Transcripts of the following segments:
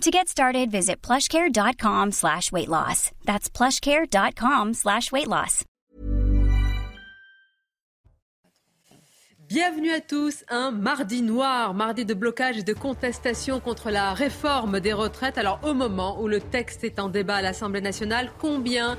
To get started, visit plushcare.com slash weight loss. That's plushcare.com slash weight loss. Bienvenue à tous, un mardi noir, mardi de blocage et de contestation contre la réforme des retraites. Alors au moment où le texte est en débat à l'Assemblée nationale, combien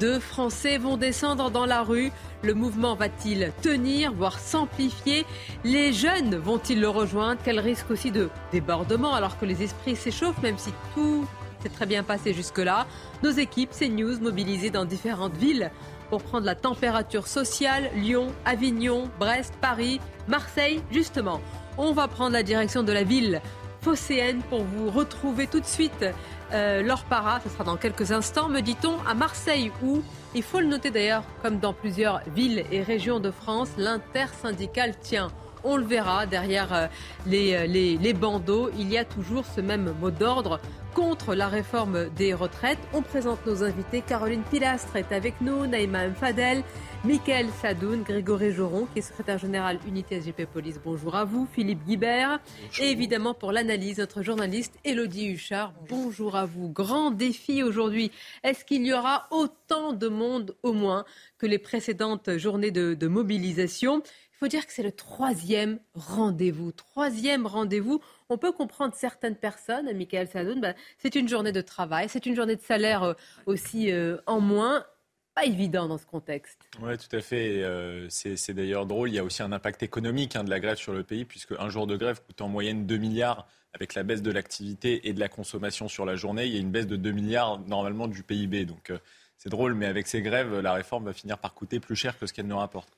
de Français vont descendre dans la rue. Le mouvement va-t-il tenir, voire s'amplifier? Les jeunes vont-ils le rejoindre? Quel risque aussi de débordement alors que les esprits s'échauffent, même si tout s'est très bien passé jusque-là? Nos équipes, CNews, mobilisées dans différentes villes pour prendre la température sociale, Lyon, Avignon, Brest, Paris, Marseille, justement. On va prendre la direction de la ville. Phocéenne pour vous retrouver tout de suite leur para, ce sera dans quelques instants, me dit-on, à Marseille où, il faut le noter d'ailleurs, comme dans plusieurs villes et régions de France, l'intersyndicale tient. On le verra derrière euh, les, euh, les, les bandeaux, il y a toujours ce même mot d'ordre contre la réforme des retraites. On présente nos invités. Caroline Pilastre est avec nous, Naïma Mfadel, Michael Sadoun, Grégory Joron, qui est secrétaire général unité SGP Police. Bonjour à vous. Philippe Guibert. Et évidemment, pour l'analyse, notre journaliste Elodie Huchard. Bonjour. à vous. Grand défi aujourd'hui. Est-ce qu'il y aura autant de monde au moins que les précédentes journées de, mobilisation? Il faut dire que c'est le troisième rendez-vous. Troisième rendez-vous. On peut comprendre certaines personnes, Michael Sadoun, bah, c'est une journée de travail, c'est une journée de salaire euh, aussi euh, en moins pas évident dans ce contexte. Oui, tout à fait. Euh, c'est d'ailleurs drôle. Il y a aussi un impact économique hein, de la grève sur le pays, puisque un jour de grève coûte en moyenne 2 milliards avec la baisse de l'activité et de la consommation sur la journée. Il y a une baisse de 2 milliards normalement du PIB. Donc euh, c'est drôle, mais avec ces grèves, la réforme va finir par coûter plus cher que ce qu'elle nous rapporte.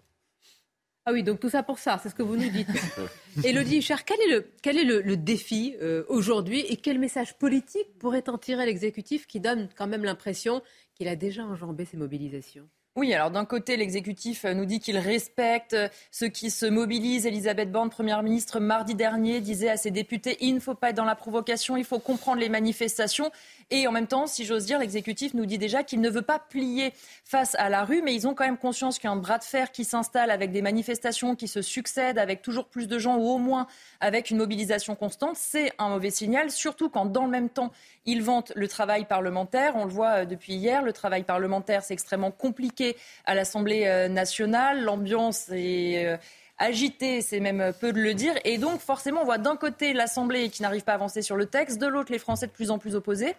Ah oui, donc tout ça pour ça, c'est ce que vous nous dites. Elodie Cher, quel est le, quel est le, défi euh, aujourd'hui et quel message politique pourrait en tirer l'exécutif qui donne quand même l'impression qu'il a déjà enjambé ces mobilisations. Oui, alors d'un côté, l'exécutif nous dit qu'il respecte ceux qui se mobilisent. Elisabeth Borne, Première ministre, mardi dernier, disait à ses députés, il ne faut pas être dans la provocation, il faut comprendre les manifestations. Et en même temps, si j'ose dire, l'exécutif nous dit déjà qu'il ne veut pas plier face à la rue, mais ils ont quand même conscience qu'il bras de fer qui s'installe avec des manifestations qui se succèdent, avec toujours plus de gens, ou au moins avec une mobilisation constante. C'est un mauvais signal, surtout quand dans le même temps, ils vantent le travail parlementaire. On le voit euh, depuis hier, le travail parlementaire, c'est extrêmement compliqué à l'Assemblée euh, nationale. L'ambiance est euh, agité, c'est même peu de le dire. Et donc, forcément, on voit d'un côté l'Assemblée qui n'arrive pas à avancer sur le texte, de l'autre, les Français de plus en plus opposés.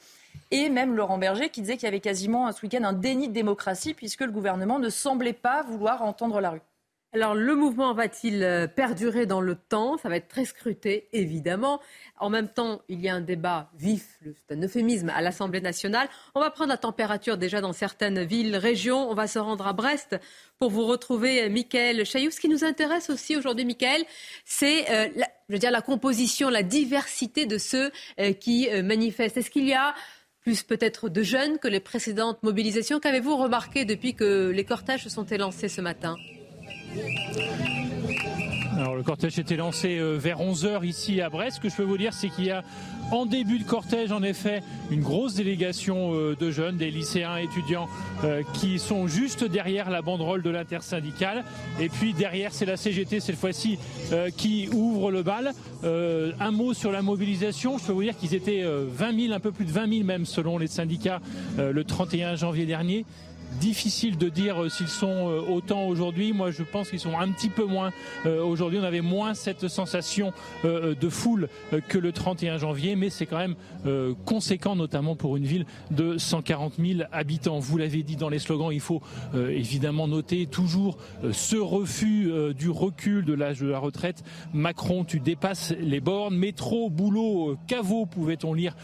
Et même Laurent Berger qui disait qu'il y avait quasiment ce week-end un déni de démocratie puisque le gouvernement ne semblait pas vouloir entendre la rue. Alors le mouvement va-t-il euh, perdurer dans le temps? Ça va être très scruté, évidemment. En même temps, il y a un débat vif, c'est un euphémisme, à l'Assemblée nationale. On va prendre la température déjà dans certaines villes, régions. On va se rendre à Brest pour vous retrouver, euh, Michael Chailloux. Ce qui nous intéresse aussi aujourd'hui, Michael, c'est euh, la, la composition, la diversité de ceux qui manifestent. Est-ce qu'il y a plus peut-être de jeunes que les précédentes mobilisations? Qu'avez-vous remarqué depuis que les cortèges se sont élancés ce matin? Alors le cortège était lancé euh, vers 11h ici à Brest. Ce que je peux vous dire, c'est qu'il y a en début de cortège, en effet, une grosse délégation euh, de jeunes, des lycéens, étudiants, euh, qui sont juste derrière la banderole de l'intersyndicale. Et puis derrière, c'est la CGT cette fois-ci qui ouvre le bal. un mot sur la mobilisation. Je peux vous dire qu'ils étaient 20 000, un peu plus de 20 000 même selon les syndicats, le 31 janvier dernier difficile de dire euh, s'ils sont euh, autant aujourd'hui. Moi, je pense qu'ils sont un petit peu moins euh, aujourd'hui. On avait moins cette sensation de foule que le 31 janvier, mais c'est quand même conséquent, notamment pour une ville de 140 000 habitants. Vous l'avez dit dans les slogans, il faut évidemment noter toujours ce refus du recul de l'âge de la retraite. Macron, tu dépasses les bornes. Métro, boulot, caveau, pouvait-on lire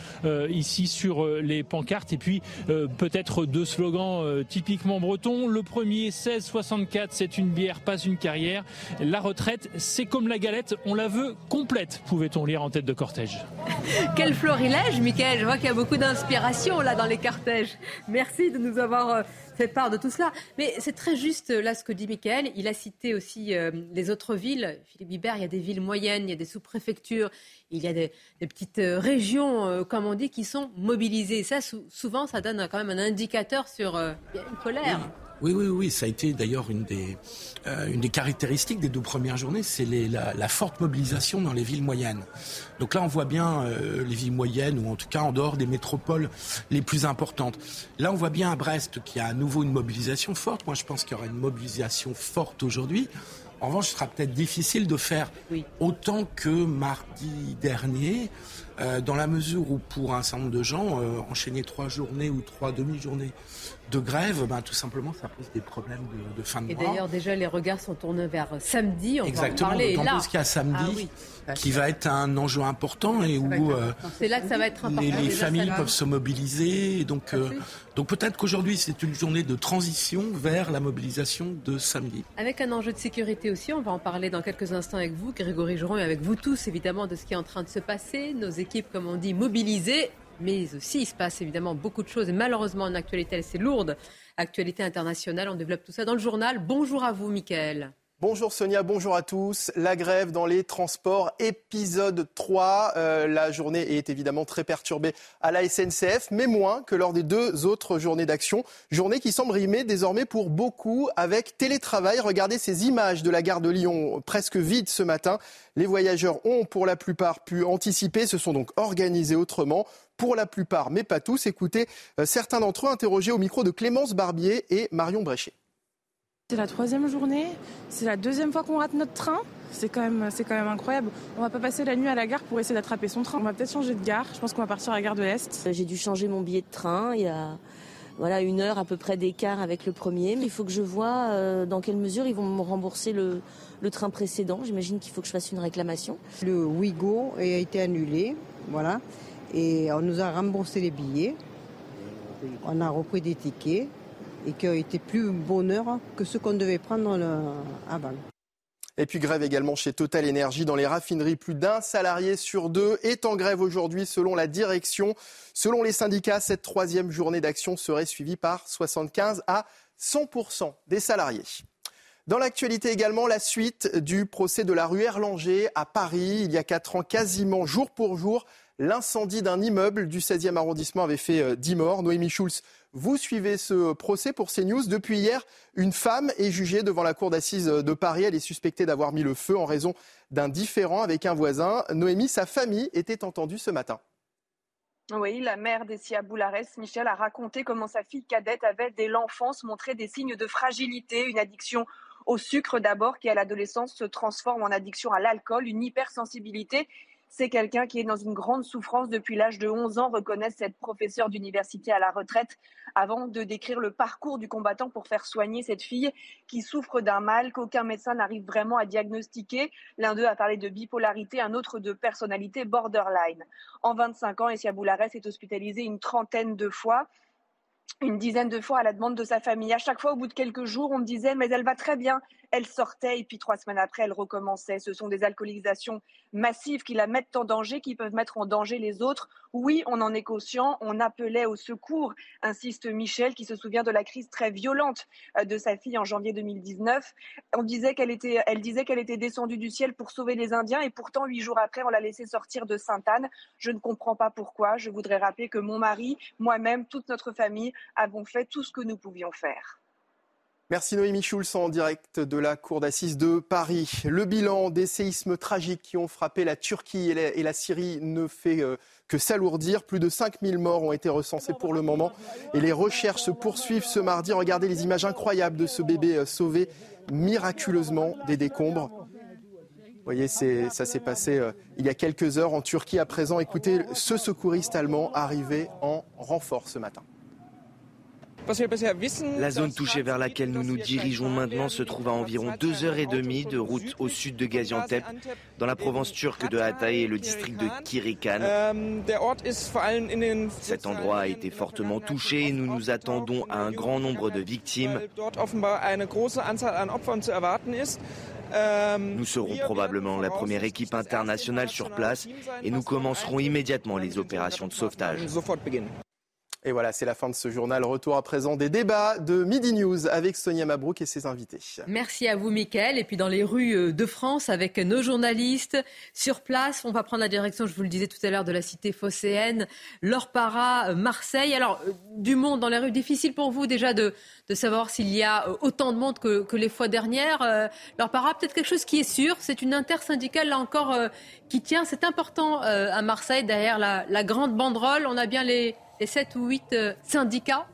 ici sur les pancartes. Et puis peut-être deux slogans typiquement breton. Le premier, 16,64, c'est une bière, pas une carrière. La retraite, c'est comme la galette, on la veut complète, pouvait-on lire en tête de cortège. Quel florilège, Michael. Je vois qu'il y a beaucoup d'inspiration là dans les cortèges. Merci de nous avoir euh, fait part de tout cela. Mais c'est très juste là ce que dit Michael. Il a cité aussi les autres villes. Philippe Bibert, il y a des villes moyennes, il y a des sous-préfectures, il y a des, petites régions, comme on dit, qui sont mobilisées. Ça, souvent, ça donne quand même un indicateur sur une colère. Oui, oui, ça a été d'ailleurs une des, euh, une des caractéristiques des deux premières journées, c'est la, la, forte mobilisation dans les villes moyennes. Donc là, on voit bien euh, les villes moyennes, ou en tout cas en dehors des métropoles les plus importantes. Là, on voit bien à Brest qu'il y a à nouveau une mobilisation forte. Moi, je pense qu'il y aura une mobilisation forte aujourd'hui. En revanche, ce sera peut-être difficile de faire autant que mardi dernier, euh, dans la mesure où pour un certain nombre de gens, enchaîner trois journées ou trois demi-journées de grève, ben, tout simplement, ça pose des problèmes de, fin de mois. Et d'ailleurs, déjà, les regards sont tournés vers samedi. On Exactement, va en parler. plus qu'il y a samedi, ah qui va être un enjeu important et où euh, c'est là que ça va être important. les, familles peuvent se mobiliser. donc, euh, donc peut-être qu'aujourd'hui, c'est une journée de transition vers la mobilisation de samedi. Avec un enjeu de sécurité aussi, on va en parler dans quelques instants avec vous, Grégory Joron, et avec vous tous, évidemment, de ce qui est en train de se passer. Nos équipes, comme on dit, mobilisées mais aussi il se passe évidemment beaucoup de choses. Et malheureusement, en actualité, c'est lourde. Actualité internationale, on développe tout ça dans le journal. Bonjour à vous, Mickaël. Bonjour Sonia, bonjour à tous. La grève dans les transports, épisode 3. Euh, la journée est évidemment très perturbée à la SNCF, mais moins que lors des deux autres journées d'action. Journée qui semble rimer désormais pour beaucoup avec télétravail. Regardez ces images de la gare de Lyon presque vide ce matin. Les voyageurs ont pour la plupart pu anticiper, se sont donc organisés autrement pour la plupart, mais pas tous. Écoutez euh, certains d'entre eux interrogés au micro de Clémence Barbier et Marion Bréchet. C'est la troisième journée, c'est la deuxième fois qu'on rate notre train. C'est quand, même, c'est quand même incroyable. On va pas passer la nuit à la gare pour essayer d'attraper son train. On va peut-être changer de gare. Je pense qu'on va partir à la gare de l'Est. J'ai dû changer mon billet de train. Il y a voilà, une heure à peu près d'écart avec le premier. Mais il faut que je vois euh, dans quelle mesure ils vont me rembourser le, le train précédent. J'imagine qu'il faut que je fasse une réclamation. Le Ouigo a été annulé. Voilà. Et on nous a remboursé les billets. On a repris des tickets et qui ont été plus bonheur que ce qu'on devait prendre avant. Et puis grève également chez Total Energy dans les raffineries. Plus d'un salarié sur deux est en grève aujourd'hui selon la direction. Selon les syndicats, cette troisième journée d'action serait suivie par 75 à 100% des salariés. Dans l'actualité également, la suite du procès de la rue Erlanger à Paris. Il y a quatre ans, quasiment jour pour jour, l'incendie d'un immeuble du 16e arrondissement avait fait 10 euh, morts. Noémie Schulz, vous suivez ce procès pour CNews. Depuis hier, une femme est jugée devant la cour d'assises de Paris. Elle est suspectée d'avoir mis le feu en raison d'un différend avec un voisin. Noémie, sa famille était entendue ce matin. Oui, la mère d'Essia Boulares, Michel, a raconté comment sa fille cadette avait, dès l'enfance, montré des signes de fragilité, une addiction au sucre d'abord, qui à l'adolescence se transforme en addiction à l'alcool, une hypersensibilité c'est quelqu'un qui est dans une grande souffrance depuis l'âge de 11 ans, reconnaît cette professeure d'université à la retraite, avant de décrire le parcours du combattant pour faire soigner cette fille qui souffre d'un mal qu'aucun médecin n'arrive vraiment à diagnostiquer. L'un d'eux a parlé de bipolarité, un autre de personnalité borderline. En 25 ans, Essia Boulares est hospitalisée une trentaine de fois une dizaine de fois à la demande de sa famille. À chaque fois, au bout de quelques jours, on me disait, mais elle va très bien, elle sortait et puis trois semaines après, elle recommençait. Ce sont des alcoolisations massives qui la mettent en danger, qui peuvent mettre en danger les autres. Oui, on en est conscient, on appelait au secours, insiste Michel, qui se souvient de la crise très violente euh, de sa fille en janvier 2019. On disait qu'elle était, elle disait qu'elle était descendue du ciel pour sauver les Indiens et pourtant, huit jours après, on l'a laissée sortir de Sainte-Anne. Je ne comprends pas pourquoi. Je voudrais rappeler que mon mari, moi-même, toute notre famille avons fait tout ce que nous pouvions faire. Merci Noémie Schulz en direct de la cour d'assises de Paris. Le bilan des séismes tragiques qui ont frappé la Turquie et la, Syrie ne fait euh, que s'alourdir. Plus de 5000 morts ont été recensés pour le moment et les recherches se poursuivent ce mardi. Regardez les images incroyables de ce bébé euh, sauvé miraculeusement des décombres. Vous voyez, ça s'est passé euh, il y a quelques heures en Turquie. À présent, écoutez ce secouriste allemand arrivé en renfort ce matin. La zone touchée vers laquelle nous nous dirigeons maintenant se trouve à environ deux heures et demie de route au sud de Gaziantep, dans la province turque de Hatay et le district de Kirikan. Cet endroit a été fortement touché et nous nous attendons à un grand nombre de victimes. Nous serons probablement la première équipe internationale sur place et nous commencerons immédiatement les opérations de sauvetage. Et voilà, c'est la fin de ce journal. Retour à présent des débats de Midi News avec Sonia Mabrouk et ses invités. Merci à vous, Mickaël. Et puis dans les rues euh, de France, avec nos journalistes sur place, on va prendre la direction, je vous le disais tout à l'heure, de la cité phocéenne, Laure Para, euh, Marseille. Alors, euh, du monde dans les rues, difficile pour vous déjà de, savoir s'il y a autant de monde que, les fois dernières. Laure Para, peut-être quelque chose qui est sûr, c'est une intersyndicale, là encore, qui tient. C'est important à Marseille, derrière la grande banderole. On a bien les les 7 ou 8 euh, syndicats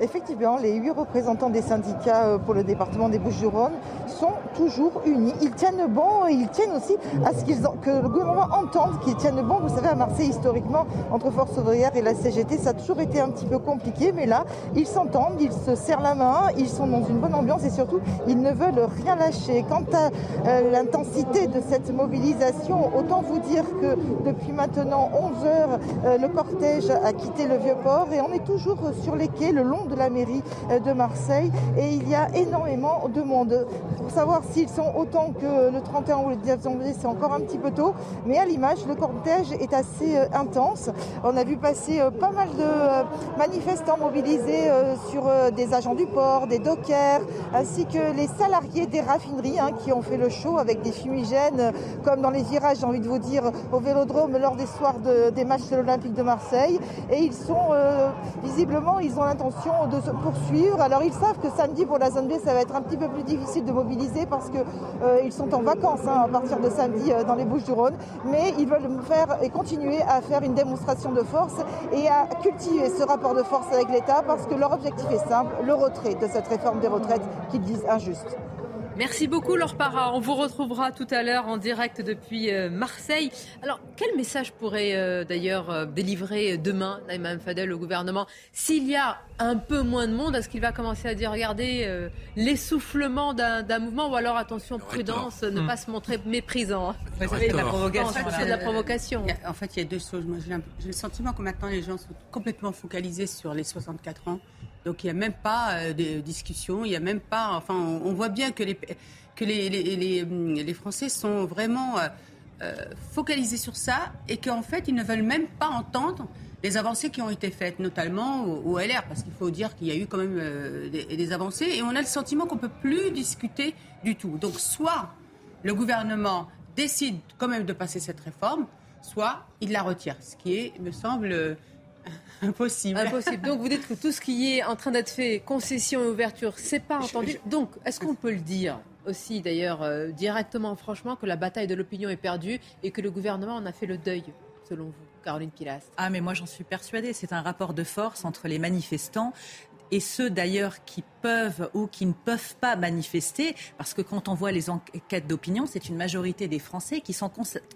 Effectivement, les huit représentants des syndicats euh, pour le département des Bouches-du-Rhône sont toujours unis. Ils tiennent bon et ils tiennent aussi à ce qu'ils que le gouvernement entende qu'ils tiennent bon. Vous savez, à Marseille, historiquement, entre Force ouvrière et la CGT, ça a toujours été un petit peu compliqué, mais là, ils s'entendent, ils se serrent la main, ils sont dans une bonne ambiance et surtout, ils ne veulent rien lâcher. Quant à euh, l'intensité de cette mobilisation, autant vous dire que depuis maintenant 11 heures, euh, le cortège a quitté le Vieux-Port et on est toujours sur les quais le long de la mairie euh, de Marseille et il y a énormément de monde. Pour savoir s'ils sont autant que le 31 ou le 19 janvier, c'est encore un petit peu tôt, mais à l'image, le cortège est assez euh, intense. On a vu passer euh, pas mal de manifestants mobilisés sur des agents du port, des dockers, ainsi que les salariés des raffineries hein, qui ont fait le show avec des fumigènes, comme dans les virages, j'ai envie de vous dire, au Vélodrome lors des soirs des matchs de l'Olympique de Marseille. Et ils sont visiblement, ils ont l'intention de se poursuivre. Alors ils savent que samedi pour la zone B, ça va être un petit peu plus difficile de mobiliser parce qu'ils euh, sont en vacances hein, à partir de samedi euh, dans les Bouches-du-Rhône, mais ils veulent faire et continuer à faire une démonstration de force et à cultiver ce rapport de force avec l'État parce que leur objectif est simple, le retrait de cette réforme des retraites qu'ils disent injuste. Merci beaucoup, Laure Para. On vous retrouvera tout à l'heure en direct depuis euh, Marseille. Alors, quel message pourrait euh, d'ailleurs euh, délivrer demain Naïma Fadel au gouvernement S'il y a un peu moins de monde, est-ce qu'il va commencer à dire regardez l'essoufflement d'un mouvement? Ou alors attention, prudence, ne pas se montrer méprisant? La provocation. c'est de la provocation. En fait, il y a deux choses. Moi, j'ai le sentiment que maintenant les gens sont complètement focalisés sur les 64 ans. Donc il n'y a même pas euh, de discussion, il n'y a même pas. Enfin, on, voit bien que les, que les, les, les, Français sont vraiment euh, euh, focalisés sur ça et qu'en fait, ils ne veulent même pas entendre les avancées qui ont été faites, notamment au, LR, parce qu'il faut dire qu'il y a eu quand même des, des, avancées, et on a le sentiment qu'on ne peut plus discuter du tout. Donc soit le gouvernement décide quand même de passer cette réforme, soit il la retire, ce qui est, me semble, Impossible. Impossible. Donc vous dites que tout ce qui est en train d'être fait, concession et ouverture, c'est pas entendu. Donc est-ce qu'on peut le dire aussi d'ailleurs euh, directement, franchement, que la bataille de l'opinion est perdue et que le gouvernement en a fait le deuil, selon vous Caroline Pilas. Ah mais moi j'en suis persuadée, c'est un rapport de force entre les manifestants et ceux d'ailleurs qui peuvent ou qui ne peuvent pas manifester, parce que quand on voit les enquêtes d'opinion, c'est une majorité des Français qui sont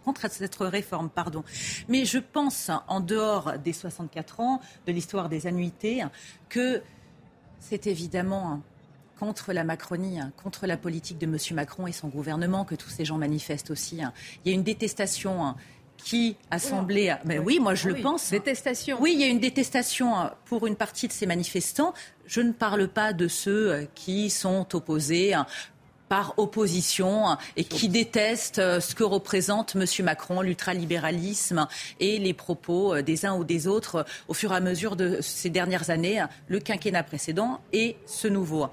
contre cette réforme. Pardon. Mais je pense, en dehors des 64 ans, de l'histoire des annuités, que c'est évidemment contre la Macronie, contre la politique de M. Macron et son gouvernement que tous ces gens manifestent aussi. Il y a une détestation qui a semblé. Mais oui, moi je le pense. Détestation. Oui, il y a une détestation pour une partie de ces manifestants. Je ne parle pas de ceux qui sont opposés par opposition et qui déteste euh, ce que représente M. Macron, l'ultralibéralisme et les propos euh, des uns ou des autres euh, au fur et à mesure de ces dernières années, le quinquennat précédent et ce nouveau.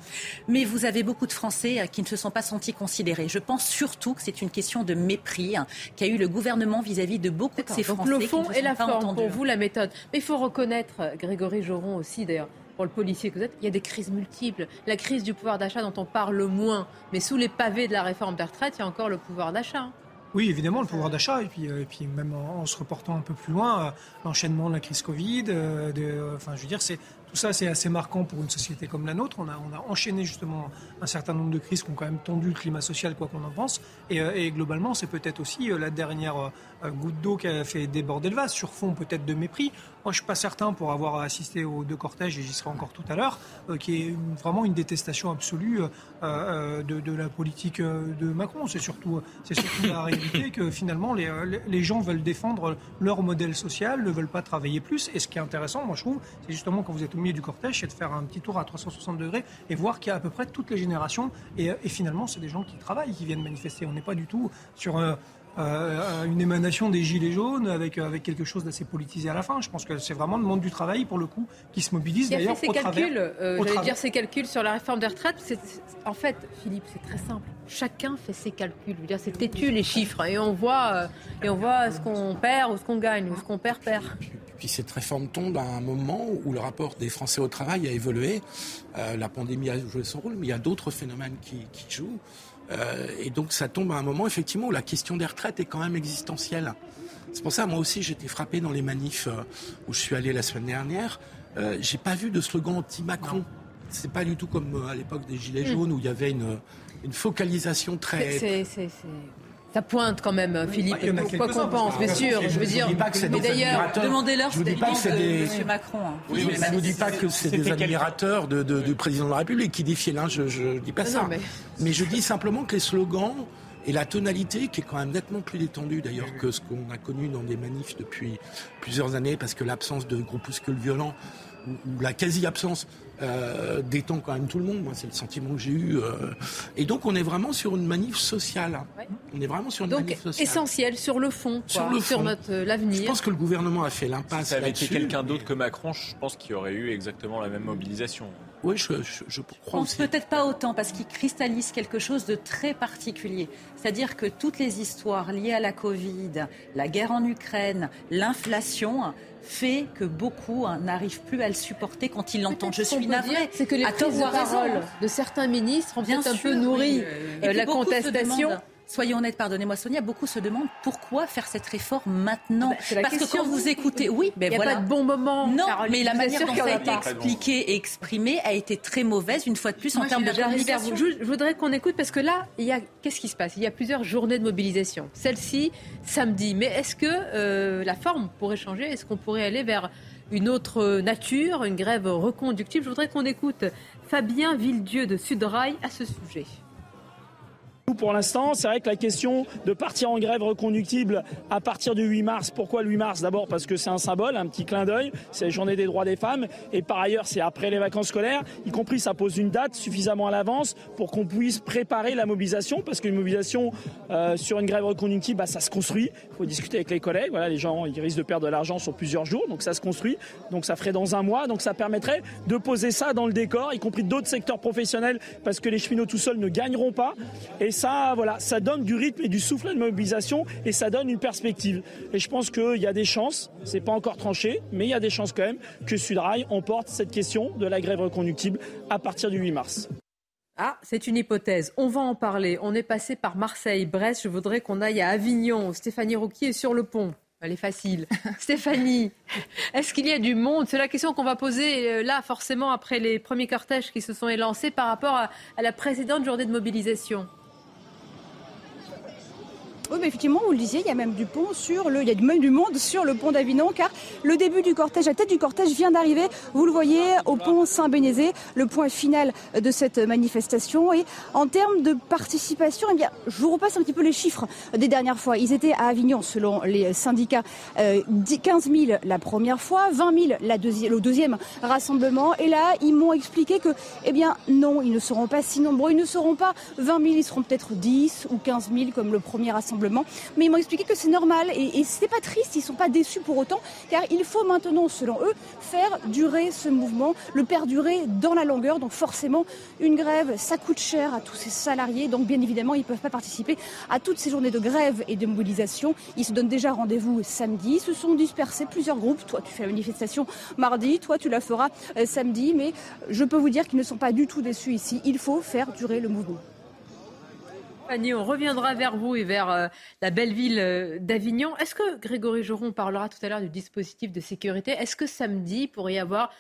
Mais vous avez beaucoup de Français qui ne se sont pas sentis considérés. Je pense surtout que c'est une question de mépris qu'a eu le gouvernement vis-à-vis de beaucoup de ces Français. Donc le fond et la forme, pour vous, la méthode. Mais il faut reconnaître, Grégory Joron aussi d'ailleurs, pour le policier que vous êtes, il y a des crises multiples. La crise du pouvoir d'achat dont on parle moins, mais sous les pavés de la réforme des retraites, il y a encore le pouvoir d'achat. Oui, évidemment, le pouvoir d'achat, et puis, euh, et puis même en, se reportant un peu plus loin, euh, l'enchaînement de la crise Covid, euh, enfin, je veux dire, c'est tout ça, c'est assez marquant pour une société comme la nôtre. On a, on a enchaîné justement un certain nombre de crises qui ont quand même tendu le climat social, quoi qu'on en pense. Et, et globalement, c'est peut-être aussi la dernière goutte d'eau qui a fait déborder le vase, sur fond peut-être de mépris. Moi, je suis pas certain, pour avoir assisté aux deux cortèges, et j'y serai encore tout à l'heure, qui est vraiment une détestation absolue de, de, la politique de Macron. C'est surtout, c'est surtout la réalité que finalement, les, les gens veulent défendre leur modèle social, ne veulent pas travailler plus. Et ce qui est intéressant, moi, je trouve, c'est justement quand vous êtes milieu du cortège, c'est de faire un petit tour à 360 degrés et voir qu'il y a à peu près toutes les générations. Et, euh, finalement, c'est des gens qui travaillent, qui viennent manifester. On n'est pas du tout sur... Euh, une émanation des Gilets jaunes avec, avec quelque chose d'assez politisé à la fin. Je pense que c'est vraiment le monde du travail, pour le coup, qui se mobilise d'ailleurs au calculs, travers. J'allais dire ses calculs sur la réforme des retraites. en fait, Philippe, c'est très simple. Chacun fait ses calculs. C'est têtu les chiffres et on voit, et on voit ce qu'on perd ou ce qu'on gagne ou ce qu'on perd perd. Puis cette réforme tombe à un moment où le rapport des Français au travail a évolué. Euh, la pandémie a joué son rôle, mais il y a d'autres phénomènes qui, jouent. Euh, et donc ça tombe à un moment effectivement où la question des retraites est quand même existentielle. C'est pour ça, moi aussi, j'étais frappé dans les manifs euh, où je suis allé la semaine dernière. Euh, j'ai pas vu de slogan anti-Macron. C'est pas du tout comme à l'époque des Gilets hmm. jaunes où il y avait une, une focalisation très. Ça pointe quand même, Philippe. quoi qu'on pense, bien sûr. Je veux dire, mais d'ailleurs, demandez-leur ce de M. Macron. Hein. je ne vous dis pas que c'est des admirateurs de, du président de la République qui défient l'un, je ne dis pas ça. mais... je dis simplement que les slogans et la tonalité, qui est quand même nettement plus détendue d'ailleurs que ce qu'on a connu dans des manifs depuis plusieurs années, parce que l'absence de groupuscules violents ou la quasi-absence euh, détend quand même tout le monde. Moi, c'est le sentiment que j'ai eu. Euh. Et donc, on est vraiment sur une manif sociale. On est vraiment sur une manif sociale. essentiel sur le fond, sur, le sur notre euh, l'avenir. Je pense que le gouvernement a fait l'impasse. Si ça avait été quelqu'un d'autre que Macron, je pense qu'il y aurait eu exactement la même mobilisation. Oui, je, je, crois aussi. Peut-être pas autant, parce qu'il cristallise quelque chose de très particulier. C'est-à-dire que toutes les histoires liées à la Covid, la guerre en Ukraine, l'inflation, fait que beaucoup hein, n'arrivent plus à le supporter quand ils l'entendent. Je suis navrée. C'est que les prises de parole de certains ministres ont bien un peu nourri euh, la contestation. Soyons honnêtes, pardonnez-moi Sonia, beaucoup se demandent pourquoi faire cette réforme maintenant. Bah, Parce que quand vous écoutez, oui, ben il n'y a pas de bon moment. Non, mais la manière dont ça a été expliqué et exprimé a été très mauvaise, une fois de plus, en termes de communication. Je, voudrais qu'on écoute, parce que là, il y a, qu'est-ce qui se passe? Il y a plusieurs journées de mobilisation. Celle-ci, samedi. Mais est-ce que euh, la forme pourrait changer? Est-ce qu'on pourrait aller vers une autre nature, une grève reconductible? Je voudrais qu'on écoute Fabien Villedieu de Sudrail à ce sujet. Pour l'instant, c'est vrai que la question de partir en grève reconductible à partir du 8 mars, pourquoi le 8 mars? D'abord parce que c'est un symbole, un petit clin d'œil, c'est la journée des droits des femmes, et par ailleurs c'est après les vacances scolaires, y compris ça pose une date suffisamment à l'avance pour qu'on puisse préparer la mobilisation, parce qu'une mobilisation euh, sur une grève reconductible, bah, ça se construit, il faut discuter avec les collègues, voilà, les gens ils risquent de perdre de l'argent sur plusieurs jours, donc ça se construit, donc ça ferait dans un mois, donc ça permettrait de poser ça dans le décor, y compris d'autres secteurs professionnels, parce que les cheminots tout seuls ne gagneront pas, et ça, voilà, ça donne du rythme et du souffle à la mobilisation et ça donne une perspective. Et je pense qu'il y a des chances, c'est pas encore tranché, mais il y a des chances quand même que Sudrail emporte cette question de la grève reconductible à partir du 8 mars. Ah, c'est une hypothèse. On va en parler. On est passé par Marseille, Brest. Je voudrais qu'on aille à Avignon. Stéphanie Rouquier est sur le pont. Elle est facile. Stéphanie, est-ce qu'il y a du monde? C'est la question qu'on va poser euh, là, forcément, après les premiers cortèges qui se sont élancés par rapport à, à la précédente journée de mobilisation. Oui, mais effectivement, vous le disiez, il y a même du pont sur le, il y a même du monde sur le pont d'Avignon, car le début du cortège, la tête du cortège vient d'arriver. Vous le voyez au pont Saint-Bénézé, le point final de cette manifestation. Et en termes de participation, eh bien, je vous repasse un petit peu les chiffres des dernières fois. Ils étaient à Avignon, selon les syndicats, 15 euh, 000 la première fois, 20 000 la le deuxième rassemblement. Et là, ils m'ont expliqué que, eh bien, non, ils ne seront pas si nombreux. Ils ne seront pas 20 000, ils seront peut-être 10 ou 15 000 comme le premier rassemblement mais ils m'ont expliqué que c'est normal et, et c'est pas triste, ils sont pas déçus pour autant, car il faut maintenant, selon eux, faire durer ce mouvement, le perdurer dans la longueur. Donc forcément, une grève, ça coûte cher à tous ces salariés. Donc bien évidemment, ils ne peuvent pas participer à toutes ces journées de grève et de mobilisation. Ils se donnent déjà rendez-vous samedi. Ils se sont dispersés plusieurs groupes. Toi, tu fais la manifestation mardi, toi, tu la feras euh, samedi. Mais je peux vous dire qu'ils ne sont pas du tout déçus ici. Il faut faire durer le mouvement on reviendra vers vous et vers euh, la belle ville euh, d'Avignon. Est-ce que Grégory Joron parlera tout à l'heure du dispositif de sécurité? Est-ce que samedi, pourrait y avoir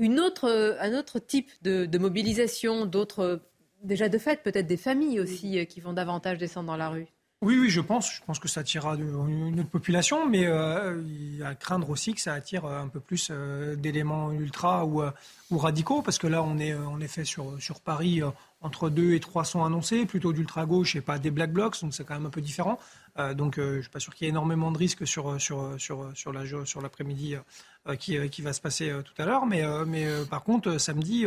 euh, un autre type de, mobilisation, d'autres, déjà de fait, peut-être des familles aussi qui vont davantage descendre dans la rue? Oui, oui, je pense. Je pense que ça attirera une autre population, mais il y a à craindre aussi que ça attire un peu plus d'éléments ultra ou, radicaux, parce que là, on est en effet sur Paris, entre deux et trois sont annoncés, plutôt d'ultra-gauche et pas des black blocs, donc c'est quand même un peu différent. Euh, donc euh, je ne suis pas sûr qu'il y ait énormément de risques sur, sur, sur, sur, sur l'après-midi euh, qui, qui, va se passer tout à l'heure. Mais, mais par contre, samedi,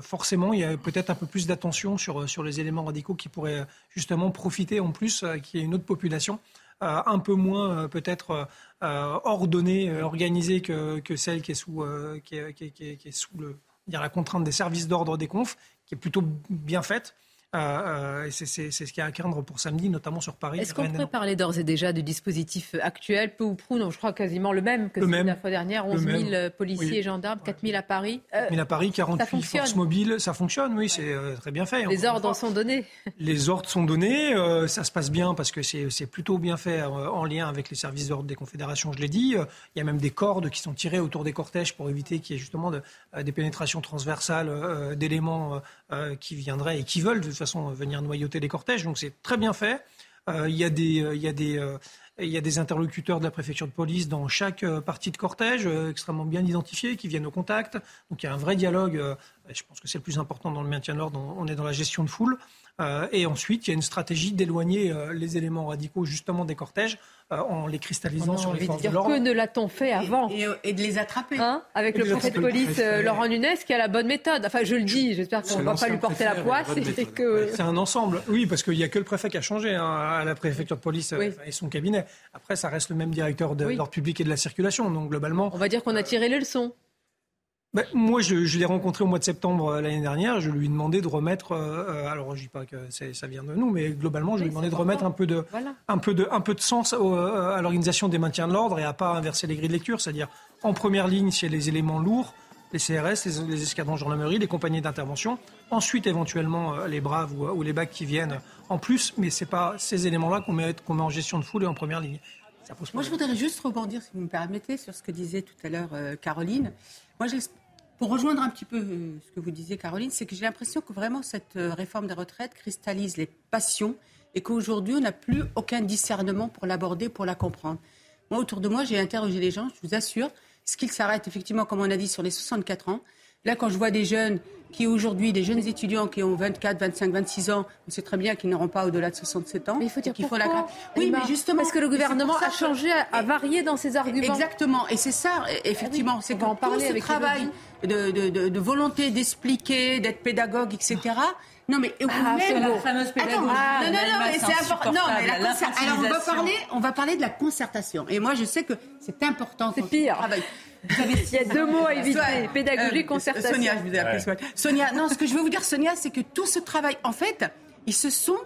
forcément, il y a peut-être un peu plus d'attention sur, sur les éléments radicaux qui pourraient justement profiter en plus qu'il y ait une autre population un peu moins peut-être ordonnée, organisée que, que, celle qui est sous, qui est, qui est, qui est sous le, dire, la contrainte des services d'ordre des confs, est plutôt bien faite. Euh, euh, c'est ce qui craindre pour samedi, notamment sur Paris. Est-ce qu'on pourrait parler d'ores et déjà du dispositif actuel, peu ou prou? Non, je crois quasiment le même que la fois dernière. 11 000 policiers et gendarmes, 4 000 à Paris. 4 000 à Paris, 48 forces mobiles, ça fonctionne, oui, c'est euh, très bien fait. Les ordres sont donnés. Les ordres sont donnés, ça se passe bien parce que c'est plutôt bien fait en lien avec les services d'ordre des confédérations, je l'ai dit. Il y a même des cordes qui sont tirées autour des cortèges pour éviter qu'il y ait justement des pénétrations transversales d'éléments qui viendraient et qui veulent de toute façon venir noyauter les cortèges. Donc c'est très bien fait. Euh, il y a des, euh, il y a des euh, il y a des interlocuteurs de la préfecture de police dans chaque partie de cortège, extrêmement bien identifiés, qui viennent au contact. Donc il y a un vrai dialogue. je pense que c'est le plus important dans le maintien de l'ordre. On est dans la gestion de foule. Et ensuite, il y a une stratégie d'éloigner les éléments radicaux justement des cortèges euh, en les cristallisant sur les forces de, l'ordre. Que ne l'a-t-on fait avant et, de les attraper hein Avec le préfet de police euh, Laurent Nunez qui a la bonne méthode. Enfin, je le dis, j'espère qu'on ne va pas lui porter la poisse. C'est un ensemble, oui, parce qu'il n'y a que le préfet qui a changé hein, à la préfecture de police euh, et son cabinet. Après, ça reste le même directeur de l'ordre public et de la circulation. Donc, globalement. On va dire qu'on a tiré les leçons. Ben, moi, je, l'ai rencontré au mois de septembre euh, l'année dernière. Je lui ai demandé de remettre. Euh, euh, alors, je dis pas que ça vient de nous, mais globalement, je lui ai demandé de remettre un peu de, un peu de, un peu de sens à l'organisation des maintiens de l'ordre et à pas inverser les grilles de lecture, c'est-à-dire en première ligne chez les éléments lourds, les CRS, les, les escadrons de gendarmerie, les compagnies d'intervention. Ensuite, éventuellement, les braves ou, les bacs qui viennent en plus, mais c'est pas ces éléments-là qu'on met, qu'on met en gestion de foule et en première ligne. Moi, je voudrais juste rebondir, si vous me permettez, sur ce que disait tout à l'heure Caroline. Moi, pour rejoindre un petit peu euh, ce que vous disiez, Caroline, c'est que j'ai l'impression que vraiment cette euh, réforme des retraites cristallise les passions et qu'aujourd'hui, on n'a plus aucun discernement pour l'aborder, pour la comprendre. Moi, autour de moi, j'ai interrogé les gens, je vous assure, ce qu'ils s'arrêtent effectivement, comme on a dit, sur les 64 ans. Là, quand je vois des jeunes qui aujourd'hui, des jeunes étudiants qui ont 24, 25, 26 ans, on sait très bien qu'ils n'auront pas au-delà de 67 ans. Mais il faut dire qu'il faut la Oui, mais justement. Parce que le gouvernement a changé, a varié dans ses arguments. Exactement. Et c'est ça, effectivement. Ah c'est qu'on parler ce travail de, volonté d'expliquer, d'être pédagogue, etc. Non, mais ah, c'est la fameuse pédagogie. non, non, non, mais c'est important. Non, mais la Alors, on va, parler, on va parler de la concertation. Et moi, je sais que c'est important. C'est pire. Il y a deux mots à éviter pédagogie, euh, concertation. Sonia, je vous ai appelé Sonia. non, ce que je veux vous dire, Sonia, c'est que tout ce travail, en fait, ils se sont,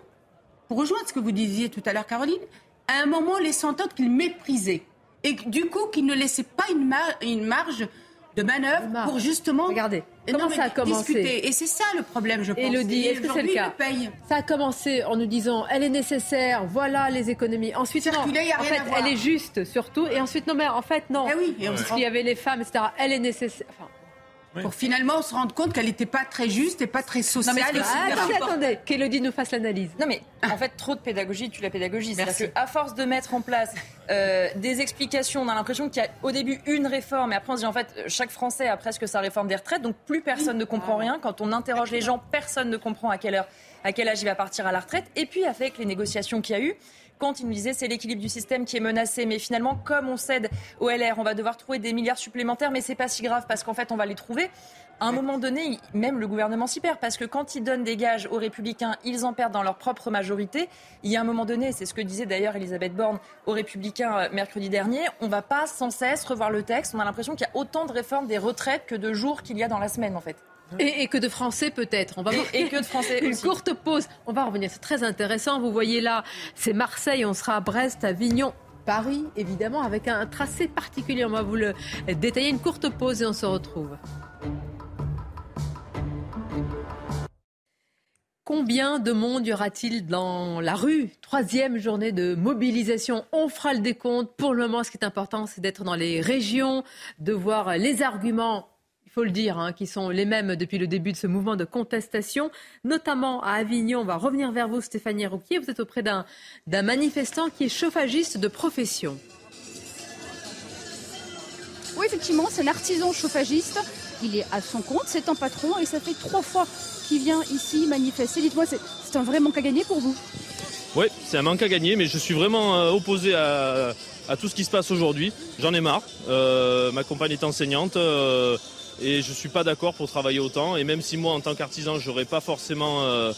pour rejoindre ce que vous disiez tout à l'heure, Caroline, à un moment laissant entendre qu'ils méprisaient. Et du coup, qu'ils ne laissaient pas une, une marge de manœuvre pour justement. Regardez. Comment ça a commencé discuter. Et c'est ça le problème, je pense. Elodie, est-ce que c'est le cas Ça a commencé en nous disant elle est nécessaire, voilà les économies. Ensuite, non, en fait, elle est juste surtout. Et ensuite, non, mais en fait, non. Eh oui, Parce qu'il y avait les femmes, etc. Elle est nécessaire. Pour finalement se rendre compte qu'elle n'était pas très juste et pas très sociale. Non, mais attendez, attendez, qu'Elodie nous fasse l'analyse. Non mais en fait, trop de pédagogie tue la pédagogie. C'est-à-dire qu'à force de mettre en place euh, des explications, on a l'impression qu'il y a au début une réforme et après on se dit en fait chaque Français a presque sa réforme des retraites, donc plus personne ne comprend rien. Quand on interroge les gens, personne ne comprend à quelle heure, à quel âge il va partir à la retraite. Et puis avec les négociations qu'il y a eu, quand il nous disait c'est l'équilibre du système qui est menacé. Mais finalement, comme on cède au LR, on va devoir trouver des milliards supplémentaires, mais c'est pas si grave parce qu'en fait, on va les trouver. À un moment donné, même le gouvernement s'y perd parce que quand ils donnent des gages aux républicains, ils en perdent dans leur propre majorité. Il y a un moment donné, c'est ce que disait d'ailleurs Elisabeth Borne aux républicains euh, mercredi dernier, on ne va pas sans cesse revoir le texte. On a l'impression qu'il y a autant de réformes des retraites que de jours qu'il y a dans la semaine en fait. Et, que de Français peut-être. On va et, que de Français. Une courte pause. On va revenir. C'est très intéressant. Vous voyez là, c'est Marseille. On sera à Brest, Avignon. Paris, évidemment, avec un tracé particulier. On va vous le détailler. Une courte pause et on se retrouve. Combien de monde y aura-t-il dans la rue? Troisième journée de mobilisation. On fera le décompte. Pour le moment, ce qui est important, c'est d'être dans les régions, de voir les arguments faut le dire, hein, qui sont les mêmes depuis le début de ce mouvement de contestation, notamment à Avignon. On va revenir vers vous, Stéphanie Rouquier. Vous êtes auprès d'un manifestant qui est chauffagiste de profession. Oui, effectivement, c'est un artisan chauffagiste. Il est à son compte, c'est un patron et ça fait trois fois qu'il vient ici manifester. Dites-moi, c'est un vrai manque à gagner pour vous? Oui, c'est un manque à gagner, mais je suis vraiment euh, opposé à, tout ce qui se passe aujourd'hui. J'en ai marre. Euh, ma compagne est enseignante. Euh, et je suis pas d'accord pour travailler autant. Et même si moi, en tant qu'artisan, j'aurais pas forcément euh,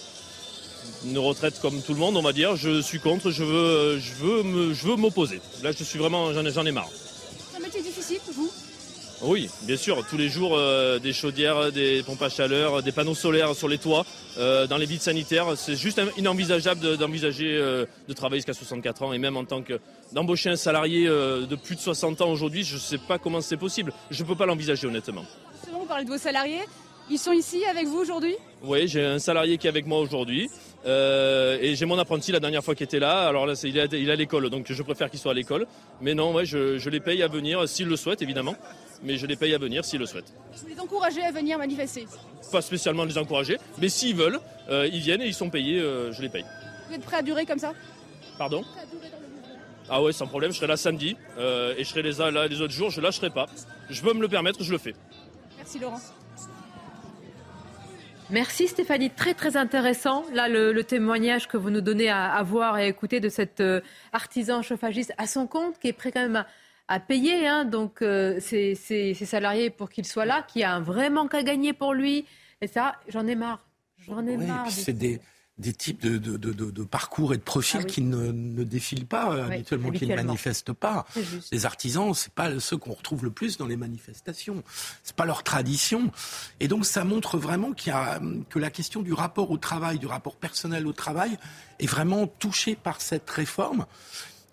une retraite comme tout le monde, on va dire. Je suis contre, je veux, je veux, me, je veux m'opposer. Là, je suis vraiment, j'en ai, j'en ai marre. C'est un métier difficile pour vous? Oui, bien sûr. Tous les jours, euh, des chaudières, des pompes à chaleur, des panneaux solaires sur les toits, euh, dans les vides sanitaires. C'est juste inenvisageable de- d'envisager euh, de travailler jusqu'à 64 ans et même en tant que d'embaucher un salarié euh, de plus de 60 ans aujourd'hui, je ne sais pas comment c'est possible. Je ne peux pas l'envisager honnêtement. Parlez de vos salariés. Ils sont ici avec vous aujourd'hui Oui, j'ai un salarié qui est avec moi aujourd'hui. euh, et j'ai mon apprenti la dernière fois qui était là. Alors là, il est, à- il est à l'école, donc je préfère qu'il soit à l'école. Mais non, ouais, je, je les paye à venir s'ils le souhaitent, évidemment. Mais je les paye à venir s'ils le souhaitent. Vous les encouragez à venir manifester. Pas spécialement les encourager, mais s'ils veulent, euh, ils viennent et ils sont payés, euh, je les paye. Vous êtes prêts à durer comme ça Pardon Ah ouais, sans problème, je serai là samedi et je serai les, là les autres jours, je lâcherai pas. Je peux me le permettre, je le fais. Merci Laurent. Merci Stéphanie, très très intéressant. Là, le, le témoignage que vous nous donnez à, à voir et à écouter de cet euh, artisan chauffagiste à son compte, qui est prêt quand même à, à payer hein, donc euh, ses, ses- ses salariés pour qu'ils soient là, qui a un vrai manque à gagner pour lui. Et ça, j'en ai marre. J'en ai Oui, et marre. c'est des, des types de, de, de- de- de parcours et de profils Ah oui. qui ne, ne défilent pas euh, Oui, habituellement, qui ne manifestent pas. Les artisans, c'est pas ceux qu'on retrouve le plus dans les manifestations. C'est pas leur tradition. Et donc ça montre vraiment qu'il y a, que la question du rapport au travail, du rapport personnel au travail, est vraiment touchée par cette réforme.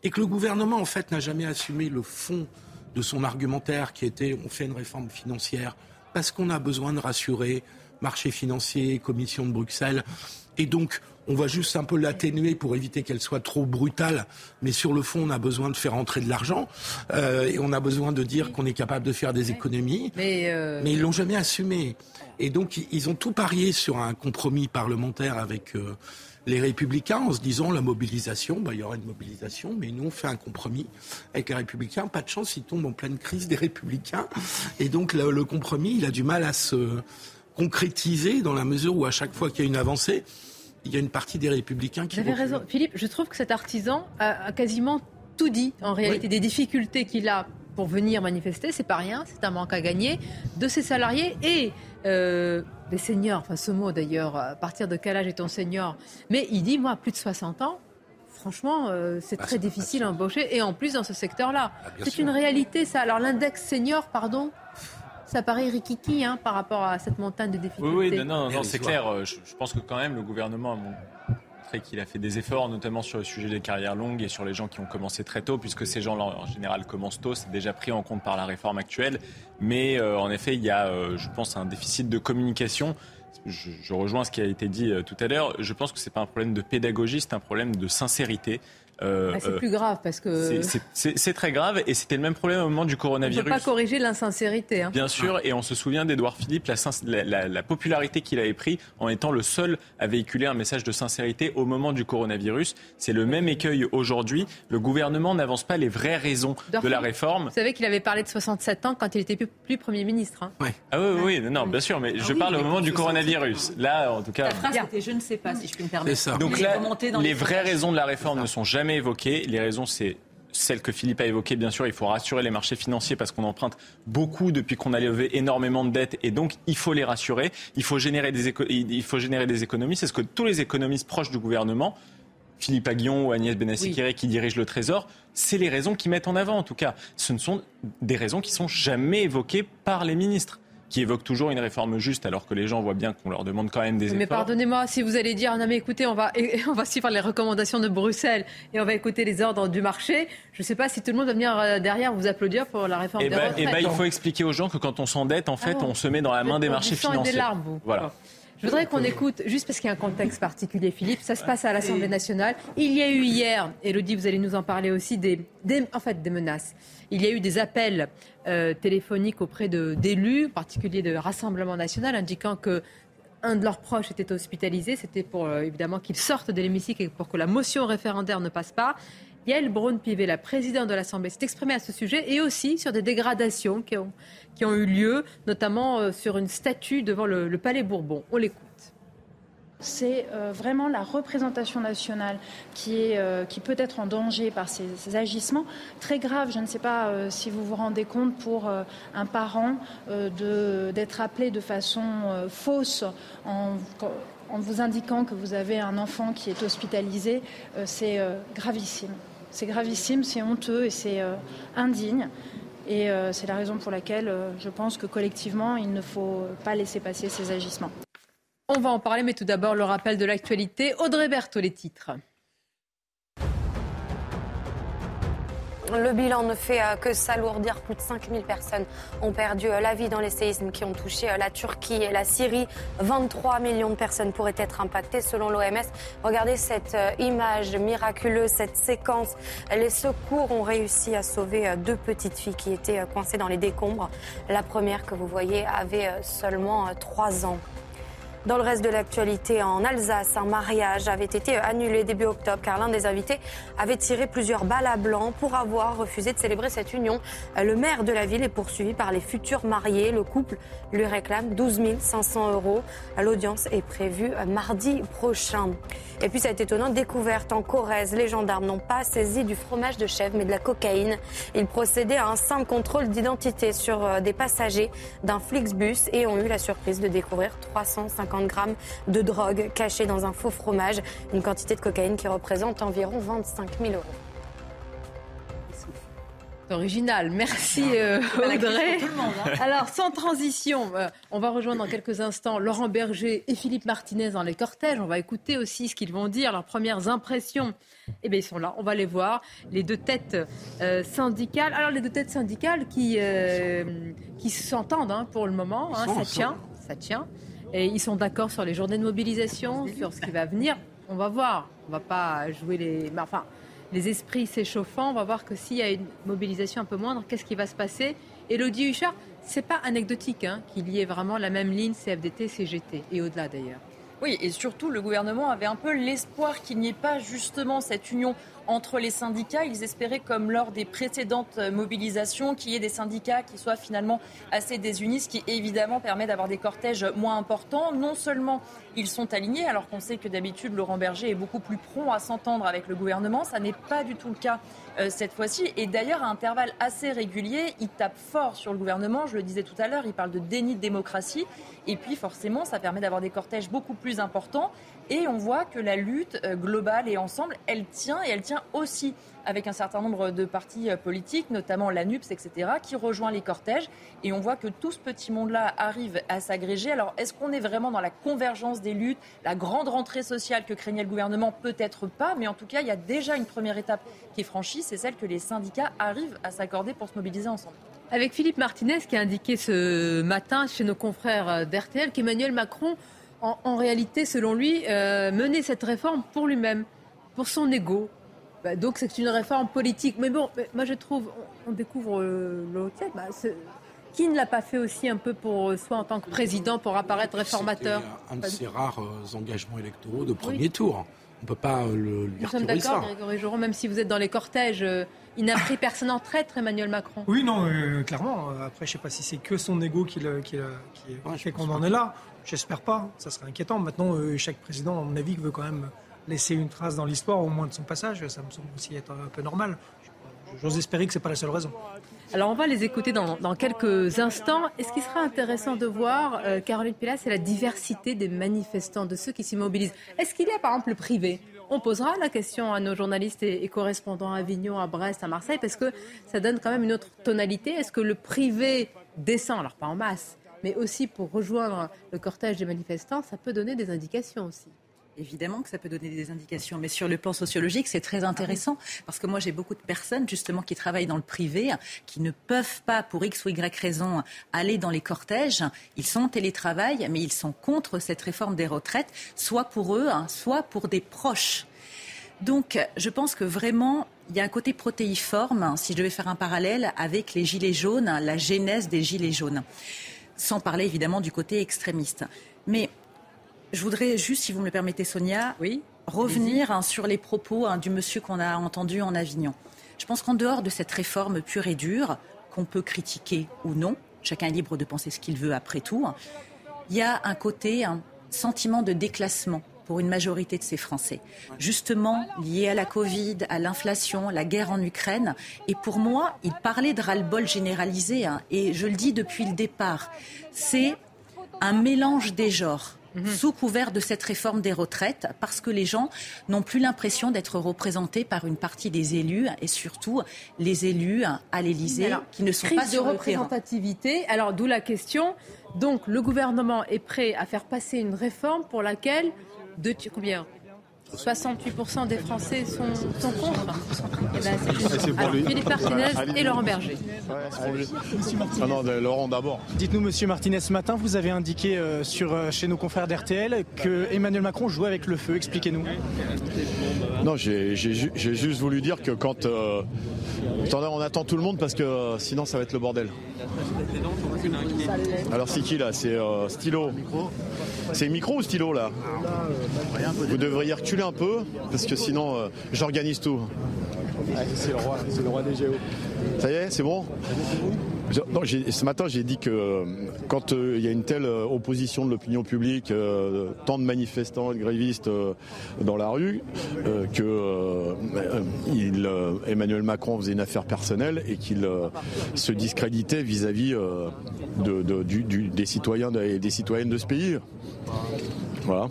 Et que le gouvernement, en fait, n'a jamais assumé le fond de son argumentaire qui était on fait une réforme financière parce qu'on a besoin de rassurer marché financier, commission de Bruxelles. Et donc, on va juste un peu l'atténuer pour éviter qu'elle soit trop brutale. Mais sur le fond, on a besoin de faire entrer de l'argent. Euh, et on a besoin de dire qu'on est capable de faire des économies. Mais, euh, Mais ils l'ont jamais assumé. Et donc, ils- ont tout parié sur un compromis parlementaire avec euh, les Républicains en se disant la mobilisation, bah, il y aura une mobilisation, mais nous, on fait un compromis avec les Républicains. Pas de chance, ils tombent en pleine crise des Républicains. Et donc, le, le compromis, il a du mal à se concrétiser dans la mesure où à chaque fois qu'il y a une avancée, il y a une partie des Républicains qui Vous avez raison. Philippe, je trouve que cet artisan a, quasiment tout dit, en réalité, des difficultés qu'il a pour venir manifester, c'est pas rien, c'est un manque à gagner de ses salariés et euh, des seniors. Enfin, ce mot d'ailleurs, à partir de quel âge est-on senior? Mais il dit, moi, plus de 60 ans, franchement, euh, c'est très difficile à embaucher et en plus dans ce secteur-là. bien c'est une réalité, ça. Alors, l'index senior, pardon, ça paraît rikiki hein, par rapport à cette montagne de difficultés. Oui, oui, non, non, non, c'est clair. Euh, Je, je pense que quand même, le gouvernement a montré qu'il a fait des efforts, notamment sur le sujet des carrières longues et sur les gens qui ont commencé très tôt, puisque ces gens-là, en général, commencent tôt. C'est déjà pris en compte par la réforme actuelle. Mais euh, en effet, il y a, euh, je pense, un déficit de communication. Je, je rejoins ce qui a été dit euh, tout à l'heure. Je pense que c'est pas un problème de pédagogie, c'est un problème de sincérité. Euh, Ah, c'est euh, plus grave parce que c'est- très grave et c'était le même problème au moment du on ne coronavirus. peut pas corriger l'insincérité. hein. Bien sûr, et on se souvient d'Edouard Philippe, la, popularité qu'il avait pris en étant le seul à véhiculer un message de sincérité au moment du coronavirus. C'est le même écueil aujourd'hui. Le gouvernement n'avance pas les vraies raisons de la réforme. Vous savez qu'il avait parlé de 67 ans quand il était plus, plus Premier ministre. hein. Ah oui, oui, oui, non, bien sûr, mais je oui, parle au moment du 67. coronavirus. Là, en tout cas. La phrase c'était je ne sais pas, si je puis me permettre. Donc là, les les vraies raisons de la réforme ne sont jamais évoquées. Les raisons, c'est celles que Philippe a évoquées. Bien sûr, il faut rassurer les marchés financiers parce qu'on emprunte beaucoup depuis qu'on a levé énormément de dettes et donc il faut les rassurer. Il faut générer des, éco- il faut générer des économies. C'est ce que tous les économistes proches du gouvernement Philippe Aguillon ou Agnès Benassi-Kéré qui dirigent le Trésor, c'est les raisons qu'ils mettent en avant en tout cas. Ce ne sont des raisons qui sont jamais évoquées par les ministres, qui évoquent toujours une réforme juste alors que les gens voient bien qu'on leur demande quand même des Mais efforts. pardonnez-moi, si vous allez dire, non mais écoutez, on va, on va suivre les recommandations de Bruxelles et on va écouter les ordres du marché, je ne sais pas si tout le monde va venir euh, derrière vous applaudir pour la réforme Eh des ben, retraites. eh ben, il faut expliquer aux gens que quand on s'endette, en fait, Ah bon on se met dans la main des marchés sang et des financiers. larmes, vous. Voilà. Je voudrais qu'on écoute, juste parce qu'il y a un contexte particulier, Philippe, ça se passe à l'Assemblée nationale. Il y a eu hier, Elodie, vous allez nous en parler aussi, des, des- en fait, des menaces. Il y a eu des appels euh, téléphoniques auprès de- d'élus, en particulier de Rassemblement national, indiquant que un de leurs proches était hospitalisé. C'était pour euh, évidemment qu'il sorte de l'hémicycle et pour que la motion référendaire ne passe pas. Yael Braun-Pivet, la présidente de l'Assemblée, s'est exprimée à ce sujet et aussi sur des dégradations qui ont, qui ont eu lieu, notamment euh, sur une statue devant le, Palais Bourbon. On l'écoute. c'est euh, vraiment la représentation nationale qui, est, euh, qui peut être en danger par ces, agissements. Très grave, je ne sais pas si vous vous rendez compte pour un parent d'être appelé de façon fausse en, en, vous indiquant que vous avez un enfant qui est hospitalisé. c'est gravissime. C'est gravissime, c'est honteux et c'est indigne. Et c'est la raison pour laquelle je pense que collectivement, il ne faut pas laisser passer ces agissements. On va en parler, mais tout d'abord le rappel de l'actualité. Audrey Berthaud, les titres. Le bilan ne fait euh, que s'alourdir. Plus de 5000 personnes ont perdu euh, la vie dans les séismes qui ont touché euh, la Turquie et la Syrie. 23 millions de personnes pourraient être impactées selon l'OMS. Regardez cette image miraculeuse, cette séquence. Les secours ont réussi à sauver deux petites filles qui étaient coincées dans les décombres. La première que vous voyez avait seulement 3 ans. Dans le reste de l'actualité, en Alsace, un mariage avait été annulé début octobre car l'un des invités avait tiré plusieurs balles à blanc pour avoir refusé de célébrer cette union. Le maire de la ville est poursuivi par les futurs mariés. Le couple lui réclame 12 500 euros. L'audience est prévue mardi prochain. Et puis cette étonnante découverte en Corrèze, les gendarmes n'ont pas saisi du fromage de chèvre mais de la cocaïne. Ils procédaient à un simple contrôle d'identité sur euh, des passagers d'un Flixbus et ont eu la surprise de découvrir 350 grammes de drogue cachée dans un faux fromage, une quantité de cocaïne qui représente environ 25 000 euros. Original, merci euh, Audrey. Hein. Alors sans transition, euh, on va rejoindre dans quelques instants Laurent Berger et Philippe Martinez dans les cortèges. On va écouter aussi ce qu'ils vont dire, leurs premières impressions. Eh bien ils sont là, on va les voir. Les deux têtes euh, syndicales. Alors les deux têtes syndicales qui, qui s'entendent hein, pour le moment, hein, ça tient, ça tient. Et ils sont d'accord sur les journées de mobilisation, sur ce qui va venir. On va voir. On va pas jouer les. Enfin, les esprits s'échauffant. On va voir que s'il y a une mobilisation un peu moindre, qu'est-ce qui va se passer? Elodie Huchard, c'est pas anecdotique hein, qu'il y ait vraiment la même ligne CFDT, CGT, et au-delà d'ailleurs. Oui, et surtout, le gouvernement avait un peu l'espoir qu'il n'y ait pas justement cette union entre les syndicats. Ils espéraient, comme lors des précédentes mobilisations, qu'il y ait des syndicats qui soient finalement assez désunis, ce qui évidemment permet d'avoir des cortèges moins importants. Non seulement ils sont alignés, alors qu'on sait que d'habitude Laurent Berger est beaucoup plus prompt à s'entendre avec le gouvernement. Ça n'est pas du tout le cas euh, cette fois-ci. Et d'ailleurs, à intervalles assez réguliers, il tape fort sur le gouvernement. Je le disais tout à l'heure, il parle de déni de démocratie. Et puis forcément, ça permet d'avoir des cortèges beaucoup plus importants. Et on voit que la lutte euh, globale et ensemble, elle tient et elle tient aussi avec un certain nombre de partis euh, politiques, notamment l'ANUPS, etc., qui rejoint les cortèges. Et on voit que tout ce petit monde-là arrive à s'agréger. Alors, est-ce qu'on est vraiment dans la convergence des luttes, la grande rentrée sociale que craignait le gouvernement? Peut-être pas, mais en tout cas, il y a déjà une première étape qui est franchie, c'est celle que les syndicats arrivent à s'accorder pour se mobiliser ensemble. Avec Philippe Martinez qui a indiqué ce matin chez nos confrères euh, d'RTL qu'Emmanuel Macron, en, réalité, selon lui, euh, menait cette réforme pour lui-même, pour son ego, bah, donc c'est une réforme politique. Mais bon, moi je trouve, on, découvre euh, l'autre. Bah, qui ne l'a pas fait aussi un peu pour euh, soi en tant que président pour apparaître réformateur? un de ses rares engagements électoraux de premier tour. On ne peut pas le lui Nous sommes d'accord, Grégory Joron, même si vous êtes dans les cortèges, il n'a pris personne en traître, Emmanuel Macron. Oui, non, clairement. Après, je ne sais pas si c'est que son ego qui, qui, qui fait qu'on en est là. J'espère pas. Ça serait inquiétant. Maintenant, chaque président, à mon avis, veut quand même laisser une trace dans l'histoire, au moins de son passage. Ça me semble aussi être un peu normal. J'ose espérer que ce n'est pas la seule raison. Alors on va les écouter dans, quelques instants. Et ce qui sera intéressant de voir, euh, Caroline Pilat, c'est la diversité des manifestants, de ceux qui s'y mobilisent? Est-ce qu'il y a par exemple le privé? On posera la question à nos journalistes et, correspondants à Avignon, à Brest, à Marseille, parce que ça donne quand même une autre tonalité. Est-ce que le privé descend, alors pas en masse, mais aussi pour rejoindre le cortège des manifestants, ça peut donner des indications aussi Évidemment que ça peut donner des indications, mais sur le plan sociologique, c'est très intéressant parce que moi j'ai beaucoup de personnes justement qui travaillent dans le privé, qui ne peuvent pas pour X ou Y raison aller dans les cortèges. Ils sont en télétravail, mais ils sont contre cette réforme des retraites, soit pour eux, hein, soit pour des proches. Donc je pense que vraiment il y a un côté protéiforme, si je devais faire un parallèle avec les gilets jaunes, la genèse des gilets jaunes, sans parler évidemment du côté extrémiste. Mais je voudrais juste, si vous me le permettez, Sonia, revenir hein, sur les propos hein, du monsieur qu'on a entendu en Avignon. Je pense qu'en dehors de cette réforme pure et dure, qu'on peut critiquer ou non, chacun est libre de penser ce qu'il veut après tout, il y a un côté hein, sentiment de déclassement pour une majorité de ces Français, justement lié à la Covid, à l'inflation, la guerre en Ukraine. Et pour moi, il parlait de ras-le-bol généralisé, hein, et je le dis depuis le départ, c'est un mélange des genres mhm. sous couvert de cette réforme des retraites, parce que les gens n'ont plus l'impression d'être représentés par une partie des élus, et surtout les élus à l'Élysée, qui ne sont pas de représentativité. Alors d'où la question. Donc le gouvernement est prêt à faire passer une réforme pour laquelle de combien 68% des Français sont, sont contre. Eh ben, Alors, Philippe Martinez et Laurent Berger. Ah non, Laurent d'abord. Dites-nous, Monsieur Martinez, ce matin, vous avez indiqué euh, sur, euh, chez nos confrères d'RTL que Emmanuel Macron jouait avec le feu. Expliquez-nous. Non, j'ai juste voulu dire que quand... Euh, attendez, on attend tout le monde parce que sinon ça va être le bordel. Alors c'est qui là? C'est Stylo. C'est micro ou stylo là? Vous devriez reculer un peu parce que sinon euh, j'organise tout. c'est le roi, c'est le roi des géos. Ça y est, c'est bon non, ce matin, j'ai dit que euh, quand euh, il y a une telle opposition de l'opinion publique, tant de manifestants et de grévistes dans la rue, que Emmanuel Macron faisait une affaire personnelle et qu'il se discréditait vis-à-vis des citoyens et des citoyennes de ce pays. Voilà.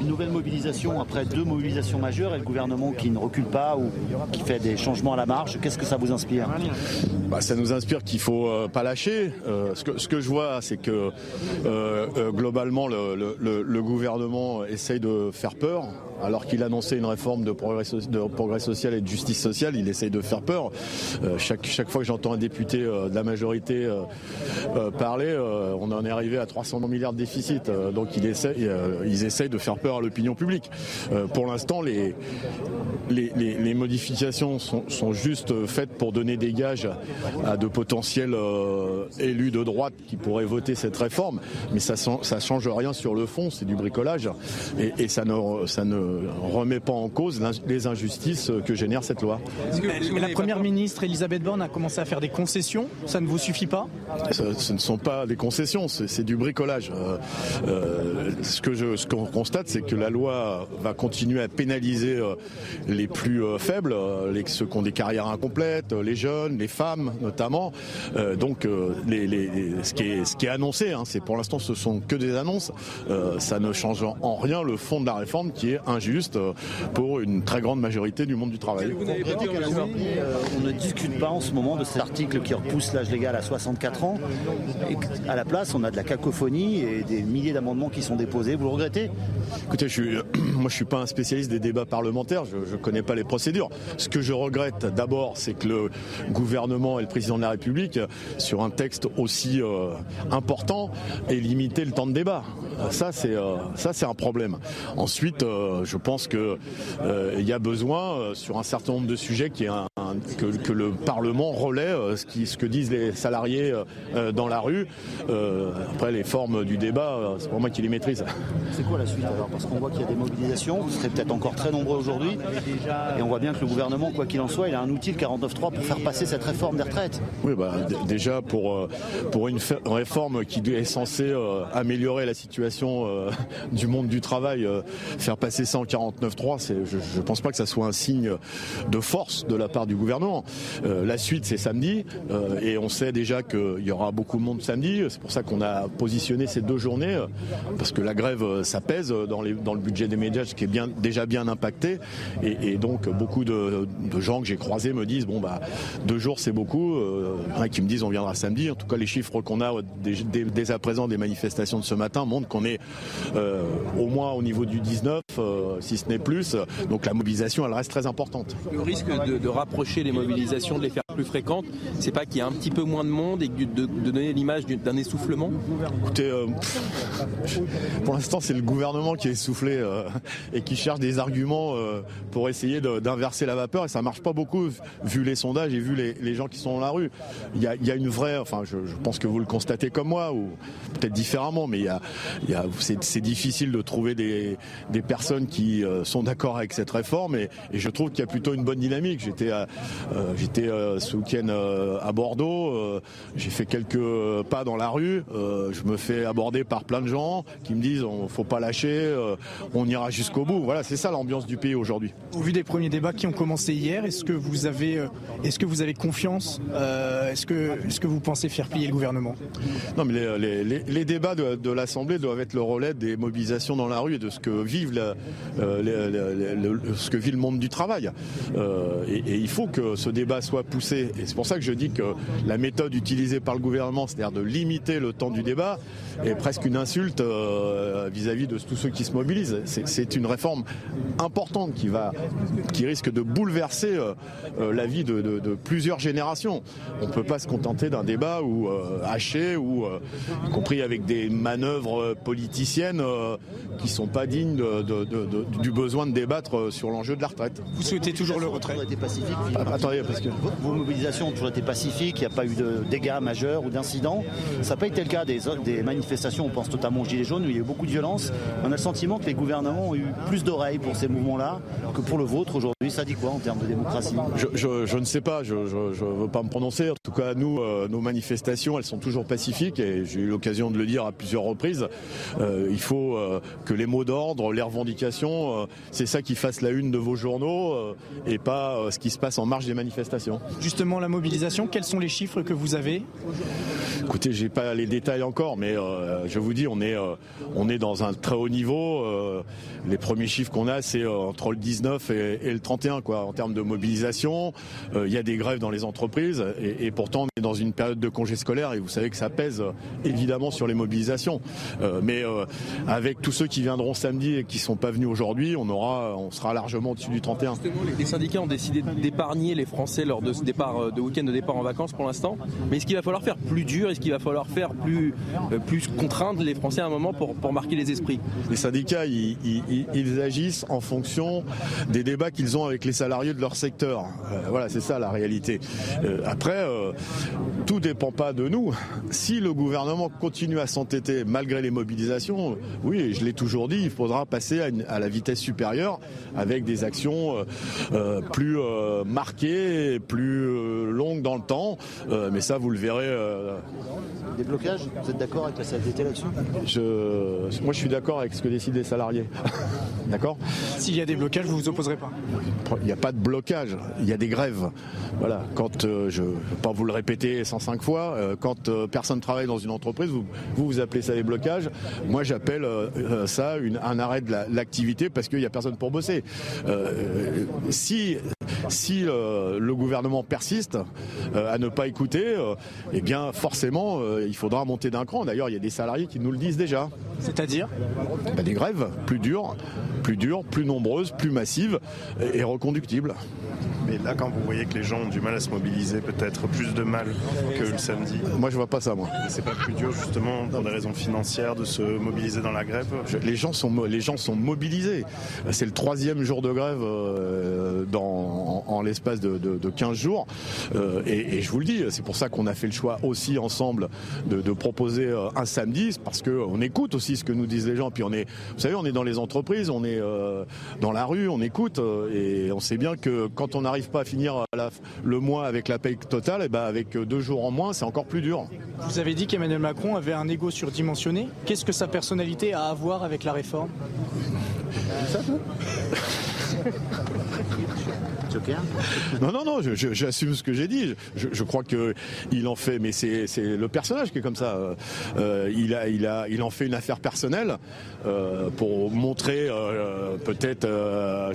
Une nouvelle mobilisation après deux mobilisations majeures et le gouvernement qui ne recule pas ou qui fait des changements à la marge. Qu'est-ce que ça vous inspire? Bah, Ça nous inspire qu'il ne faut euh, pas lâcher. Euh, ce, que, je vois, c'est que euh, globalement, le, gouvernement essaye de faire peur. Alors qu'il annonçait une réforme de progrès, social et de justice sociale, il essaye de faire peur. chaque, chaque fois que j'entends un député de la majorité parler, on en est arrivé à 300 milliards de déficit. donc ils essayent de faire peur à l'opinion publique. Euh, pour l'instant, les, les, modifications sont, juste faites pour donner des gages à de potentiels euh, élus de droite qui pourraient voter cette réforme, mais ça ne change rien sur le fond, c'est du bricolage, et, ça, ne, ça ne remet pas en cause les injustices que génère cette loi. la Première ministre Elisabeth Borne a commencé à faire des concessions, ça ne vous suffit pas? Ce, ne sont pas des concessions, c'est du bricolage. Euh, ce que je, ce qu'on constate, c'est que la loi va continuer à pénaliser euh, les plus euh, faibles, euh, les, ceux qui ont des carrières incomplètes, les jeunes, les femmes notamment. donc, les, ce, qui est, ce qui est annoncé, hein, c'est pour l'instant, ce sont que des annonces. ça ne change en rien le fond de la réforme qui est injuste pour une très grande majorité du monde du travail. on ne discute pas en ce moment de cet article qui repousse l'âge légal à 64 ans. Et à la place, on a de la cacophonie et des milliers d'amendements qui sont déposés. Vous le regrettez? Écoutez, je suis, moi je suis pas un spécialiste des débats parlementaires, je ne connais pas les procédures. Ce que je regrette d'abord, c'est que le gouvernement et le président de la République, sur un texte aussi euh, important, aient limité le temps de débat. Ça, c'est euh, un problème. Ensuite, euh, je pense que il y a besoin sur un certain nombre de sujets qui un, que, le Parlement relaie ce, qui, ce que disent les salariés dans la rue. après, les formes du débat, c'est pour moi qui les maîtrise. C'est quoi la suite alors? Parce qu'on voit qu'il y a des mobilisations, vous serez peut-être encore très nombreux aujourd'hui, et on voit bien que le gouvernement, quoi qu'il en soit, il a un outil, le 49.3, pour faire passer cette réforme des retraites. Oui, bah, déjà pour, euh, pour une réforme qui est censée euh, améliorer la situation euh, du monde du travail, faire passer ça en 49.3, je ne pense pas que ça soit un signe de force de la part du gouvernement. la suite, c'est samedi, et on sait déjà qu'il y aura beaucoup de monde samedi, c'est pour ça qu'on a positionné ces deux journées, parce que la grève, ça pèse dans, les, dans le budget des médias qui est déjà bien impacté. Et, donc beaucoup de, gens que j'ai croisés me disent bon bah deux jours c'est beaucoup. Euh, qui me disent on viendra samedi. En tout cas les chiffres qu'on a dès, à présent des manifestations de ce matin montrent qu'on est euh, au moins au niveau du 19, euh, si ce n'est plus. Donc la mobilisation elle reste très importante. Le risque de, rapprocher les mobilisations, de les faire plus fréquentes, c'est pas qu'il y a un petit peu moins de monde et de, de donner l'image d'un essoufflement? Écoutez, pour l'instant c'est le gouvernement qui est essoufflé et qui cherche des arguments euh, pour essayer d'inverser la vapeur et ça marche pas beaucoup vu les sondages et vu les, gens qui sont dans la rue. Il y a, une vraie, enfin je, pense que vous le constatez comme moi ou peut-être différemment, mais il y a, c'est difficile de trouver des, personnes qui euh, sont d'accord avec cette réforme et, je trouve qu'il y a plutôt une bonne dynamique. J'étais à, J'étais ce week-end à Bordeaux, j'ai fait quelques pas dans la rue, je me fais aborder par plein de gens qui me disent on faut pas lâcher, on ira jusqu'au bout. Voilà, c'est ça l'ambiance du pays aujourd'hui. Au vu des premiers débats qui ont commencé hier, est-ce que vous avez, est-ce que vous avez confiance Est-ce que, est-ce que vous pensez faire plier le gouvernement? Non, mais les, débats de, l'Assemblée doivent être le relais des mobilisations dans la rue et de ce que vivent ce que vit le monde du travail. et, et il faut que ce débat soit poussé. Et c'est pour ça que je dis que la méthode utilisée par le gouvernement, c'est-à-dire de limiter le temps du débat, est presque une insulte euh, vis-à-vis de tous ceux qui se mobilisent. C'est une réforme importante qui va, qui risque de bouleverser euh, euh, la vie de, plusieurs générations. On ne peut pas se contenter d'un débat où haché, ou y compris avec des manœuvres politiciennes qui sont pas dignes du besoin de débattre sur l'enjeu de la retraite. Vous souhaitez toujours le retrait? Attendez, parce que vos mobilisations ont toujours été pacifiques, il n'y a pas eu de dégâts majeurs ou d'incidents. Ça n'a pas été le cas des, des manifestations, on pense notamment aux Gilets jaunes, où il y a eu beaucoup de violence. On a le sentiment que les gouvernements ont eu plus d'oreilles pour ces mouvements-là que pour le vôtre aujourd'hui. Ça dit quoi en termes de démocratie? Je, ne sais pas, je ne veux pas me prononcer. En tout cas, nous, euh, nos manifestations, elles sont toujours pacifiques et j'ai eu l'occasion de le dire à plusieurs reprises. Euh, il faut euh, que les mots d'ordre, les revendications, c'est ça qui fasse la une de vos journaux et pas ce qui se passe en marge des manifestations. Justement, la mobilisation, quels sont les chiffres que vous avez? Écoutez, j'ai pas les détails encore, mais euh, je vous dis, on est, euh, on est dans un très haut niveau. Euh, les premiers chiffres qu'on a, c'est entre le 19 et, le 31, quoi, en termes de mobilisation. Il y a des grèves dans les entreprises, et, pourtant on est dans une période de congé scolaire, et vous savez que ça pèse évidemment sur les mobilisations. mais avec tous ceux qui viendront samedi et qui sont pas venus aujourd'hui, on aura, on sera largement au-dessus du 31. les syndicats ont décidé d'épargner les Français lors de ce départ, de week-end de départ en vacances pour l'instant. Mais est-ce qu'il va falloir faire plus dur? Est-ce qu'il va falloir faire plus, plus contraindre les Français à un moment pour, pour marquer les esprits Les syndicats, ils, ils, agissent en fonction des débats qu'ils ont avec les salariés de leur secteur. Euh, voilà, c'est ça la réalité. Euh, après, euh, tout dépend pas de nous. Si le gouvernement continue à s'entêter malgré les mobilisations, oui, je l'ai toujours dit, il faudra passer à, à, la vitesse supérieure avec des actions plus marquées, plus longues dans le temps. mais ça, vous le verrez des blocages Vous êtes d'accord avec la Là-dessus je... Moi, je suis d'accord avec ce que décident les salariés. d'accord S'il y a des blocages, vous vous opposerez pas Il n'y a pas de blocage, il y a des grèves. Voilà. Quand, euh, je ne vais pas vous le répéter 105 fois, euh, quand euh, personne travaille dans une entreprise, vous, vous, appelez ça des blocages. Moi, j'appelle ça une, un arrêt de l'activité parce qu'il n'y a personne pour bosser. si si le gouvernement persiste à ne pas écouter, eh bien forcément, il faudra monter d'un cran. D'ailleurs, il y a des salariés qui nous le disent déjà. C'est-à-dire bah, Des grèves plus dures, plus dures, plus nombreuses, plus massives et reconductibles. Mais là, quand vous voyez que les gens ont du mal à se mobiliser, peut-être plus de mal que le samedi. Moi, je vois pas ça, moi. C'est pas plus dur, justement, pour des raisons financières, de se mobiliser dans la grève? Les gens sont, les gens sont mobilisés. C'est le troisième jour de grève euh, dans, en, l'espace de, 15 jours. Euh, et, je vous le dis, c'est pour ça qu'on a fait le choix aussi ensemble de, proposer euh, un samedi, parce qu'on écoute aussi ce que nous disent les gens. Puis on est, vous savez, on est dans les entreprises, on est dans la rue, on écoute, et on sait bien que quand on arrive pas à finir le mois avec la paye totale, et eh ben avec deux jours en moins, c'est encore plus dur. Vous avez dit qu'Emmanuel Macron avait un ego surdimensionné. Qu'est-ce que sa personnalité a à voir avec la réforme? Non, non, non, j'assume ce que j'ai dit. Je, crois que il en fait, mais c'est le personnage qui est comme ça. Euh, il, a, il, a, il en fait une affaire personnelle euh, pour montrer euh, peut-être,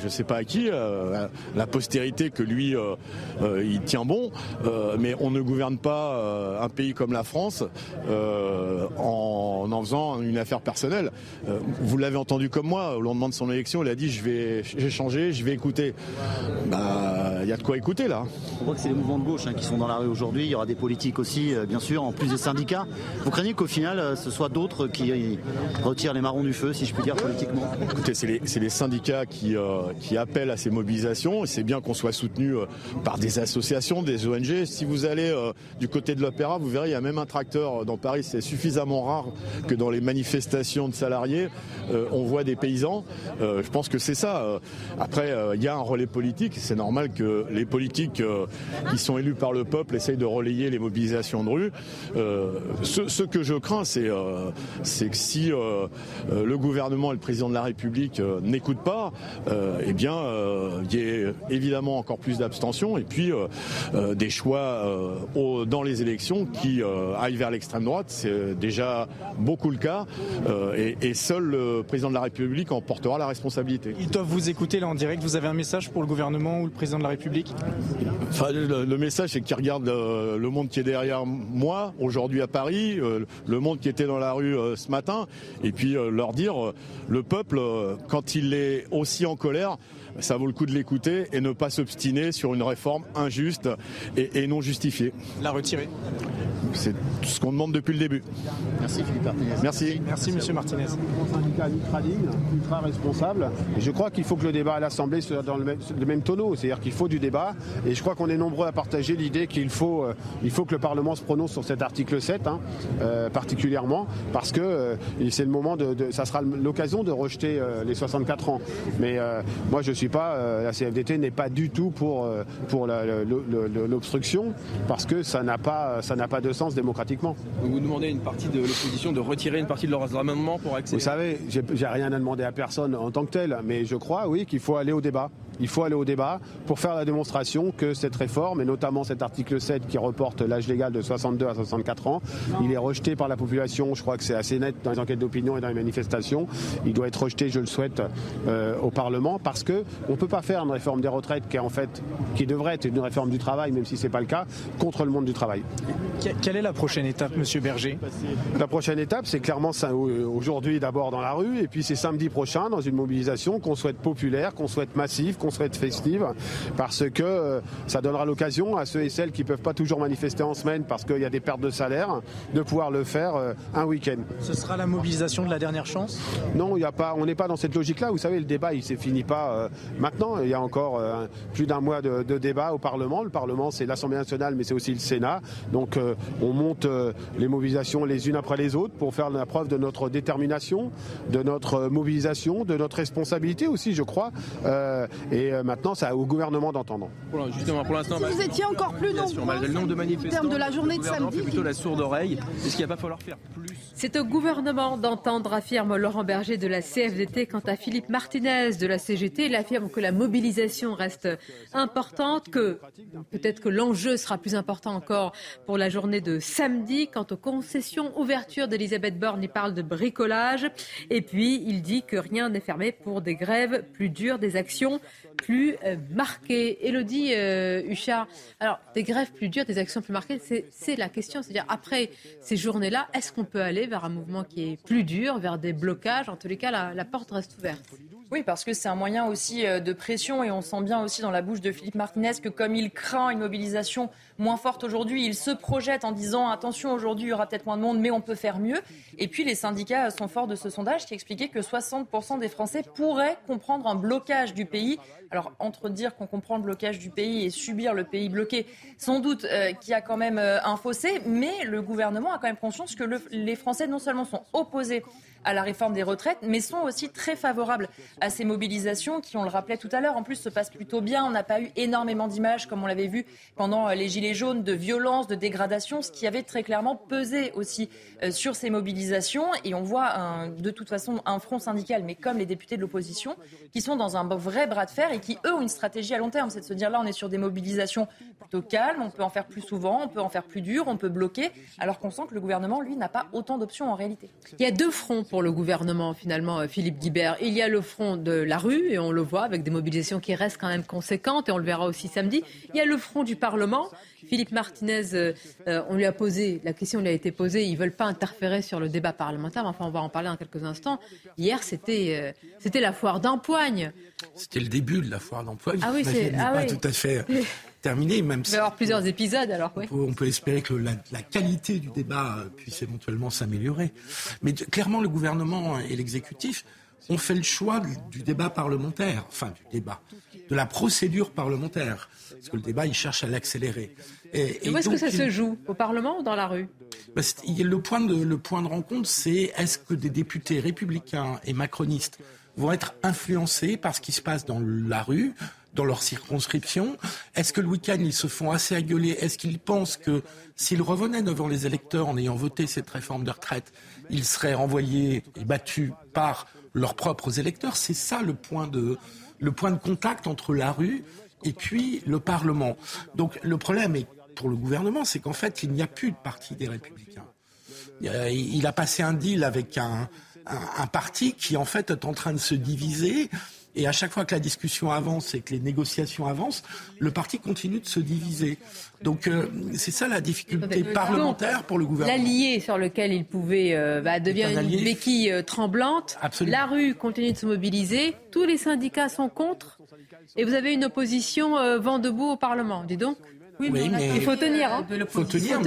je sais pas à qui, la postérité que lui, il tient bon. mais on ne gouverne pas un pays comme la France en, en faisant une affaire personnelle. vous l'avez entendu comme moi, au lendemain de son élection, il a dit je vais, j'ai changé, je vais écouter. Bah, il y a de quoi écouter là. On voit que c'est les mouvements de gauche hein, qui sont dans la rue aujourd'hui. Il y aura des politiques aussi, euh, bien sûr, en plus des syndicats. Vous craignez qu'au final, euh, ce soit d'autres qui retirent les marrons du feu, si je puis dire, politiquement Écoutez, c'est les, syndicats qui, euh, qui appellent à ces mobilisations. C'est bien qu'on soit soutenu par des associations, des ONG. Si vous allez du côté de l'Opéra, vous verrez, il y a même un tracteur dans Paris. C'est suffisamment rare que dans les manifestations de salariés, on voit des paysans je pense que c'est ça. Après, il y a un relais politique. C'est normal que les politiques qui sont élus par le peuple essayent de relayer les mobilisations de rue. Ce, que je crains, c'est que si le gouvernement et le président de la République n'écoutent pas, eh bien, il y ait évidemment encore plus d'abstention et puis des choix dans les élections qui aillent vers l'extrême droite. C'est déjà beaucoup le cas. Et, et, seul le président de la République en portera la responsabilité. Ils doivent vous écouter là en direct. Vous avez un message pour le gouvernement le président de la République le, message, c'est qu'ils regardent euh, le monde qui est derrière moi aujourd'hui à Paris, euh, le monde qui était dans la rue euh, ce matin, et puis leur dire le peuple, quand il est aussi en colère, ça vaut le coup de l'écouter et ne pas s'obstiner sur une réforme injuste et, non justifiée. La retirer C'est ce qu'on demande depuis le début. Merci Philippe Martinez. Merci. Merci Monsieur Martinez. syndicat ultra digne, ultra responsable. Et je crois qu'il faut que le débat à l'Assemblée soit dans le même, tonneau, c'est-à-dire qu'il faut du débat. Et je crois qu'on est nombreux à partager l'idée qu'il faut, euh, il faut que le Parlement se prononce sur cet article 7, hein, euh, particulièrement, parce que euh, c'est le moment de, ça sera l'occasion de rejeter les 64 ans. Mais moi, je suis pas, euh, la CFDT n'est pas du tout pour, euh, pour l'obstruction parce que ça n'a pas, ça n'a pas de sens démocratiquement. Vous demandez à une partie de l'opposition de retirer une partie de leurs amendements pour accéder. Vous savez, j'ai rien à demander à personne en tant que tel, mais je crois, oui, qu'il faut aller au débat. Il faut aller au débat pour faire la démonstration que cette réforme, et notamment cet article 7 qui reporte l'âge légal de 62 à 64 ans, il est rejeté par la population. Je crois que c'est assez net dans les enquêtes d'opinion et dans les manifestations. Il doit être rejeté, je le souhaite, euh, au Parlement parce que on ne peut pas faire une réforme des retraites qui est en fait, qui devrait être une réforme du travail, même si ce n'est pas le cas, contre le monde du travail. Quelle est la prochaine étape, Monsieur Berger? La prochaine étape, c'est clairement aujourd'hui d'abord dans la rue, et puis c'est samedi prochain dans une mobilisation qu'on souhaite populaire, qu'on souhaite massive, qu'on souhaite festive, parce que euh, ça donnera l'occasion à ceux et celles qui ne peuvent pas toujours manifester en semaine parce qu'il y a des pertes de salaire, de pouvoir le faire euh, un week-end. Ce sera la mobilisation de la dernière chance? Non, y a pas, on n'est pas dans cette logique-là. Vous savez, le débat, il s'est fini pas euh, maintenant. Il y a encore plus d'un mois de, débat au Parlement. Le Parlement, c'est l'Assemblée nationale, mais c'est aussi le Sénat. Donc, on monte les mobilisations les unes après les autres pour faire la preuve de notre détermination, de notre mobilisation, de notre responsabilité aussi, je crois. Et maintenant, c'est au gouvernement d'entendre. Justement, pour l'instant, si vous étiez encore plus nombreux, le nombre de manifestants, de la journée de samedi, fait plutôt la sourde oreille. Est-ce qu'il va pas falloir faire plus? C'est au gouvernement d'entendre, affirme Laurent Berger de la CFDT. Quant à Philippe Martinez de la CGT, il affirme que la mobilisation reste importante, que peut-être que l'enjeu sera plus important encore pour la journée de samedi. Quant aux concessions, ouverture d'Elisabeth Borne, il parle de bricolage. Et puis, il dit que rien n'est fermé pour des grèves plus dures, des actions So plus euh, marquées. Elodie euh, Huchard, alors des grèves plus dures, des actions plus marquées, c'est la question. C'est-à-dire après ces journées-là, est-ce qu'on peut aller vers un mouvement qui est plus dur, vers des blocages? En tous les cas, la, la porte reste ouverte. Oui, parce que c'est un moyen aussi euh, de pression et on sent bien aussi dans la bouche de Philippe Martinez que comme il craint une mobilisation moins forte aujourd'hui, il se projette en disant attention aujourd'hui il y aura peut-être moins de monde mais on peut faire mieux. Et puis les syndicats sont forts de ce sondage qui expliquait que 60% des Français pourraient comprendre un blocage du pays. Alors entre dire qu'on comprend le blocage du pays et subir le pays bloqué, sans doute euh, qu'il y a quand même euh, un fossé, mais le gouvernement a quand même conscience que les Français non seulement sont opposés à la réforme des retraites, mais sont aussi très favorables à ces mobilisations qui, on le rappelait tout à l'heure, en plus se passent plutôt bien. On n'a pas eu énormément d'images, comme on l'avait vu pendant euh, les Gilets jaunes, de violence, de dégradation, ce qui avait très clairement pesé aussi euh, sur ces mobilisations. Et on voit de toute façon un front syndical, mais comme les députés de l'opposition, qui sont dans un vrai bras de fer et qui, eux, ont une stratégie à long terme. C'est de se dire là, on est sur des mobilisations plutôt calmes, on peut en faire plus souvent, on peut en faire plus dur, on peut bloquer, alors qu'on sent que le gouvernement, lui, n'a pas autant d'options en réalité. Il y a deux fronts pour le gouvernement, finalement, euh, Philippe Guibert. Il y a le front de la rue, et on le voit avec des mobilisations qui restent quand même conséquentes, et on le verra aussi samedi. Il y a le front du Parlement. Philippe Martinez, euh, euh, on lui a posé, la question lui a été posée, ils ne veulent pas interférer sur le débat parlementaire, enfin on va en parler dans quelques instants. Hier, c'était c'était la foire d'empoigne. C'était le début de la foire d'empoigne. Ah oui, c'est ah pas tout à fait terminé. Même Il va y avoir plusieurs épisodes alors. Oui. On, peut, espérer que la, qualité du débat puisse éventuellement s'améliorer. Mais clairement, le gouvernement et l'exécutif on fait le choix du débat parlementaire, enfin du débat, de la procédure parlementaire, parce que le débat, il cherche à l'accélérer. Et, où est-ce que ça se joue? Au Parlement ou dans la rue? Bah, le, point de, le point de rencontre, c'est est-ce que des députés républicains et macronistes vont être influencés par ce qui se passe dans la rue, dans leur circonscription Est-ce que le week-end, ils se font assez agueuler Est-ce qu'ils pensent que s'ils revenaient devant les électeurs en ayant voté cette réforme de retraite, ils seraient renvoyés et battus par leurs propres électeurs? C'est ça le point de, le point de contact entre la rue et puis le Parlement. Donc le problème est, pour le gouvernement, c'est qu'en fait, il n'y a plus de parti des Républicains. Il a passé un deal avec un, un, parti qui, en fait, est en train de se diviser. Et à chaque fois que la discussion avance et que les négociations avancent, le parti continue de se diviser. Donc euh, c'est ça la difficulté parlementaire pour le gouvernement. L'allié sur lequel il pouvait euh, bah, devient une béquille euh, tremblante. La rue continue de se mobiliser. Tous les syndicats sont contre. Et vous avez une opposition vent debout au Parlement. Dis donc. Oui, mais, il faut tenir. Hein. Il faut tenir.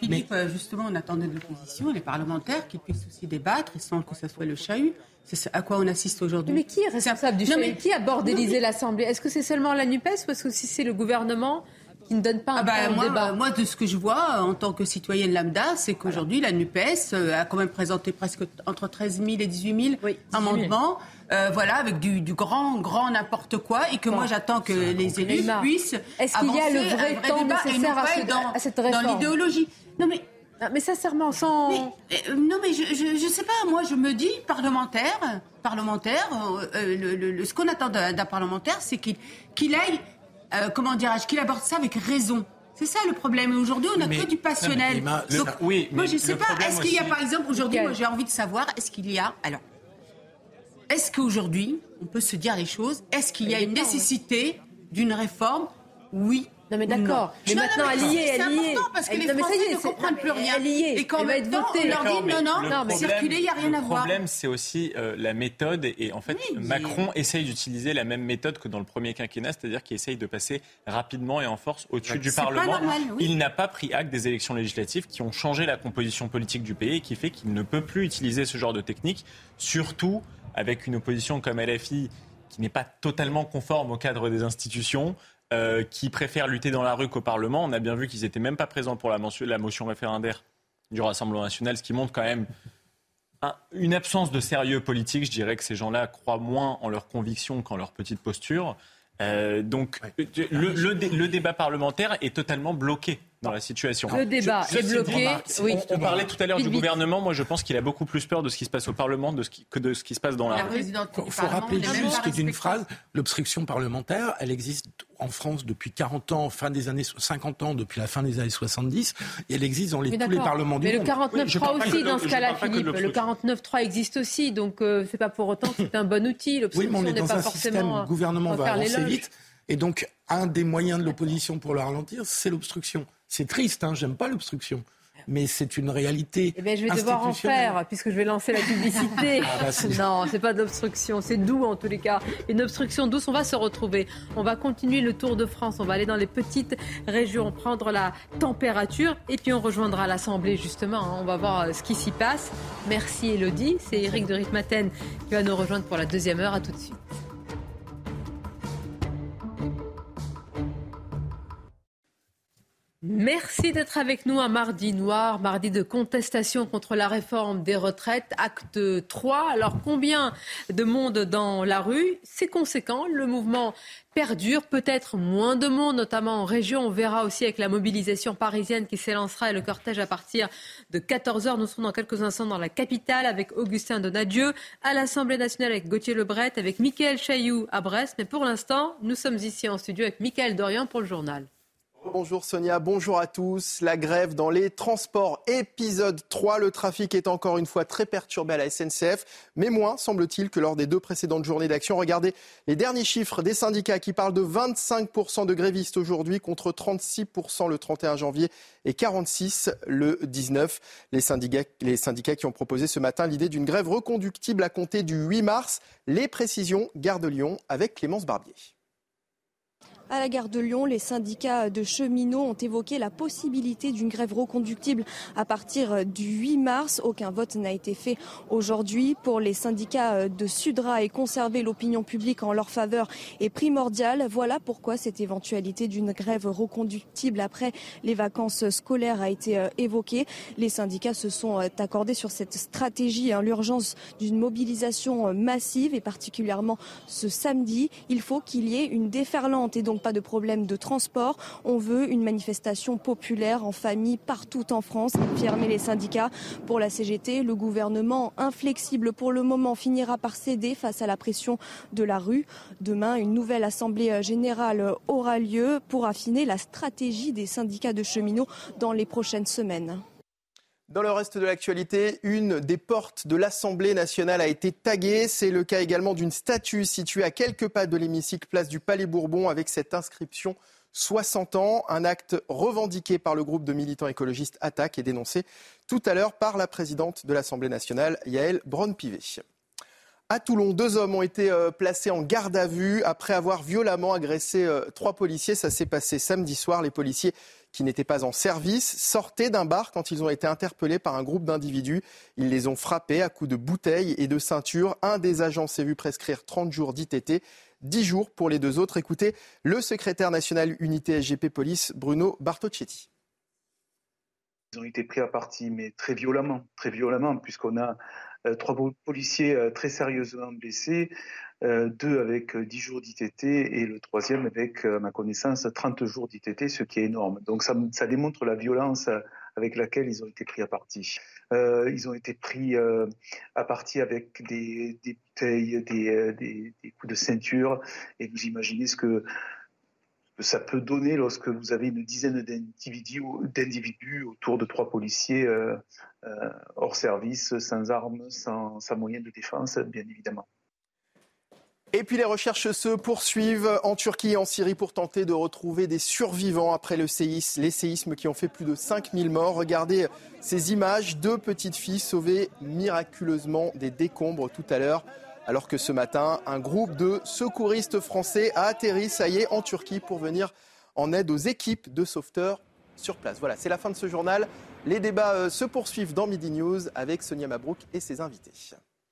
Philippe, justement, on attendait de l'opposition, les parlementaires, qu'ils puissent aussi débattre, sans que ce soit le chahut. C'est à quoi on assiste aujourd'hui. Mais qui est responsable du chahut Qui a bordélisé l'Assemblée? Est-ce que c'est seulement la NUPES ou est-ce que c'est le gouvernement qui ne donne pas un ah bah, moi, débat? Moi, de ce que je vois en tant que citoyenne lambda, c'est qu'aujourd'hui, la NUPES euh, a quand même présenté presque entre 13 000 et 18 000 amendements. Euh, voilà, avec du, grand, grand n'importe quoi, et que moi j'attends que les élus puissent. Est-ce qu'il y a le vrai temps nécessaire à, cette réforme? Dans l'idéologie. Non mais ah, mais sincèrement, sans. Euh, non, mais je, je, sais pas. Moi, je me dis parlementaire, parlementaire. Euh, le, ce qu'on attend d'un parlementaire, c'est qu'il qu'il aille, euh, comment dirais-je, qu'il aborde ça avec raison. C'est ça le problème. Aujourd'hui, on n'a que du passionnel. Donc, oui, moi, je sais pas. Est-ce qu'il y a, par exemple, aujourd'hui, moi, j'ai envie de savoir, est-ce qu'il y a, alors, est-ce qu'aujourd'hui, on peut se dire les choses? Est-ce qu'il y a une nécessité d'une réforme? Oui non mais d'accord. Mais maintenant, elle y est, elle y est. parce que les Français ne comprennent plus rien. Elle y est. Et quand même temps, on leur dit non, non, non circuler, il n'y a rien à voir. Le problème, c'est aussi euh, la méthode. Et en fait, Macron essaye d'utiliser la même méthode que dans le premier quinquennat, c'est-à-dire qu'il essaye de passer rapidement et en force au-dessus du Parlement. Il n'a pas pris acte des élections législatives qui ont changé la composition politique du pays et qui fait qu'il ne peut plus utiliser ce genre de technique, surtout avec une opposition comme LFI qui n'est pas totalement conforme au cadre des institutions, euh, qui préfèrent lutter dans la rue qu'au Parlement. On a bien vu qu'ils n'étaient même pas présents pour la, la, motion référendaire du Rassemblement national, ce qui montre quand même une absence de sérieux politique. Je dirais que ces gens-là croient moins en leurs convictions qu'en leur petite posture. Euh, donc le, débat parlementaire est totalement bloqué dans la situation. Le débat est bloqué. On, parlait tout à l'heure du gouvernement. Moi, je pense qu'il a beaucoup plus peur de ce qui se passe au Parlement de ce que de ce qui se passe dans la, rue. Il faut rappeler juste d'une phrase, l'obstruction parlementaire, elle existe en France depuis 40 ans, fin des années 50 ans, depuis la fin des années 70, et elle existe dans les, tous les parlements du monde. Mais le 49.3 aussi, dans ce cas-là, Philippe. Le 49.3 existe aussi, donc euh, c'est pas pour autant que c'est un bon outil. Oui, mais on est dans un système où le gouvernement va avancer vite, et donc un des moyens de l'opposition pour le ralentir, c'est l'obstruction. C'est triste, hein, j'aime pas l'obstruction mais c'est une réalité. Eh bien, je vais devoir en faire, puisque je vais lancer la publicité. ah bah non, c'est pas de l'obstruction, c'est doux en tous les cas. Une obstruction douce, on va se retrouver. On va continuer le Tour de France, on va aller dans les petites régions, prendre la température, et puis on rejoindra l'Assemblée justement. Hein. On va voir euh, ce qui s'y passe. Merci Elodie, c'est Eric de Ritmaten qui va nous rejoindre pour la deuxième heure. À tout de suite. Merci d'être avec nous un mardi noir, mardi de contestation contre la réforme des retraites, acte 3. Alors combien de monde dans la rue? C'est conséquent, le mouvement perdure, peut-être moins de monde, notamment en région. On verra aussi avec la mobilisation parisienne qui s'élancera et le cortège à partir de 14h. Nous serons dans quelques instants dans la capitale avec Augustin Donadieu, à l'Assemblée nationale avec Gauthier Lebret, avec Mickaël Chailloux à Brest. Mais pour l'instant, nous sommes ici en studio avec Mickaël Dorian pour le journal. Bonjour Sonia, bonjour à tous. La grève dans les transports, épisode 3. Le trafic est encore une fois très perturbé à la SNCF, mais moins, semble-t-il, que lors des deux précédentes journées d'action. Regardez les derniers chiffres des syndicats qui parlent de 25% de grévistes aujourd'hui contre 36% le 31 janvier et 46% le 19. Les syndicats, les syndicats qui ont proposé ce matin l'idée d'une grève reconductible à compter du 8 mars. Les précisions, Gare de Lyon avec Clémence Barbier. À la gare de Lyon, les syndicats de cheminots ont évoqué la possibilité d'une grève reconductible à partir du 8 mars. Aucun vote n'a été fait aujourd'hui. Pour les syndicats de Sudra et conserver l'opinion publique en leur faveur est primordial. Voilà pourquoi cette éventualité d'une grève reconductible après les vacances scolaires a été évoquée. Les syndicats se sont accordés sur cette stratégie, hein, l'urgence d'une mobilisation massive et particulièrement ce samedi. Il faut qu'il y ait une déferlante et donc pas de problème de transport. On veut une manifestation populaire en famille partout en France, affirmaient les syndicats. Pour la CGT, le gouvernement, inflexible pour le moment, finira par céder face à la pression de la rue. Demain, une nouvelle assemblée générale aura lieu pour affiner la stratégie des syndicats de cheminots dans les prochaines semaines. Dans le reste de l'actualité, une des portes de l'Assemblée nationale a été taguée. C'est le cas également d'une statue située à quelques pas de l'hémicycle place du Palais Bourbon avec cette inscription 60 ans, un acte revendiqué par le groupe de militants écologistes Attaque et dénoncé tout à l'heure par la présidente de l'Assemblée nationale, Yael Braun-Pivet. À Toulon, deux hommes ont été euh, placés en garde à vue après avoir violemment agressé euh, trois policiers. Ça s'est passé samedi soir. Les policiers qui n'étaient pas en service sortaient d'un bar quand ils ont été interpellés par un groupe d'individus. Ils les ont frappés à coups de bouteilles et de ceinture. Un des agents s'est vu prescrire 30 jours d'ITT. 10 jours pour les deux autres. Écoutez le secrétaire national unité SGP Police, Bruno Bartocchetti. Ils ont été pris à partie, mais très violemment, très violemment, puisqu'on a trois policiers euh, très sérieusement blessés, euh, deux avec 10 jours d'ITT et le troisième avec, à ma connaissance, 30 jours d'ITT, ce qui est énorme. Donc ça, démontre la violence avec laquelle ils ont été pris à partie. Euh, ils ont été pris euh, à partie avec des, bouteilles, des, des, coups de ceinture, et vous imaginez ce que, ça peut donner lorsque vous avez une dizaine d'individus autour de trois policiers hors service, sans armes, sans, sans moyens de défense, bien évidemment. Et puis les recherches se poursuivent en Turquie et en Syrie pour tenter de retrouver des survivants après le séisme, les séismes qui ont fait plus de 5000 morts. Regardez ces images, deux petites filles sauvées miraculeusement des décombres tout à l'heure. Alors que ce matin, un groupe de secouristes français a atterri, ça y est, en Turquie pour venir en aide aux équipes de sauveteurs sur place. Voilà, c'est la fin de ce journal. Les débats euh, se poursuivent dans Midi News avec Sonia Mabrouk et ses invités.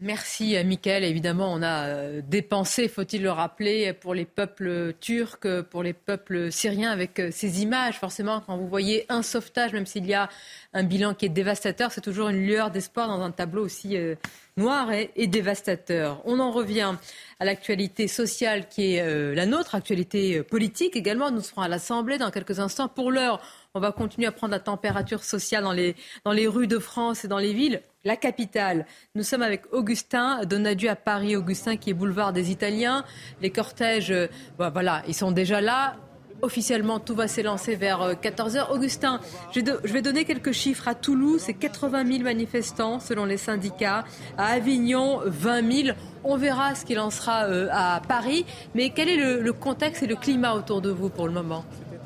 Merci, Mickaël. Évidemment, on a euh, dépensé, faut-il le rappeler, pour les peuples turcs, pour les peuples syriens, avec euh, ces images. Forcément, quand vous voyez un sauvetage, même s'il y a un bilan qui est dévastateur, c'est toujours une lueur d'espoir dans un tableau aussi euh, noir et, dévastateur. On en revient à l'actualité sociale qui est la nôtre, actualité politique également. Nous serons à l'Assemblée dans quelques instants. Pour l'heure, on va continuer à prendre la température sociale dans les, dans les rues de France et dans les villes. La capitale. Nous sommes avec Augustin Donadieu à Paris. Augustin qui est boulevard des Italiens. Les cortèges, euh, bah, voilà, ils sont déjà là. Officiellement, tout va s'élancer vers 14h. Euh, Augustin, je vais donner quelques chiffres. À Toulouse, c'est 80 000 manifestants selon les syndicats. À Avignon, 20 000. On verra ce qu'il en sera euh, à Paris. Mais quel est le, le contexte et le climat autour de vous pour le moment?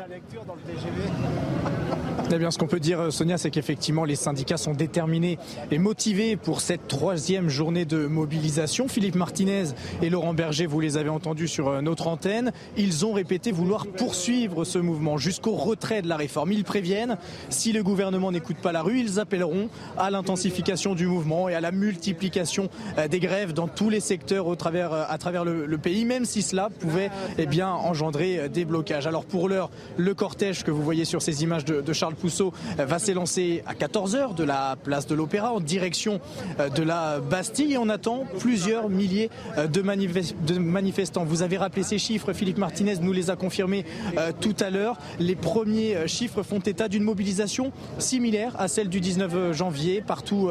Lecture dans le TGV. Eh bien, ce qu'on peut dire, Sonia, c'est qu'effectivement, les syndicats sont déterminés et motivés pour cette troisième journée de mobilisation. Philippe Martinez et Laurent Berger, vous les avez entendus sur euh, notre antenne, ils ont répété vouloir poursuivre ce mouvement jusqu'au retrait de la réforme. Ils préviennent, si le gouvernement n'écoute pas la rue, ils appelleront à l'intensification du mouvement et à la multiplication euh, des grèves dans tous les secteurs au travers, euh, à travers le, le pays, même si cela pouvait eh bien, engendrer des blocages. Alors pour l'heure, le cortège que vous voyez sur ces images de, Charles Pousseau euh, va s'élancer à 14h de la place de l'Opéra en direction euh, de la Bastille et on attend plusieurs milliers euh, de, manifestants. Vous avez rappelé ces chiffres, Philippe Martinez nous les a confirmés tout à l'heure. Les premiers chiffres font état d'une mobilisation similaire à celle du 19 janvier partout,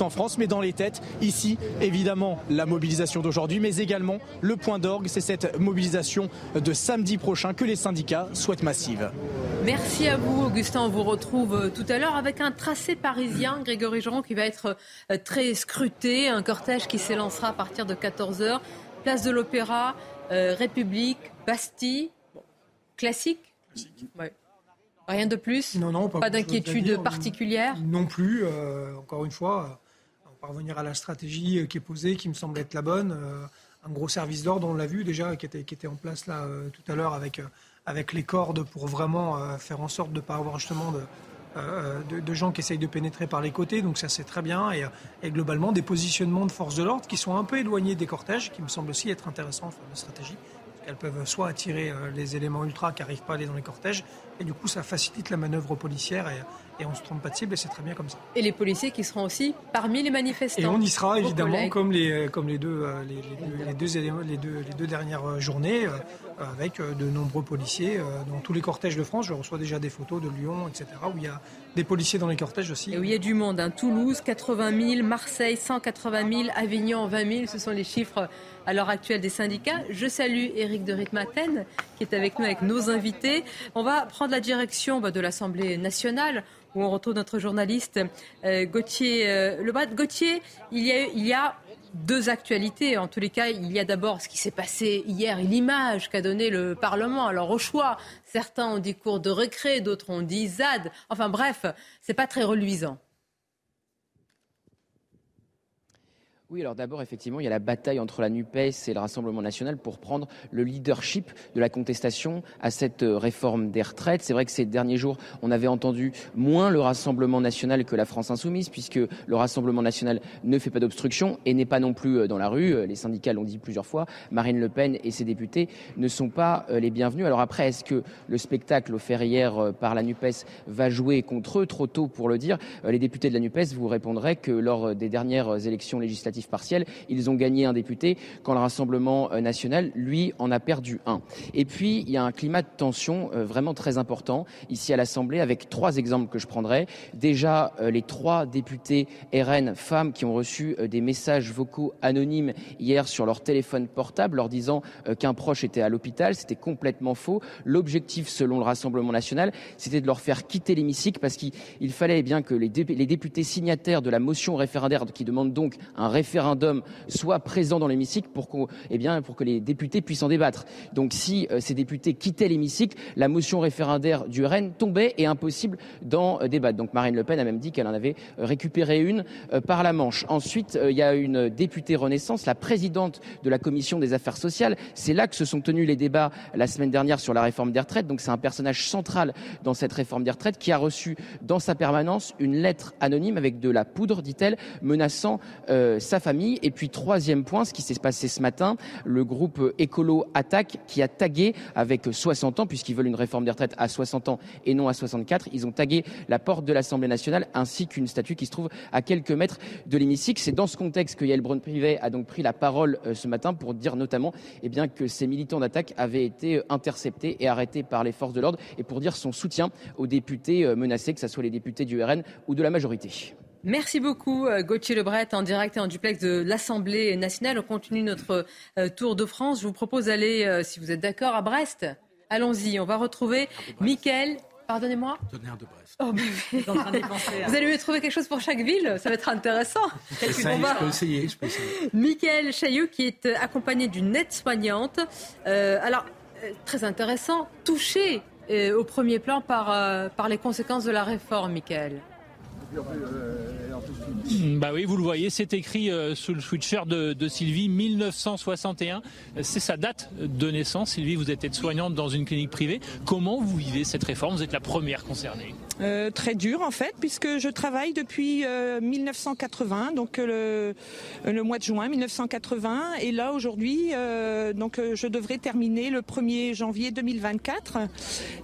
en France, mais dans les têtes, ici, évidemment, la mobilisation d'aujourd'hui, mais également le point d'orgue, c'est cette mobilisation de samedi prochain que les syndicats souhaitent massive. Merci à vous, Augustin. On vous retrouve euh, tout à l'heure avec un tracé parisien, Grégory Jean, qui va être euh, très scruté. Un cortège qui s'élancera à partir de 14h. Place de l'Opéra, euh, République, Bastille. classique Rien de plus? Non, non, pas, d'inquiétude particulière? Non plus. encore une fois, on va revenir à la stratégie qui est posée, qui me semble être la bonne. un gros service d'ordre, on l'a vu déjà, qui était, qui était en place là tout à l'heure avec avec les cordes pour vraiment faire en sorte de ne pas avoir justement de, de, gens qui essayent de pénétrer par les côtés, donc ça c'est très bien, et, globalement des positionnements de forces de l'ordre qui sont un peu éloignés des cortèges, qui me semble aussi être intéressant en termes de stratégie. Elles peuvent soit attirer les éléments ultra qui n'arrivent pas à aller dans les cortèges, et du coup ça facilite la manœuvre policière et, et on ne se trompe pas de cible et c'est très bien comme ça. Et les policiers qui seront aussi parmi les manifestants. Et on y sera évidemment comme les, comme les, deux, les, les, deux, les, deux, les deux dernières journées euh, avec euh, de nombreux policiers euh, dans tous les cortèges de France. Je reçois déjà des photos de Lyon, etc. où il y a des policiers dans les cortèges aussi. Et où il y a du monde. Hein. Toulouse, 80 000, Marseille, 180 000, Avignon, 20 000. Ce sont les chiffres à l'heure actuelle des syndicats. Je salue Éric de Ritmaten qui est avec nous avec nos invités. On va prendre la direction bah, de l'Assemblée nationale où on retrouve notre journaliste euh, Gauthier euh. Gauthier, il y, a, il y a deux actualités. En tous les cas, il y a d'abord ce qui s'est passé hier et l'image qu'a donné le Parlement. Alors au choix, certains ont dit cours de récré, d'autres ont dit ZAD. Enfin bref, c'est pas très reluisant. Oui, alors d'abord, effectivement, il y a la bataille entre la NUPES et le Rassemblement national pour prendre le leadership de la contestation à cette euh, réforme des retraites. C'est vrai que ces derniers jours, on avait entendu moins le Rassemblement national que la France insoumise, puisque le Rassemblement national ne fait pas d'obstruction et n'est pas non plus euh, dans la rue. Euh, les syndicats l'ont dit plusieurs fois. Marine Le Pen et ses députés ne sont pas les bienvenus. Alors après, est-ce que le spectacle offert hier par la NUPES va jouer contre eux? Trop tôt pour le dire. Les députés de la NUPES vous répondraient que lors des dernières élections législatives partielle. Ils ont gagné un député quand le Rassemblement euh, national, lui, en a perdu un. Et puis, il y a un climat de tension euh, vraiment très important ici à l'Assemblée avec trois exemples que je prendrai. Déjà, euh, les trois députés RN femmes qui ont reçu des messages vocaux anonymes hier sur leur téléphone portable leur disant qu'un proche était à l'hôpital. C'était complètement faux. L'objectif, selon le Rassemblement national, c'était de leur faire quitter l'hémicycle parce qu'il fallait bien que les, députés signataires de la motion référendaire qui demande donc un référendum soit présent dans l'hémicycle pour, eh bien, pour que les députés puissent en débattre. Donc si euh, ces députés quittaient l'hémicycle, la motion référendaire du RN tombait et impossible d'en euh, débattre. Donc Marine Le Pen a même dit qu'elle en avait euh, récupéré une par la Manche. Ensuite, il y a une députée Renaissance, la présidente de la commission des affaires sociales. C'est là que se sont tenus les débats la semaine dernière sur la réforme des retraites. Donc c'est un personnage central dans cette réforme des retraites qui a reçu dans sa permanence une lettre anonyme avec de la poudre, dit-elle, menaçant sa Et puis troisième point, ce qui s'est passé ce matin, le groupe Écolo Attaque qui a tagué avec 60 ans, puisqu'ils veulent une réforme des retraites à 60 ans et non à 64, ils ont tagué la porte de l'Assemblée nationale ainsi qu'une statue qui se trouve à quelques mètres de l'hémicycle. C'est dans ce contexte que Yael Braun-Privet a donc pris la parole euh, ce matin pour dire notamment eh que ces militants d'attaque avaient été euh, interceptés et arrêtés par les forces de l'ordre et pour dire son soutien aux députés euh, menacés, que ce soit les députés du RN ou de la majorité. Merci beaucoup euh, Gauthier Lebret en direct et en duplex de l'Assemblée nationale. On continue notre euh, tour de France. Je vous propose d'aller, euh, si vous êtes d'accord, à Brest. Allons-y, on va retrouver Mickaël. Pardonnez-moi Tonnerre de Brest. Oh, hein. vous allez lui trouver quelque chose pour chaque ville Ça va être intéressant. je peux essayer. Je peux Mickaël Chaillot qui est accompagné d'une aide-soignante. alors, très intéressant, touché au premier plan par, par les conséquences de la réforme, Mickaël. Mm, bah oui, vous le voyez, c'est écrit euh, sous le switcher de, Sylvie, 1961. C'est sa date de naissance. Sylvie, vous êtes aide-soignante dans une clinique privée. Comment vous vivez cette réforme? Vous êtes la première concernée. Euh, très dur en fait, puisque je travaille depuis 1980, euh, donc le, le, mois de juin 1980, et là aujourd'hui, donc je devrais terminer le 1er janvier 2024,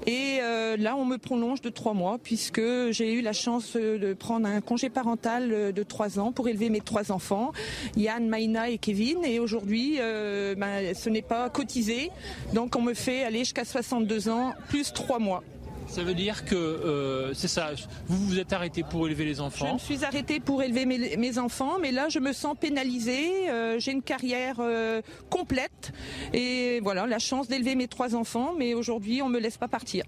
et là on me prolonge de trois mois, puisque j'ai eu la chance de prendre un congé parental de trois ans pour élever mes trois enfants, Yann, Maïna et Kevin. Et aujourd'hui, euh, ben, ce n'est pas cotisé. Donc on me fait aller jusqu'à 62 ans, plus trois mois. Ça veut dire que euh, c'est ça. Vous vous êtes arrêté pour élever les enfants. Je me suis arrêté pour élever mes, enfants, mais là je me sens pénalisée. Euh, j'ai une carrière complète et voilà la chance d'élever mes trois enfants, mais aujourd'hui on me laisse pas partir.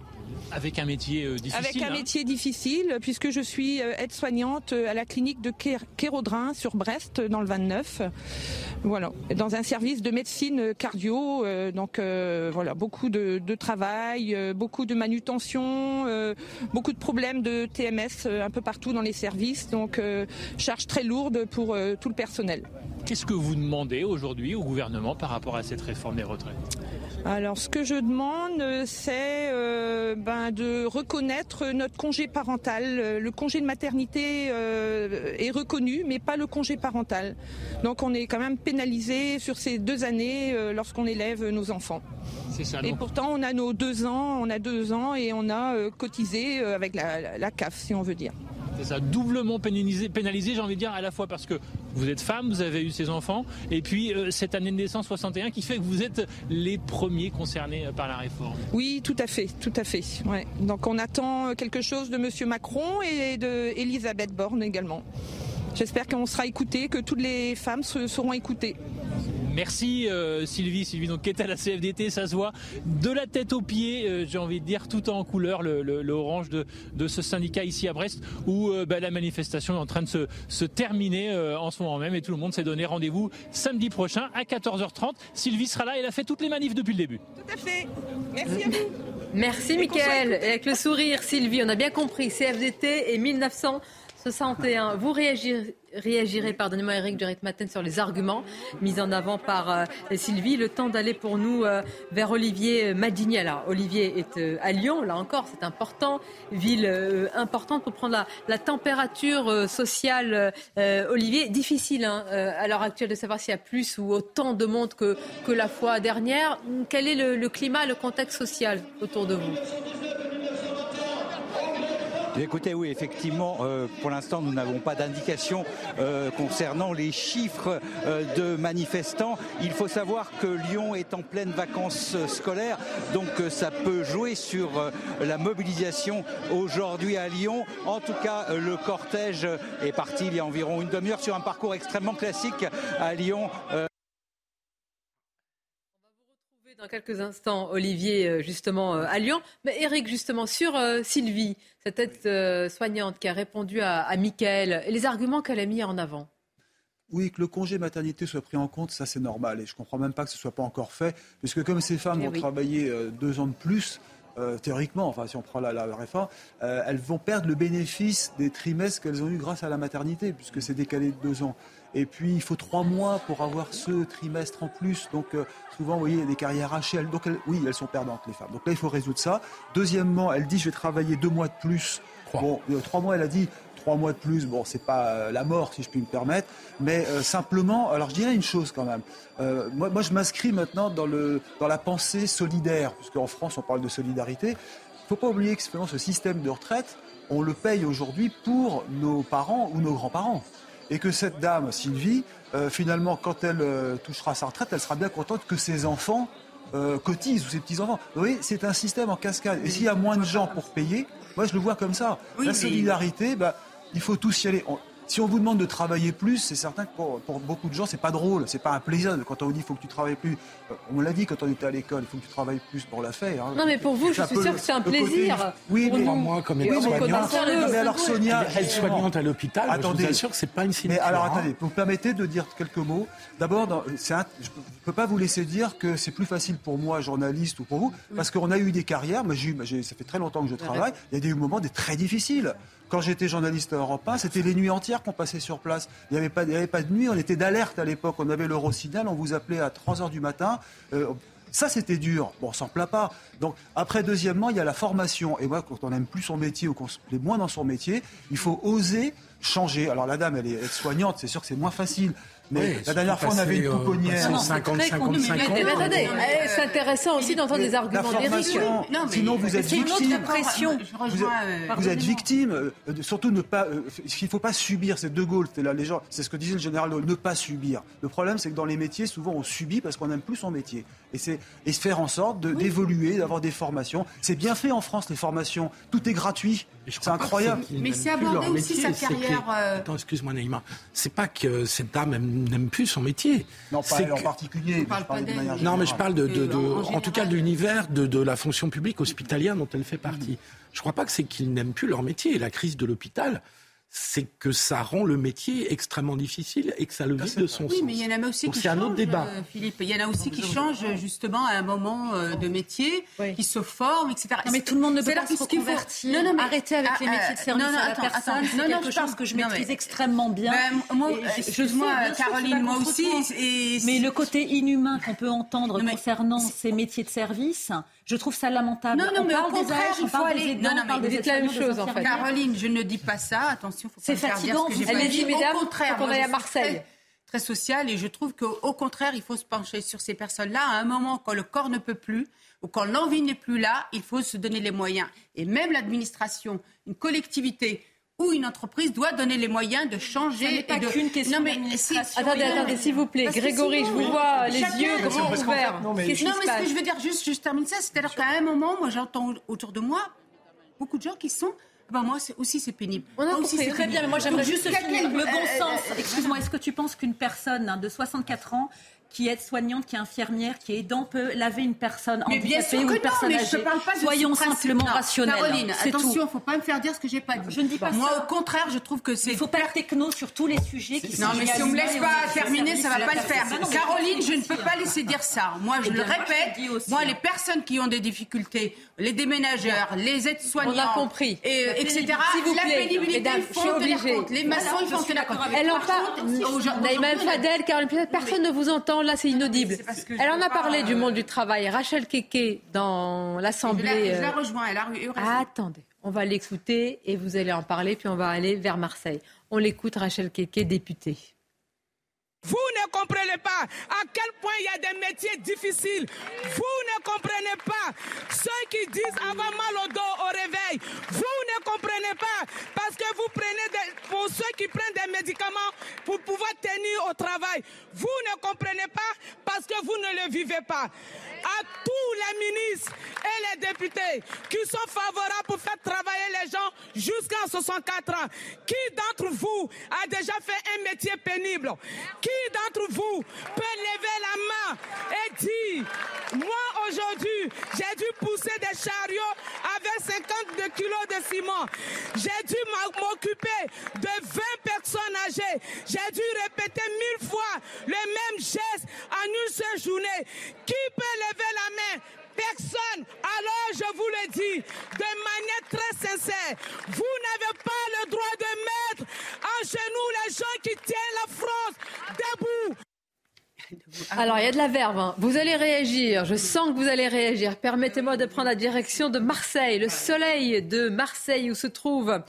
Avec un métier euh, difficile. Avec un hein. métier difficile, puisque je suis euh, aide-soignante euh, à la clinique de Kérodrin sur Brest, dans le 29. Voilà, dans un service de médecine cardio. donc voilà, beaucoup de, travail, beaucoup de manutention, beaucoup de problèmes de TMS un peu partout dans les services. Donc charge très lourde pour tout le personnel. Qu'est-ce que vous demandez aujourd'hui au gouvernement par rapport à cette réforme des retraites? Alors, ce que je demande, c'est euh, ben, de reconnaître notre congé parental. Le congé de maternité euh, est reconnu, mais pas le congé parental. Donc, on est quand même pénalisé sur ces deux années euh, lorsqu'on élève nos enfants. C'est ça. Et pourtant, on a nos deux ans, on a deux ans et on a cotisé avec la, la CAF, si on veut dire. C'est ça, doublement pénalisé, j'ai envie de dire, à la fois parce que vous êtes femme, vous avez eu ces enfants, et puis euh, cette année de naissance 61 qui fait que vous êtes les premiers concernés euh, par la réforme. Oui, tout à fait, tout à fait. Donc on attend quelque chose de M. Macron et de Elisabeth Borne également. J'espère qu'on sera écouté, que toutes les femmes seront écoutées. Merci euh, Sylvie, Sylvie donc qui est à la CFDT, ça se voit de la tête aux pieds, euh, j'ai envie de dire tout en couleur, le, orange de, ce syndicat ici à Brest, où euh, bah, la manifestation est en train de se, se terminer en ce moment même et tout le monde s'est donné rendez-vous samedi prochain à 14h30. Sylvie sera là, elle a fait toutes les manifs depuis le début. Tout à fait. Merci à vous. Merci Mickaël. avec le sourire, Sylvie, on a bien compris, CFDT et 1900. 61. Vous réagirez, réagirez pardonnez-moi Eric Durek Matin, sur les arguments mis en avant par euh, Sylvie. Le temps d'aller pour nous euh, vers Olivier Madigny. Alors, Olivier est euh, à Lyon, là encore, c'est important. Ville importante pour prendre la, température sociale. Olivier, difficile hein, à l'heure actuelle de savoir s'il y a plus ou autant de monde que, que la fois dernière. Quel est le, le climat, le contexte social autour de vous? Écoutez, oui, effectivement, euh, pour l'instant, nous n'avons pas d'indication euh, concernant les chiffres euh, de manifestants. Il faut savoir que Lyon est en pleine vacances scolaires, donc ça peut jouer sur la mobilisation aujourd'hui à Lyon. En tout cas, le cortège est parti il y a environ une demi-heure sur un parcours extrêmement classique à Lyon dans quelques instants, Olivier, euh, justement, euh, à Lyon. Mais Eric, justement, sur euh, Sylvie, cette aide soignante qui a répondu à, à Michael, et les arguments qu'elle a mis en avant. Oui, que le congé maternité soit pris en compte, ça c'est normal. Et je ne comprends même pas que ce ne soit pas encore fait, puisque comme ces femmes eh vont travailler deux ans de plus, théoriquement, enfin si on prend la, la réforme, elles vont perdre le bénéfice des trimestres qu'elles ont eu grâce à la maternité, puisque c'est décalé de deux ans. Et puis, il faut trois mois pour avoir ce trimestre en plus. Donc, euh, souvent, vous voyez, il y a des carrières hachées. Donc, oui, elles sont perdantes, les femmes. Donc là, il faut résoudre ça. Deuxièmement, elle dit, je vais travailler deux mois de plus. Bon, euh, trois mois, elle a dit, trois mois de plus, bon, c'est pas euh, la mort, si je puis me permettre. Mais simplement, alors je dirais une chose quand même. moi, moi, je m'inscris maintenant dans, le, dans la pensée solidaire, puisqu'en France, on parle de solidarité. Il ne faut pas oublier que ce système de retraite, on le paye aujourd'hui pour nos parents ou nos grands-parents et que cette dame, Sylvie, euh, finalement, quand elle euh, touchera sa retraite, elle sera bien contente que ses enfants euh, cotisent ou ses petits-enfants. Vous voyez, c'est un système en cascade. Et s'il y a moins de gens pour payer, moi je le vois comme ça. La solidarité, bah, il faut tous y aller. Si on vous demande de travailler plus, c'est certain que pour, beaucoup de gens, c'est pas drôle, c'est pas un plaisir. Quand on vous dit qu'il faut que tu travailles plus, euh, on l'a dit quand on était à l'école, il faut que tu travailles plus pour la faire. Hein. Non, mais pour vous, je suis sûr que c'est un plaisir. Oui, mais moi, comme aide-soignante, mais alors Sonia, aide-soignante à l'hôpital, attendez, je vous assure que c'est pas une Mais alors attendez, vous me permettez de dire quelques mots? D'abord, je ne peux pas vous laisser dire que c'est plus facile pour moi, journaliste, ou pour vous, parce qu'on a eu des carrières. Moi, ça fait très longtemps que je travaille. Il y a des moments des très difficiles. Quand j'étais journaliste à Europe 1, c'était les nuits entières qu'on passait sur place. Il n'y avait, pas, avait pas de nuit, on était d'alerte à l'époque. On avait l'Eurosignal, on vous appelait à 3 h du matin. Euh, ça, c'était dur. Bon, on s'en plaint pas. Donc, après, deuxièmement, il y a la formation. Et moi, quand on n'aime plus son métier ou qu'on est moins dans son métier, il faut oser changer. Alors, la dame, elle est soignante, c'est sûr que c'est moins facile. Mais la dernière fois, on avait une euh, pouponnière. 50, 50, attendez, c'est intéressant aussi d'entendre des arguments d'Éric. Sinon, vous êtes victime. Vous êtes victime. Euh, surtout, ne pas. Euh, il ne faut pas subir. C'est De Gaulle. C'est ce que disait le général. Ne pas subir. Le problème, c'est que dans les métiers, souvent, on subit parce qu'on n'aime plus son métier. Et c'est et faire en sorte d'évoluer, d'avoir des formations. C'est bien fait en France les formations. Tout est gratuit. C'est incroyable. Mais c'est aborder aussi sa carrière. Attends, excuse-moi Naïma. C'est pas que cette dame n'aime plus son métier. Non, pas elle en particulier. non, mais je parle de, en, tout cas de l'univers de, la fonction publique hospitalière dont elle fait partie. Je ne crois pas que c'est qu'ils n'aiment plus leur métier. La crise de l'hôpital, c'est que ça rend le métier extrêmement difficile et que ça le vide de son oui, sens. mais il y en a aussi Donc qui c'est un autre changent, débat. euh, Philippe. Il y en a aussi qui changent justement à un moment euh, de métier, qui se forment, etc. Non, mais tout le monde ne peut pas se reconvertir. Non, non, mais- Arrêtez avec les Ah, métiers de euh, service non, non, à la attends, personne. attends. C'est Non, non, quelque je chose pense- que je maîtrise mais- extrêmement bien. Ben, moi, Et euh, je- Caroline, moi aussi, et- Mais le côté inhumain qu'on peut entendre concernant ces métiers de service, je trouve ça lamentable. Non, non, on mais parle au contraire, âges, on il faut aller. aidants, Non, non, on mais dites la même chose, en fait. Caroline, je ne dis pas ça. Attention, faut pas fatigant, dire ce que allez-y, dit. mesdames, Au contraire, aille je à Marseille. très- Très social et je trouve qu'au contraire, il faut se pencher sur ces personnes-là à un moment quand le corps ne peut plus ou quand l'envie n'est plus là, il faut se donner les moyens. Et même l'administration, une collectivité ou une entreprise doit donner les moyens de changer. Ça n'est pas et de... qu'une question Non, mais Attendez, attendez, s'il vous plaît. parce Grégory, sinon, je vous vois les yeux grands ouverts. non, mais- qui Non, mais ce que je veux dire, juste, je termine ça, c'est-à-dire qu'à un moment, moi, j'entends autour de moi beaucoup de gens qui sont. Ben moi c'est- aussi, c'est pénible. On a Moi aussi, Très bien, mais moi j'aimerais juste finir le bon euh, sens. Excuse-moi, est-ce que tu penses qu'une personne hein, de 64 ans qui est soignante, qui est infirmière, qui est aidant peut laver une personne Mais handicapée ou une non, personne âgée ne Soyons simplement Non, rationnels. Caroline, c'est attention, tout. ne faut pas me faire dire ce que j'ai pas dit. Je ne dis pas Moi, ça. au contraire, je trouve que c'est. Il ne faut pas être techno sur tous les sujets qui sont Non, mais si on me laisse pas terminer, ça de va pas le faire. Caroline, je ne peux hein. pas laisser dire ça. Moi, je Eh le répète. Moi, hein. les personnes qui ont des difficultés, les déménageurs, les aides-soignants, On a compris. etc. La pénibilité, il faut tenir compte. Les maçons, il faut tenir compte. Elle en Par parle. Naïma Fadel, Caroline personne ne vous entend. Là, c'est inaudible. parce que je Elle en a pas, parlé du euh, monde du travail. Rachel Keke, dans Je la, l'Assemblée. je la euh, rejoins, elle a eu raison. Attendez, on va l'écouter et vous allez en parler, puis on va aller vers Marseille. On l'écoute, Rachel Keke, députée. Vous ne comprenez pas à quel point il y a des métiers difficiles. Vous ne comprenez pas ceux qui disent avoir mal au dos au réveil. Vous ne comprenez pas parce que vous prenez ceux qui prennent des médicaments pour pouvoir tenir au travail. Vous ne comprenez pas parce que vous ne le vivez pas. À tous les ministres et les députés qui sont favorables pour faire travailler les gens jusqu'à 64 ans, qui d'entre vous a déjà fait un métier pénible? Qui d'entre vous peut lever la main et dire, moi aujourd'hui, j'ai dû pousser des chariots avec 52 kilos de ciment. J'ai dû m'occuper de 20 personnes âgées. J'ai dû répéter mille fois le même geste en une seule journée. Qui peut lever la main? Personne. Alors je vous le dis de manière très sincère, vous n'avez pas le droit de mettre en genoux les gens qui tiennent la France debout. Alors, il y a de la verve. hein. Vous allez réagir. Je sens que vous allez réagir. Permettez-moi de prendre la direction de Marseille, le soleil de Marseille, où se trouve,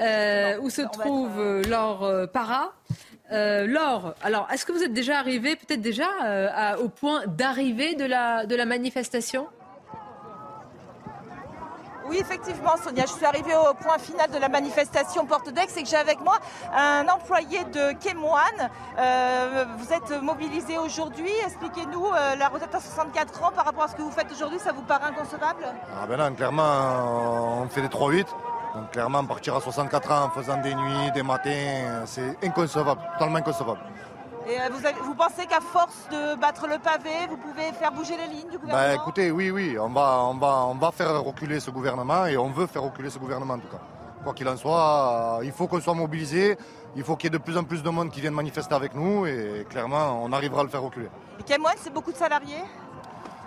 euh, où se trouve euh, Laure euh, Para. Euh, Laure, alors, est-ce que vous êtes déjà arrivé, peut-être déjà, euh, à- au point d'arrivée de la, de la manifestation? Oui, effectivement, Sonia, je suis arrivée au point final de la manifestation Porte d'Aix et que j'ai avec moi un employé de Kémoine. Euh, vous êtes mobilisé aujourd'hui. Expliquez-nous euh, la retraite à 64 ans par rapport à ce que vous faites aujourd'hui. Ça vous paraît inconcevable? Ah ben non, clairement, on fait des 3-8. Donc clairement, partir à 64 ans en faisant des nuits, des matins, c'est inconcevable, totalement inconcevable. Et euh, vous, avez- vous pensez qu'à force de battre le pavé, vous pouvez faire bouger les lignes du gouvernement Bah écoutez, oui, oui, on va, on, va, on va faire reculer ce gouvernement et on veut faire reculer ce gouvernement en tout cas. Quoi qu'il en soit, euh, il faut qu'on soit mobilisé, il faut qu'il y ait de plus en plus de monde qui vienne manifester avec nous et clairement, on arrivera à le faire reculer. Et Kémoine, c'est beaucoup de salariés?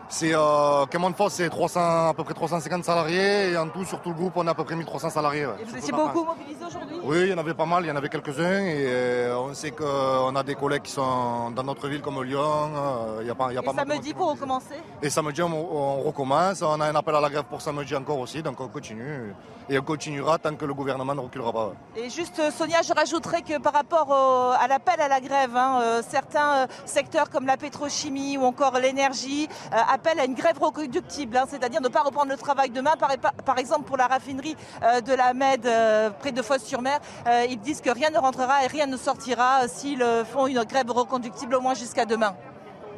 C'est euh, Force, c'est 300, à peu près 350 salariés et en tout, sur tout le groupe, on a à peu près 1300 salariés. Et vous étiez beaucoup mobilisés aujourd'hui? Oui, il y en avait pas mal, il y en avait quelques-uns et euh, on sait qu'on a des collègues qui sont dans notre ville comme Lyon, euh, il y a pas, il y a Et pas samedi pour recommencer? Et samedi, on, on recommence. On a un appel à la grève pour samedi encore aussi, donc on continue. Et on continuera tant que le gouvernement ne reculera pas. Et juste, euh, Sonia, je rajouterais que par rapport au- à l'appel à la grève, hein, euh, certains euh, secteurs comme la pétrochimie ou encore l'énergie euh, appellent à une grève reconductible, hein, c'est-à-dire ne pas reprendre le travail demain. Par, par exemple, pour la raffinerie euh, de la Med euh, près de Fos-sur-Mer, euh, ils disent que rien ne rentrera et rien ne sortira euh, s'ils font une grève reconductible au moins jusqu'à demain.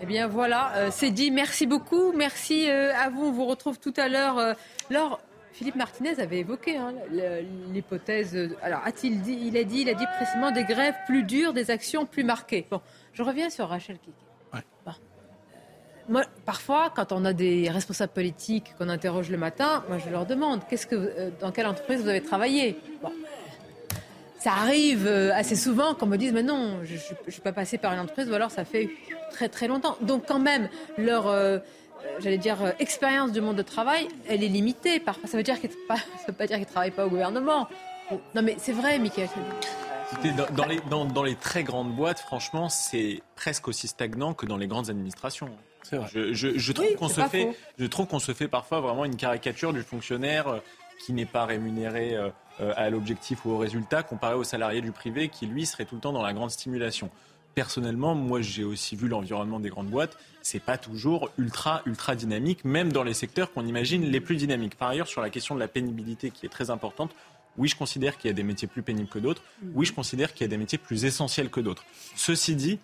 Eh bien voilà, euh, c'est dit. Merci beaucoup. Merci euh, à vous. On vous retrouve tout à l'heure. Euh, Laure, Philippe Martinez avait évoqué hein, l'hypothèse. euh, Alors, a-t-il dit Il a dit, il a dit précisément des grèves plus dures, des actions plus marquées. Bon, je reviens sur Rachel Kiki. Bon. Euh, Moi, parfois, quand on a des responsables politiques qu'on interroge le matin, moi, je leur demande qu'est-ce que, euh, dans quelle entreprise vous avez travaillé? Bon. ça arrive euh, assez souvent qu'on me dise mais non, je ne suis pas passé par une entreprise ou alors ça fait très très longtemps. Donc quand même, leur, euh, j'allais dire, expérience du monde de travail, elle est limitée. Parfois, ça veut dire qu'ils ne veut pas dire qu'ils travaillent pas au gouvernement. Non mais c'est vrai, Michael. Dans, dans, les, dans, dans, les, très grandes boîtes, franchement, c'est presque aussi stagnant que dans les grandes administrations. Je, je, je, trouve qu'on se fait, je trouve qu'on se fait parfois vraiment une caricature du fonctionnaire qui n'est pas rémunéré euh, à l'objectif ou au résultat, comparé au salarié du privé qui, lui, serait tout le temps dans la grande stimulation. Personnellement, moi, j'ai aussi vu l'environnement des grandes boîtes. C'est pas toujours ultra, ultra dynamique, même dans les secteurs qu'on imagine les plus dynamiques. Par ailleurs, sur la question de la pénibilité qui est très importante, oui, je considère qu'il y a des métiers plus pénibles que d'autres. Oui, je considère qu'il y a des métiers plus essentiels que d'autres. Ceci dit,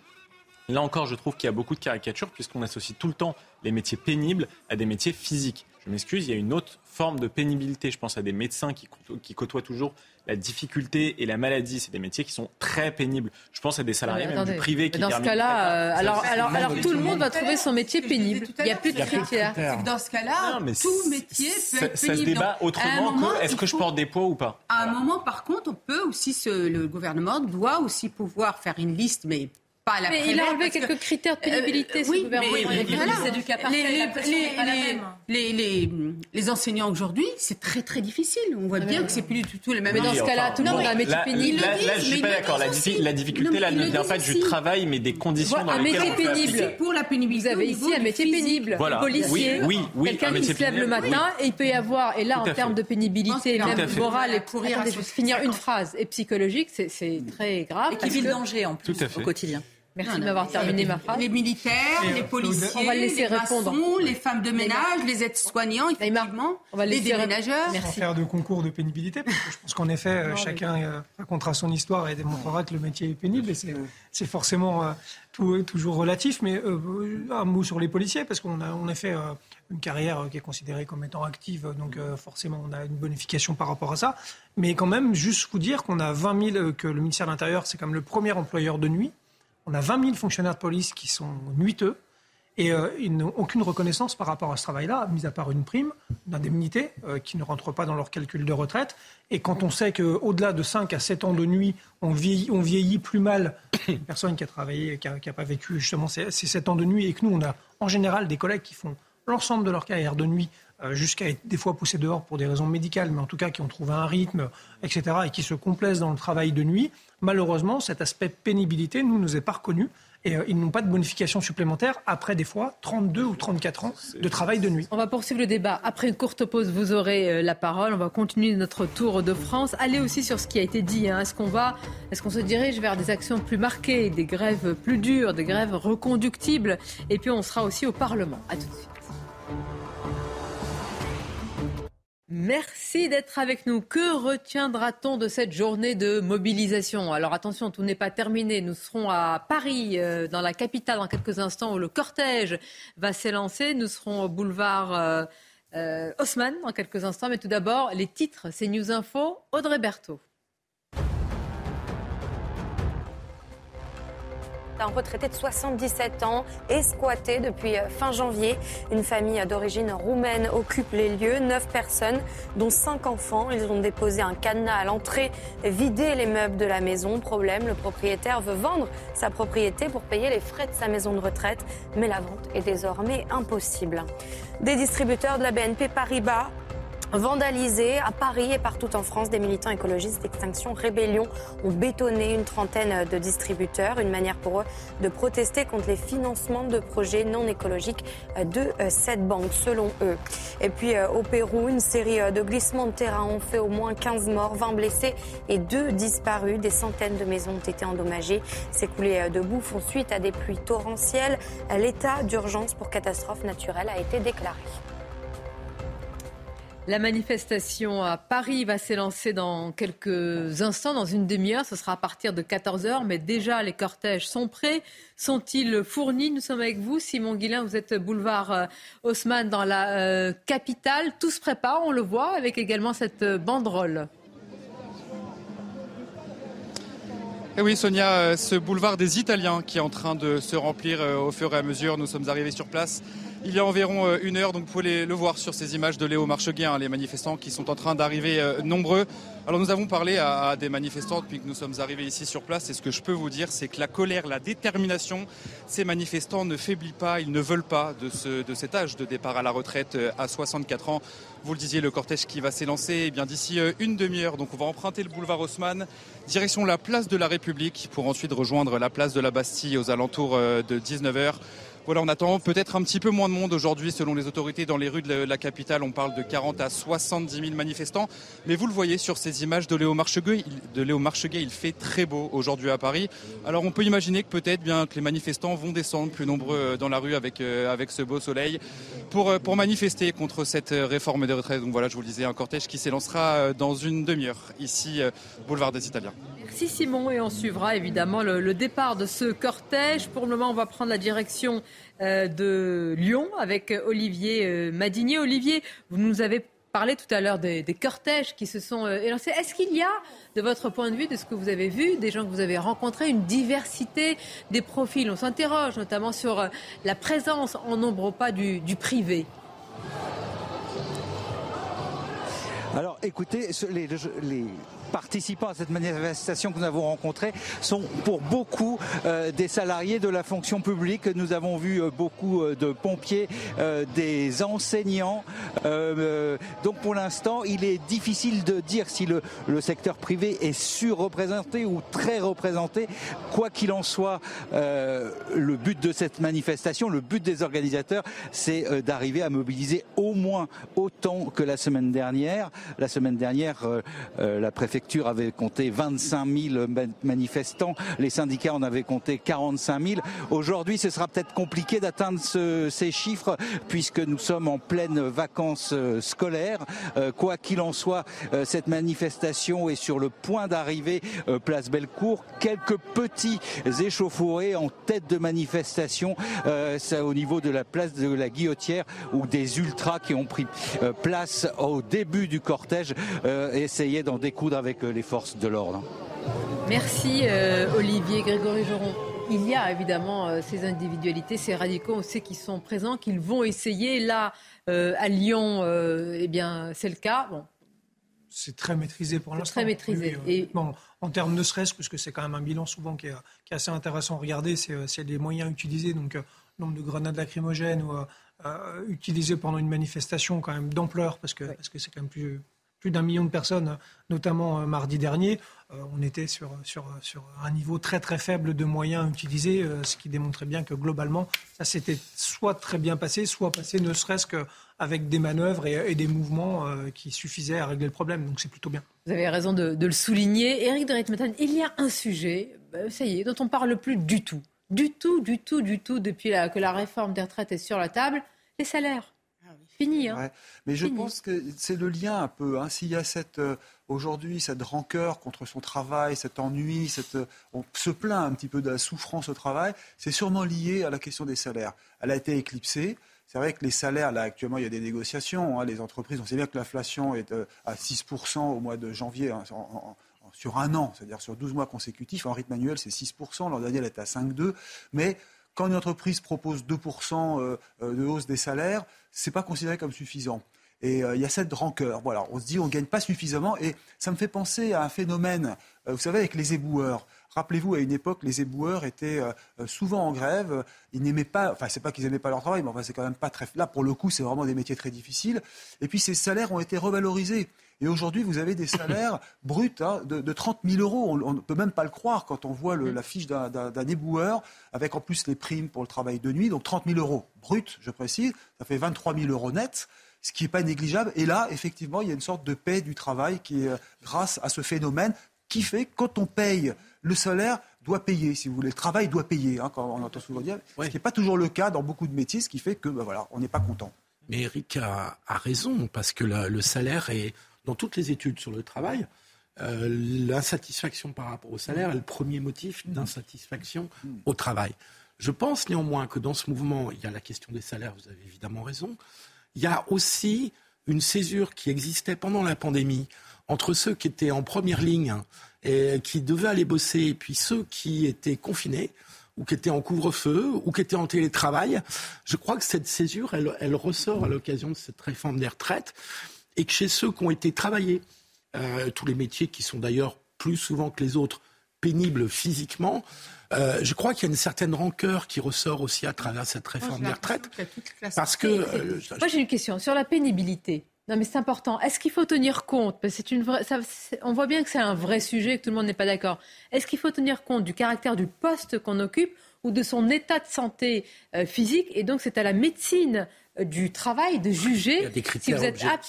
Là encore, je trouve qu'il y a beaucoup de caricatures puisqu'on associe tout le temps les métiers pénibles à des métiers physiques. Je m'excuse, il y a une autre forme de pénibilité. Je pense à des médecins qui, qui côtoient toujours la difficulté et la maladie. C'est des métiers qui sont très pénibles. Je pense à des salariés même du privé qui Dans ce cas-là, euh, alors, alors, alors tout le monde va trouver son métier pénible. Il n'y a plus de critères. Dans ce cas-là, tout métier peut être pénible. Ça se débat autrement que est-ce que je porte des poids ou pas. À un moment, par contre, on peut aussi, le gouvernement doit aussi pouvoir faire une liste, mais pas la mais il a enlevé quelques critères de pénibilité, euh, ce oui, gouvernement. Mais, mais, voilà. du cas les, les, les, les, les, enseignants aujourd'hui, c'est très très difficile. On voit bien que c'est plus du tout les mêmes. Mais dans ce cas-là, tout le monde a un métier pénible. Là, là, je suis pas d'accord. La, difficulté, là, ne vient pas du travail, mais des conditions dans lesquelles on Un métier pénible. Pour la pénibilité. Vous avez ici un métier pénible. Voilà. Policier. Quelqu'un qui se lève le matin et il peut y avoir, et là, en termes de pénibilité, même morale et pour finir une phrase et psychologique, c'est très grave. Et qui vit le danger en plus au quotidien. Merci de m'avoir terminé ma phrase. Les militaires, les policiers, on va laisser les répondre. Maçons, les femmes de ménage, les aides-soignants, effectivement, on va les déménageurs. Sans faire de concours de pénibilité, parce que je pense qu'en effet, euh, chacun euh, racontera son histoire et démontrera que le métier est pénible. Et c'est forcément euh, tout, toujours relatif. Mais un mot sur les policiers, parce qu'on a, on a fait une carrière qui est considérée comme étant active, donc forcément on a une bonification par rapport à ça. Mais quand même, juste vous dire qu'on a 20 000, que le ministère de l'Intérieur, c'est comme le premier employeur de nuit. On a 20 000 fonctionnaires de police qui sont nuiteux et euh, ils n'ont aucune reconnaissance par rapport à ce travail-là, mis à part une prime d'indemnité euh, qui ne rentre pas dans leur calcul de retraite. Et quand on sait qu'au-delà de 5 à 7 ans de nuit, on vieillit, plus mal une personne qui a travaillé, qui n'a pas vécu justement ces, ces 7 ans de nuit, et que nous, on a en général des collègues qui font l'ensemble de leur carrière de nuit euh, jusqu'à être des fois poussés dehors pour des raisons médicales, mais en tout cas qui ont trouvé un rythme, etc., et qui se complaisent dans le travail de nuit, malheureusement, cet aspect pénibilité, nous, nous est pas reconnu. Et euh, ils n'ont pas de bonification supplémentaire après des fois 32 ou 34 ans de travail de nuit. On va poursuivre le débat. Après une courte pause, vous aurez euh, la parole. On va continuer notre tour de France. Allez aussi sur ce qui a été dit. Hein. Est-ce qu'on va, est-ce qu'on se dirige vers des actions plus marquées, des grèves plus dures, des grèves reconductibles? Et puis on sera aussi au Parlement. À tout de suite. Merci d'être avec nous. Que retiendra-t-on de cette journée de mobilisation? Alors attention, tout n'est pas terminé. Nous serons à Paris, euh, dans la capitale, dans quelques instants, où le cortège va s'élancer. Nous serons au boulevard euh, euh, Haussmann dans quelques instants. Mais tout d'abord, les titres, c'est News Info, Audrey Berthaud. Un retraité de 77 ans est squatté depuis euh, fin janvier. Une famille d'origine roumaine occupe les lieux. Neuf personnes, dont cinq enfants. Ils ont déposé un cadenas à l'entrée, vidé les meubles de la maison. Problème, le propriétaire veut vendre sa propriété pour payer les frais de sa maison de retraite. Mais la vente est désormais impossible. Des distributeurs de la BNP Paribas Vandalisés à Paris et partout en France, des militants écologistes d'Extinction Rébellion ont bétonné une trentaine de distributeurs, une manière pour eux de protester contre les financements de projets non écologiques de euh, cette banque, selon eux. Et puis euh, au Pérou, une série euh, de glissements de terrain ont fait au moins 15 morts, 20 blessés et 2 disparus. Des centaines de maisons ont été endommagées. Ces coulées de boue font suite à des pluies torrentielles. L'état d'urgence pour catastrophe naturelle a été déclaré. La manifestation à Paris va s'élancer dans quelques instants, dans une demi-heure. Ce sera à partir de 14h, mais déjà les cortèges sont prêts. Sont-ils fournis? Nous sommes avec vous, Simon Guillain. Vous êtes boulevard euh, Haussmann dans la euh, capitale. Tout se prépare, on le voit, avec également cette banderole. Et eh oui, Sonia, euh, ce boulevard des Italiens qui est en train de se remplir au fur et à mesure. Nous sommes arrivés sur place il y a environ euh, une heure. Donc vous pouvez le voir sur ces images de Léo Marcheguin, hein, les manifestants qui sont en train d'arriver euh, nombreux. Alors nous avons parlé à, des manifestants depuis que nous sommes arrivés ici sur place et ce que je peux vous dire c'est que la colère, la détermination, ces manifestants ne faiblissent pas, ils ne veulent pas de, ce, de cet âge de départ à la retraite euh, à 64 ans. Vous le disiez, le cortège qui va s'élancer eh bien d'ici une demi-heure. Donc on va emprunter le boulevard Haussmann, direction la place de la République pour ensuite rejoindre la place de la Bastille aux alentours de 19h. Voilà, on attend peut-être un petit peu moins de monde aujourd'hui selon les autorités dans les rues de la capitale. On parle de 40 à 70 000 manifestants. Mais vous le voyez sur ces images de Léo Marcheguet, de Léo il fait très beau aujourd'hui à Paris. Alors on peut imaginer que peut-être bien que les manifestants vont descendre plus nombreux euh, dans la rue avec, euh, avec ce beau soleil pour, euh, pour manifester contre cette réforme des retraites. Donc voilà, je vous le disais, un cortège qui s'élancera dans une demi-heure ici, boulevard des Italiens. Merci Simon et on suivra évidemment le, départ de ce cortège. Pour le moment, on va prendre la direction de Lyon avec Olivier euh, Madinier. Olivier, vous nous avez parlé tout à l'heure des, cortèges qui se sont euh, élancés. Est-ce qu'il y a, de votre point de vue, de ce que vous avez vu, des gens que vous avez rencontrés, une diversité des profils? On s'interroge notamment sur la présence en nombre pas du privé. Alors écoutez, les, participants à cette manifestation que nous avons rencontrée sont pour beaucoup euh, des salariés de la fonction publique. Nous avons vu euh, beaucoup euh, de pompiers, des enseignants. donc pour l'instant, il est difficile de dire si le, le secteur privé est surreprésenté ou très représenté. Quoi qu'il en soit, le but de cette manifestation, le but des organisateurs, c'est d'arriver à mobiliser au moins autant que la semaine dernière. La semaine dernière, la préfecture avait compté 25 000 manifestants, les syndicats en avaient compté 45 000. Aujourd'hui, ce sera peut-être compliqué d'atteindre ces chiffres puisque nous sommes en pleine vacances euh, scolaires. Euh, quoi qu'il en soit, euh, cette manifestation est sur le point d'arriver place Bellecour. Quelques petits échauffourés en tête de manifestation, au niveau de la place de la Guillotière ou des ultras qui ont pris place au début du cortège, essayaient d'en découdre avec les forces de l'ordre. Merci euh, Olivier Grégory Joron. Il y a évidemment euh, ces individualités, ces radicaux, on sait qu'ils sont présents, qu'ils vont essayer. Là, euh, à Lyon, eh bien, c'est le cas. Bon. C'est très maîtrisé pour l'instant. Très maîtrisé. Et... Bon, en termes ne serait-ce, puisque c'est quand même un bilan souvent qui est, assez intéressant à regarder, c'est les moyens utilisés, donc nombre de grenades lacrymogènes ou, utilisées pendant une manifestation quand même d'ampleur, parce que parce que c'est quand même plus plus d'un million de personnes, notamment euh, mardi dernier. Euh, on était sur, sur, sur, un niveau très très faible de moyens utilisés, euh, ce qui démontrait bien que globalement, ça s'était soit très bien passé, soit passé ne serait-ce qu'avec des manœuvres et, des mouvements qui suffisaient à régler le problème. Donc c'est plutôt bien. Vous avez raison de, le souligner. Éric de Ritmetan, il y a un sujet, ça y est, dont on parle plus du tout. Du tout, du tout, du tout, depuis que la réforme des retraites est sur la table, les salaires. Fini. Hein. Mais je pense que c'est le lien un peu. Hein. S'il y a cette euh, aujourd'hui cette rancœur contre son travail, cet ennui, cette, euh, on se plaint un petit peu de la souffrance au travail, c'est sûrement lié à la question des salaires. Elle a été éclipsée. C'est vrai que les salaires, là actuellement, il y a des négociations. Hein. les entreprises, on sait bien que l'inflation est euh, à 6% au mois de janvier. sur un an, c'est-à-dire sur 12 mois consécutifs, en rythme annuel, c'est 6%, l'an dernier, elle était à 5,2%. Mais quand une entreprise propose 2% euh, euh, de hausse des salaires, ce n'est pas considéré comme suffisant. Et euh, il y a cette rancœur. Voilà, on se dit on ne gagne pas suffisamment. Et ça me fait penser à un phénomène, vous savez, avec les éboueurs. Rappelez-vous, à une époque, les éboueurs étaient souvent en grève. Ils n'aimaient pas, enfin, c'est pas qu'ils n'aimaient pas leur travail, mais enfin, c'est quand même pas très. Là, pour le coup, c'est vraiment des métiers très difficiles. Et puis, ces salaires ont été revalorisés. Et aujourd'hui, vous avez des salaires bruts hein, de, 30 000 euros. On ne peut même pas le croire quand on voit la fiche d'un éboueur, avec en plus les primes pour le travail de nuit. Donc 30 000 euros bruts, je précise, ça fait 23 000 euros nets ce qui n'est pas négligeable. Et là, effectivement, il y a une sorte de paix du travail qui est euh, grâce à ce phénomène qui fait que quand on paye le salaire, doit payer, si vous voulez. Le travail doit payer, hein, quand on entend souvent dire. Ce qui n'est pas toujours le cas dans beaucoup de métiers, ce qui fait que, ben voilà, on n'est pas content. Mais Eric a, raison, parce que le salaire est dans toutes les études sur le travail, euh, l'insatisfaction par rapport au salaire est le premier motif d'insatisfaction au travail. Je pense néanmoins que dans ce mouvement, il y a la question des salaires, vous avez évidemment raison. Il y a aussi une césure qui existait pendant la pandémie entre ceux qui étaient en première ligne et qui devaient aller bosser et puis ceux qui étaient confinés ou qui étaient en couvre-feu ou qui étaient en télétravail. Je crois que cette césure, elle, elle ressort à l'occasion de cette réforme des retraites et que chez ceux qui ont été travaillés euh, tous les métiers qui sont d'ailleurs plus souvent que les autres pénibles physiquement. Euh, je crois qu'il y a une certaine rancœur qui ressort aussi à travers cette réforme des retraites. Parce que. euh, Moi, j'ai une question sur la pénibilité. Non, mais c'est important. Est-ce qu'il faut tenir compte parce que c'est une vraie, ça- On voit bien que c'est un vrai sujet, que tout le monde n'est pas d'accord. Est-ce qu'il faut tenir compte du caractère du poste qu'on occupe ou de son état de santé euh, physique? Et donc, c'est à la médecine euh, du travail de juger si vous êtes apte.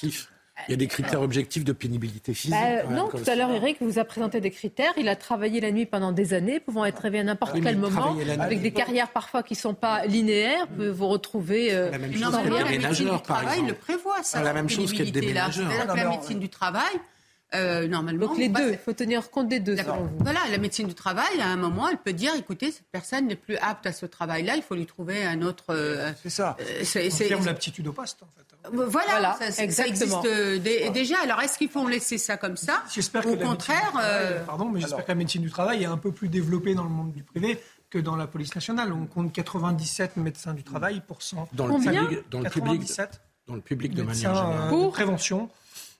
Il y a des critères objectifs de pénibilité physique. Bah, non, tout à l'heure. Eric vous a présenté des critères. Il a travaillé la nuit pendant des années, pouvant être réveillé à n'importe Oui, mais quel il moment, la avec des carrières parfois qui ne sont pas linéaires. Vous vous retrouvez. euh, La même chose les ménageurs, par travail exemple. le prévoit, ça. Ah, la même chose que le pénibilité, là. déménageur. Ah, la médecine du travail, euh, normalement. Donc les deux, il faut tenir compte des deux. selon vous. Voilà, la médecine du travail, à un moment, elle peut dire, écoutez, cette personne n'est plus apte à ce travail-là, il faut lui trouver un autre. euh, C'est ça. c'est, c'est- confirme l'aptitude au poste, en fait. Voilà, Voilà, ça, existe euh, dé- déjà. Alors, est-ce qu'il faut laisser ça comme ça J'espère Au que la contraire, médecine du travail- euh, pardon, mais j'espère que la médecine du travail est un peu plus développée dans le monde du privé que dans la police nationale. On compte 97 médecins du travail pour 100. Dans le Combien public, dans le public, 97 dans le public de manière médecins générale. euh, Pour prévention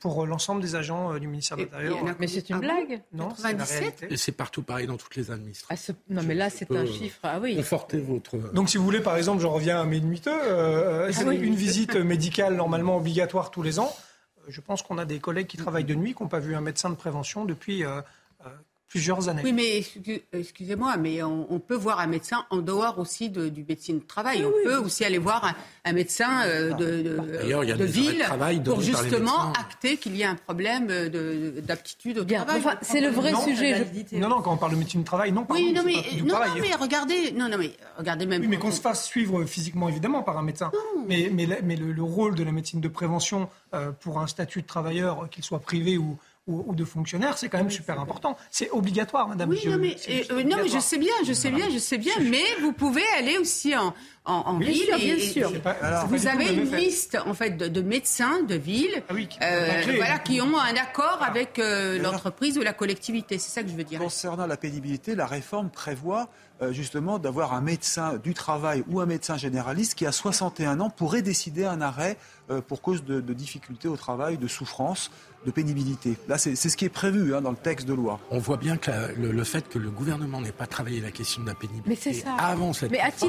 pour euh, l'ensemble des agents euh, du ministère de l'Intérieur. Mais c'est une Ah blague. Non, c'est la 97? réalité. Et c'est partout pareil dans toutes les administrations. Ah, ce- Non, mais là, c'est un chiffre. Ah oui. Confortez votre. Donc, si vous voulez, par exemple, j'en reviens à mes nuiteux, euh, oui. une visite médicale normalement obligatoire tous les ans. Je pense qu'on a des collègues qui travaillent de nuit, qui n'ont pas vu un médecin de prévention depuis euh, plusieurs années. Oui, mais excuse- excusez-moi, mais on, on peut voir un médecin en dehors aussi de- du médecine de travail. on peut aussi aller voir un, un médecin euh, de, de- D'ailleurs, il y a de de ville travail pour justement acter qu'il y a un problème de- d'aptitude au Bien. travail. Enfin, c'est le vrai Non, sujet. je- Non, non, quand on parle de médecine du travail, non, pardon, Oui, non mais, pas non, non, mais regardez, non, non, mais regardez même. Oui, mais qu'on se fasse suivre physiquement, évidemment, par un médecin. Mais, mais, la- mais le, le rôle de la médecine de prévention euh, pour un statut de travailleur, qu'il soit privé ou, ou, ou de fonctionnaire, c'est quand même super important. C'est obligatoire, madame. Oui, Je- non mais, euh, non, mais je sais bien, je sais bien, je sais bien, mais vous pouvez aller aussi en, en, en Bien ville. sûr, bien et- sûr. et- C'est pas- alors, pas vous avez une liste en fait de, de médecins de ville, Ah oui, qui- euh, voilà, qui ont un accord avec euh, l'entreprise ou la collectivité. C'est ça que je veux dire. Concernant la pénibilité, la réforme prévoit euh, justement d'avoir un médecin du travail ou un médecin généraliste qui, à 61 ans, pourrait décider un arrêt pour cause de, de difficultés au travail, de souffrance, de pénibilité. Là, c'est c'est ce qui est prévu hein, dans le texte de loi. On voit bien que la- le, le fait que le gouvernement n'ait pas travaillé la question de la pénibilité Mais c'est ça. avant cette Mais a-t-il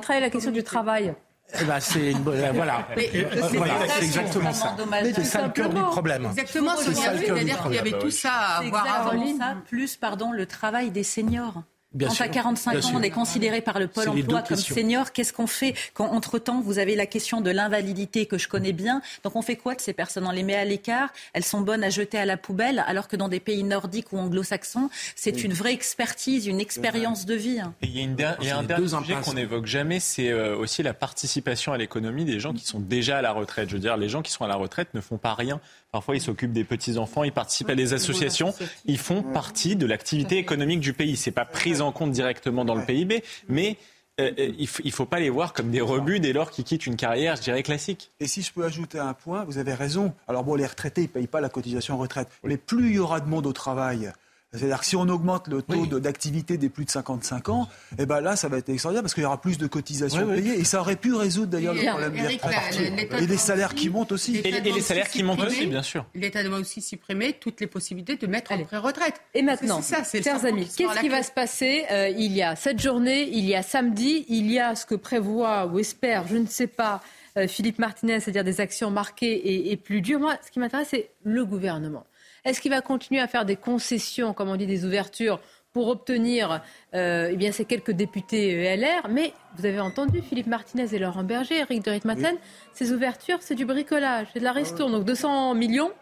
travaillé la question du travail eh ben, c'est une bonne- voilà. Mais- Euh, c'est voilà, vrai, c'est exactement ça. C'est ça le cœur du problème. Exactement, C'est Sonia, ça le cœur du c'est-à-dire qu'il y avait tout ça à voir avant. ça, plus pardon, le travail des seniors. Bien quand sûr, à 45 bien ans, sûr. on est considéré par le Pôle emploi comme questions. senior, qu'est-ce qu'on fait quand, entre-temps, vous avez la question de l'invalidité que je connais bien Donc, on fait quoi de ces personnes? On les met à l'écart Elles sont bonnes à jeter à la poubelle, alors que dans des pays nordiques ou anglo-saxons, c'est une vraie expertise, une expérience de vie. hein. Et il y a, une der- il y a un dernier sujet qu'on n'évoque jamais, c'est euh, aussi la participation à l'économie des gens qui sont déjà à la retraite. Je veux dire, les gens qui sont à la retraite ne font pas rien. Parfois, ils s'occupent des petits-enfants, ils participent à des associations, ils font partie de l'activité économique du pays. C'est pas pris en compte directement dans le PIB, mais euh, euh, il ne faut pas les voir comme des rebuts dès lors qu'ils quittent une carrière, je dirais, classique. Et si je peux ajouter un point, vous avez raison. Alors bon, les retraités, ils ne payent pas la cotisation retraite. Mais plus il y aura de monde au travail, c'est-à-dire que si on augmente le taux Oui. de- d'activité des plus de 55 ans, et ben là, ça va être extraordinaire parce qu'il y aura plus de cotisations Oui, oui. payées. Et ça aurait pu résoudre d'ailleurs le problème Eric, la- Et des doit salaires aussi- qui montent aussi. Et, et les salaires qui montent aussi, bien sûr. L'État doit aussi supprimer toutes les possibilités de mettre Allez. en pré-retraite. Et maintenant, C'est ça, c'est le chers amis, qu'est-ce qui va se passer Euh, Il y a cette journée, il y a samedi, il y a ce que prévoit ou espère, je ne sais pas, euh, Philippe Martinez, c'est-à-dire des actions marquées et, et plus dures. Moi, ce qui m'intéresse, c'est le gouvernement. Est-ce qu'il va continuer à faire des concessions, comme on dit, des ouvertures pour obtenir euh, eh bien, ces quelques députés euh, LR Mais vous avez entendu Philippe Martinez et Laurent Berger, Eric de Ritmaten, ces ouvertures, c'est du bricolage, c'est de la ristourne. Donc 200 millions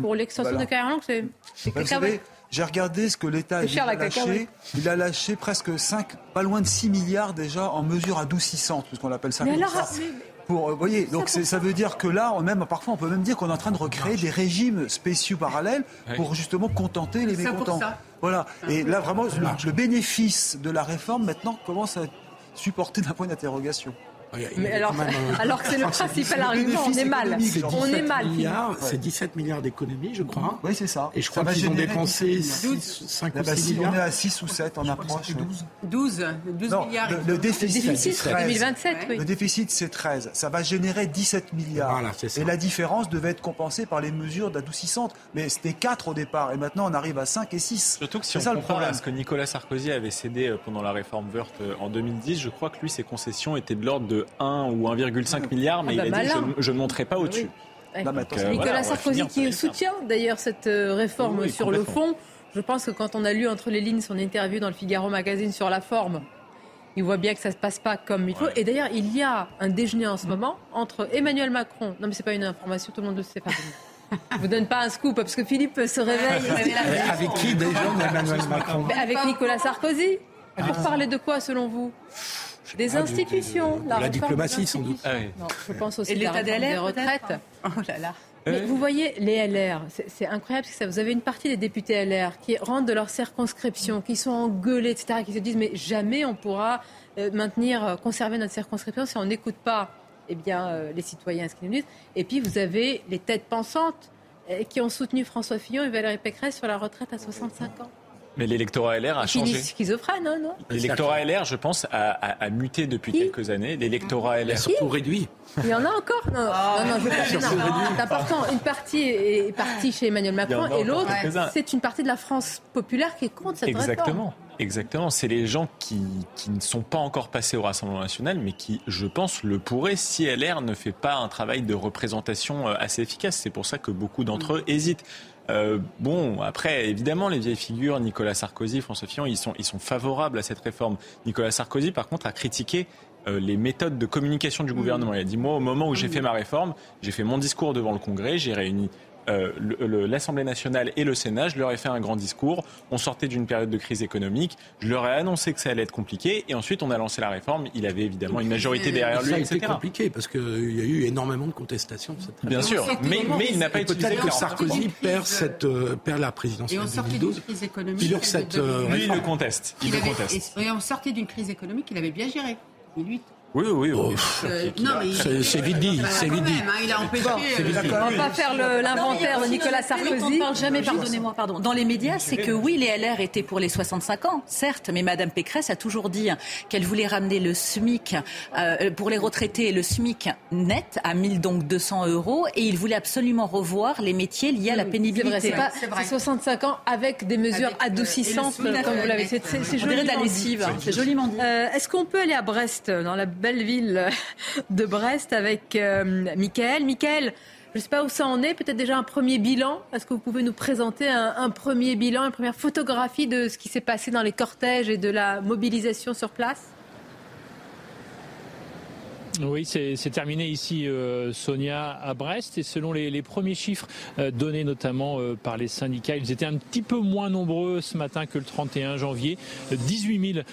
pour l'extension Voilà. de carrière longue, c'est j'ai regardé ce que l'État a cher, lâché. Il a lâché presque 5, pas loin de 6 milliards déjà en mesures adoucissantes, puisqu'on appelle ça. Mais comme alors, ça. mais- Pour, euh, vous voyez, donc ça veut dire que là, on même parfois, on peut même dire qu'on est en train de recréer des régimes spéciaux parallèles pour justement contenter les C'est ça pour mécontents. ça. Voilà. Et là, vraiment, le, le bénéfice de la réforme maintenant commence à être supporté d'un point d'interrogation. Mais alors, alors que c'est le principal argument, on est mal. On est mal. C'est 17 milliards d'économies, je crois. Oui, c'est ça. Et je crois qu'ils ont dépensé 5 ou 6 milliards. On est à 6 ou 7 en approche. 12. 12 milliards. Le, déficit, c'est 2027, oui. Le déficit, c'est 13. Ça va générer 17 milliards. Et la différence devait être compensée par les mesures d'adoucissantes. Mais c'était 4 au départ. Et maintenant, on arrive à 5 et 6. Surtout que si on ça, comprend ce que Nicolas Sarkozy avait cédé euh, pendant la réforme Wörth euh, en 2010, je crois que lui, ses concessions étaient de l'ordre de 1 ou 1,5 milliard, mais ah bah il a dit je, ne monterai pas au-dessus. Nicolas Sarkozy qui soutient d'ailleurs cette euh, réforme sur le fond. Je pense que quand on a lu entre les lignes son interview dans le Figaro Magazine sur la forme, il voit bien que ça ne se passe pas comme il faut. Et d'ailleurs, il y a un déjeuner en ce moment entre Emmanuel Macron. Non, mais c'est pas une information, tout le monde le sait pas. Je vous donne pas un scoop parce que Philippe se réveille. avec qui déjà Emmanuel Macron? Avec Nicolas Sarkozy. Pour parler de quoi selon vous? Des institutions. la, diplomatie, sans doute. Non, je pense aussi à l'état des retraites? Oh là là. Mais vous voyez, les LR, c'est incroyable parce que vous avez une partie des députés LR qui rentrent de leur circonscription, qui sont engueulés, etc., qui se disent mais jamais on pourra euh, maintenir, euh, conserver notre circonscription si on n'écoute pas eh bien, euh, les citoyens, ce qu'ils nous disent. Et puis vous avez les têtes pensantes qui ont soutenu François Fillon et Valérie Pécresse sur la retraite à 65 ans. Mais l'électorat LR a changé. schizophrène, hein, non L'électorat LR, je pense, a, muté depuis quelques années. L'électorat LR. surtout réduit. Il y en a encore Non, ah. non, je veux C'est important. Une partie est partie chez Emmanuel Macron et l'autre, c'est une partie de la France populaire qui est contre cette Exactement. réforme. Exactement. C'est les gens qui, qui, ne sont pas encore passés au Rassemblement national, mais qui, je pense, le pourraient si LR ne fait pas un travail de représentation euh, assez efficace. C'est pour ça que beaucoup d'entre eux hésitent. Euh, bon, après, évidemment, les vieilles figures, Nicolas Sarkozy, François Fillon, ils sont, ils sont favorables à cette réforme. Nicolas Sarkozy, par contre, a critiqué euh, les méthodes de communication du gouvernement. Il a dit, moi, au moment où j'ai mmh. fait ma réforme, j'ai fait mon discours devant le Congrès, j'ai réuni euh, l'Assemblée nationale et le Sénat, je leur ai fait un grand discours. On sortait d'une période de crise économique. Je leur ai annoncé que ça allait être compliqué. Et ensuite, on a lancé la réforme. Il avait évidemment une majorité derrière lui, ça a été compliqué parce qu'il y a eu énormément de contestations. Bien sûr, mais, mais il n'a pas utilisé. Peut-être que Sarkozy perd, cette, euh, perd la présidence et on sortait d'une crise économique. Il, cette, euh, lui, il le conteste. Il, le conteste. Et on sortait d'une crise économique qu'il avait bien gérée. Et lui, oui, oui, oui. c'est vite dit. C'est vite dit. il a empêché. on va pas faire l'inventaire de Nicolas Sarkozy. On ne parle jamais, pardonnez-moi, pardon. Dans les médias, c'est que oui, les LR étaient pour les 65 ans, certes, mais Madame Pécresse a toujours dit qu'elle voulait ramener le SMIC euh, pour les retraités, le SMIC net à 1200 euros, et il voulait absolument revoir les métiers liés à la pénibilité. C'est vrai, c'est 65 ans avec des mesures euh, adoucissantes, comme vous l'avez. C'est joliment dit. Euh, est-ce qu'on peut aller à Brest dans la belle ville de Brest avec euh, Mickaël. Mickaël, je ne sais pas où ça en est, peut-être déjà un premier bilan. Est-ce que vous pouvez nous présenter un, premier bilan, une première photographie de ce qui s'est passé dans les cortèges et de la mobilisation sur place? Oui, c'est terminé ici, euh, Sonia, à Brest. Et selon les, premiers chiffres euh, donnés notamment euh, par les syndicats, ils étaient un petit peu moins nombreux ce matin que le 31 janvier. 18 000,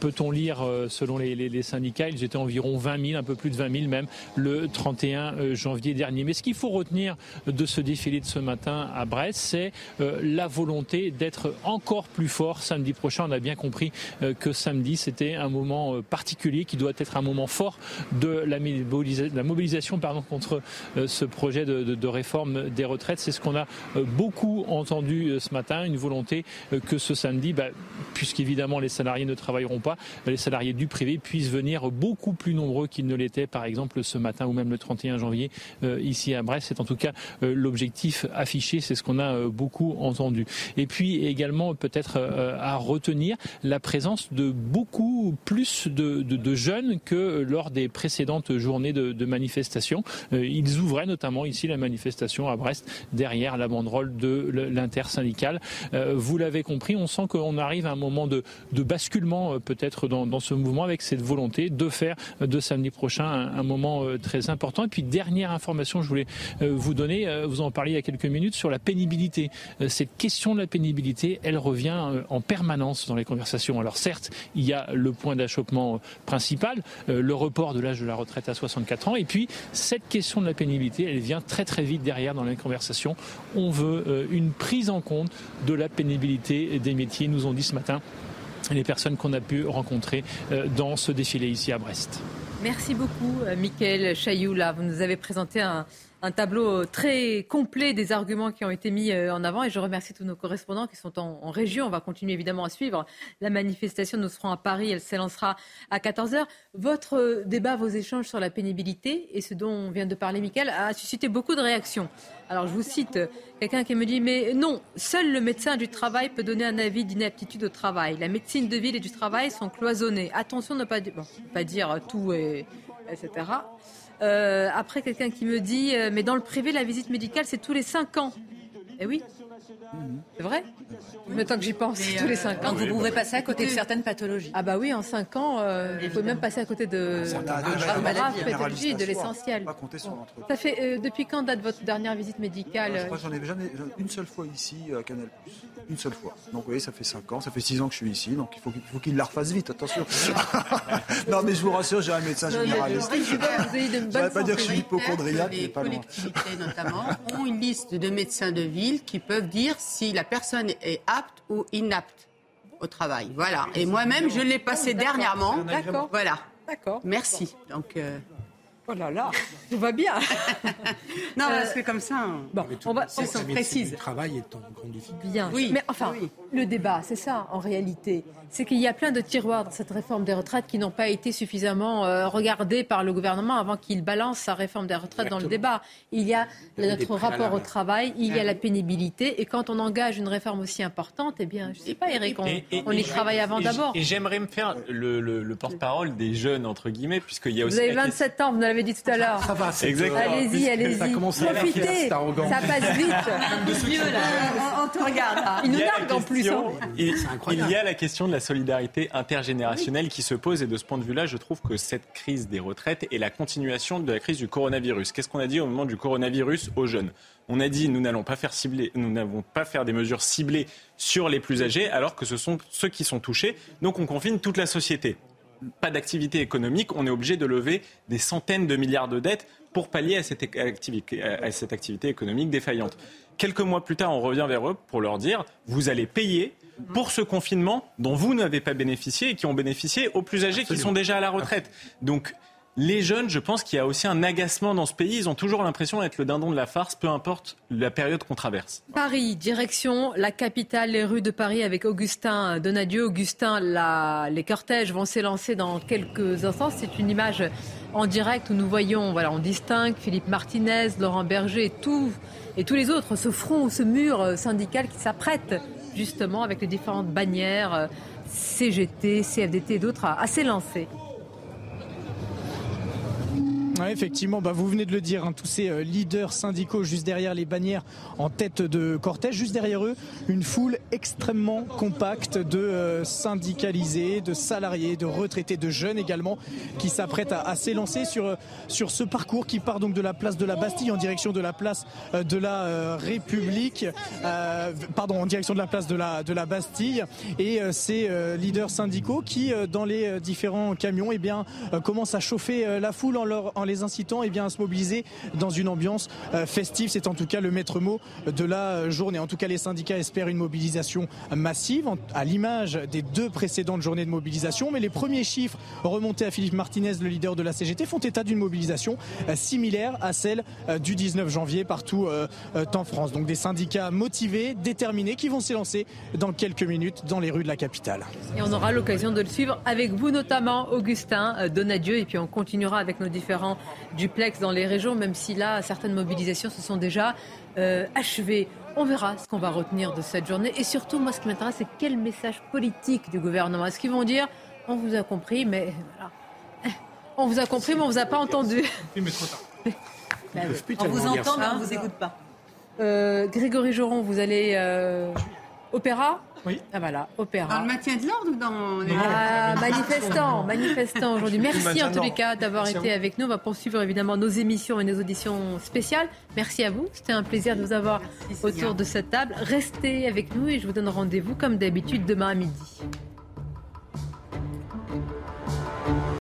peut-on lire, selon les, syndicats. Ils étaient environ 20 000, un peu plus de 20 000 même, le 31 janvier dernier. Mais ce qu'il faut retenir de ce défilé de ce matin à Brest, c'est la volonté d'être encore plus fort samedi prochain. On a bien compris que samedi, c'était un moment particulier qui doit être un moment fort de la, mobilisation pardon, contre euh, ce projet de, réforme des retraites. C'est ce qu'on a euh, beaucoup entendu euh, ce matin, une volonté que ce samedi, bah, puisqu'évidemment les salariés ne travailleront pas, les salariés du privé puissent venir beaucoup plus nombreux qu'ils ne l'étaient par exemple ce matin ou même le 31 janvier ici à Brest. C'est en tout cas l'objectif affiché, c'est ce qu'on a beaucoup entendu. Et puis également peut-être à retenir la présence de beaucoup plus de jeunes que lors des précédentes journées de, de manifestation. Euh, ils ouvraient notamment ici la manifestation à Brest derrière la banderole de l'intersyndicale. Euh, vous l'avez compris, on sent qu'on arrive à un moment de, basculement euh, peut-être dans, ce mouvement avec cette volonté de faire de samedi prochain un, moment très important. Et puis dernière information, je voulais vous donner, vous en parliez il y a quelques minutes sur la pénibilité. Cette question de la pénibilité, elle revient en permanence dans les conversations. Alors certes, il y a le point d'achoppement principal, le report de l'âge de la retraite à 64 ans. Et puis, cette question de la pénibilité, elle vient très très vite derrière dans les conversations. On veut euh, une prise en compte de la pénibilité des métiers, nous ont dit ce matin les personnes qu'on a pu rencontrer euh, dans ce défilé ici à Brest. Merci beaucoup, euh, Mickaël Chailloux. Là, vous nous avez présenté un, un tableau très complet des arguments qui ont été mis euh, en avant et je remercie tous nos correspondants qui sont en, région. On va continuer évidemment à suivre la manifestation. Nous serons à Paris, elle s'élancera à 14h. Votre euh, débat, vos échanges sur la pénibilité et ce dont vient de parler Mickaël a suscité beaucoup de réactions. Alors je vous cite quelqu'un qui me dit mais non, seul le médecin du travail peut donner un avis d'inaptitude au travail. La médecine de ville et du travail sont cloisonnées. Attention ne pas, pas dire tout et etc. Euh, après, quelqu'un qui me dit, euh, mais dans le privé, la visite médicale, c'est tous les 5 ans. Eh oui, c'est vrai Maintenant que j'y pense, tous les 5 ans. vous pouvez passer à côté de certaines pathologies. Ah bah oui, en 5 ans, euh, vous pouvez même passer à côté de, de graves pathologies, de l'essentiel. Ça fait, depuis quand date votre dernière visite médicale Je crois que j'en ai jamais, une seule fois ici à Canal+. Une seule fois. Donc vous voyez, ça fait 5 ans, ça fait 6 ans que je suis ici, donc il faut qu'il faut qu'il la refasse vite, attention. non mais je vous rassure, j'ai un médecin généraliste. Je ne vais pas dire que je suis hypochondriaque, mais pas loin. Les collectivités notamment ont une liste de médecins de ville qui peuvent dire si la personne est apte ou inapte au travail. Voilà. Et moi-même, je l'ai passé dernièrement. D'accord. Voilà. D'accord. Merci. Donc. Euh, Oh là là, tout va bien. non, c'est comme ça. Bon, on va, on précise. Le travail est en grande difficulté. Bien, oui. Mais enfin, le débat, c'est ça en réalité c'est qu'il y a plein de tiroirs dans cette réforme des retraites qui n'ont pas été suffisamment euh, regardés par le gouvernement avant qu'il balance sa réforme des retraites dans le débat. Il y a notre rapport au travail, il y a la pénibilité, et quand on engage une réforme aussi importante, eh bien, je ne sais pas, Eric, on, y travaille avant d'abord. Et j'aimerais me faire le, porte-parole des jeunes, entre guillemets, puisqu'il y a aussi... Vous avez 27 ans, vous l'avez dit tout à l'heure. Ça va, Allez-y, allez-y. Profitez, ça passe vite. on, te regarde. Il nous nargue en plus. Il y a la question de la solidarité intergénérationnelle qui se pose. Et de ce point de vue-là, je trouve que cette crise des retraites est la continuation de la crise du coronavirus. Qu'est-ce qu'on a dit au moment du coronavirus aux jeunes? On a dit nous n'allons pas faire cibler, nous n'avons pas faire des mesures ciblées sur les plus âgés, alors que ce sont ceux qui sont touchés. Donc on confine toute la société. Pas d'activité économique, on est obligé de lever des centaines de milliards de dettes pour pallier à cette, activité, à cette activité économique défaillante. Quelques mois plus tard, on revient vers eux pour leur dire vous allez payer pour ce confinement dont vous n'avez pas bénéficié et qui ont bénéficié aux plus âgés qui sont déjà à la retraite. Donc, les jeunes, je pense qu'il y a aussi un agacement dans ce pays. Ils ont toujours l'impression d'être le dindon de la farce, peu importe la période qu'on traverse. Paris, direction la capitale, les rues de Paris avec Augustin Donadieu. Augustin, les cortèges vont s'élancer dans quelques instants. C'est une image en direct où nous voyons, voilà, on distingue Philippe Martinez, Laurent Berger et, tout, et tous les autres, ce front, ce mur syndical qui s'apprête justement avec les différentes bannières euh, CGT, CFDT et d'autres à, s'élancer effectivement, bah, vous venez de le dire, hein, tous ces euh, leaders syndicaux juste derrière les bannières en tête de cortège, juste derrière eux, une foule extrêmement compacte de euh, syndicalisés, de salariés, de retraités, de jeunes également, qui s'apprêtent à, s'élancer sur, euh, sur ce parcours qui part donc de la place de la Bastille en direction de la place de la République, pardon, en direction de la place de la, Bastille, et ces leaders syndicaux qui, dans les différents camions, eh commencent à chauffer la foule en leur en incitant eh bien, à se mobiliser dans une ambiance euh, festive. C'est en tout cas le maître mot de la journée. En tout cas, les syndicats espèrent une mobilisation massive, à l'image des deux précédentes journées de mobilisation. Mais les premiers chiffres remontés à Philippe Martinez, le leader de la CGT, font état d'une mobilisation euh, similaire à celle euh, du 19 janvier partout en France. Donc des syndicats motivés, déterminés, qui vont s'élancer dans quelques minutes dans les rues de la capitale. Et on aura l'occasion de le suivre avec vous notamment, Augustin Donadieu, et puis on continuera avec nos différents duplex dans les régions, même si là, certaines mobilisations se sont déjà euh, achevées. On verra ce qu'on va retenir de cette journée. Et surtout, moi, ce qui m'intéresse, c'est quel message politique du gouvernement. Est-ce qu'ils vont dire, on vous a compris, mais On vous a compris, mais on vous a pas entendu. on vous entend, mais on ne vous écoute pas. Euh, Grégory Joron, vous allez euh, opéra oui. Ah voilà, opéra. Dans le maintien de l'ordre ou dans les... Ah, manifestants, manifestants aujourd'hui. Merci en tous les cas d'avoir été avec nous. On va poursuivre évidemment nos émissions et nos auditions spéciales. Merci à vous. C'était un plaisir de vous avoir autour de cette table. Restez avec nous et je vous donne rendez-vous comme d'habitude demain à midi.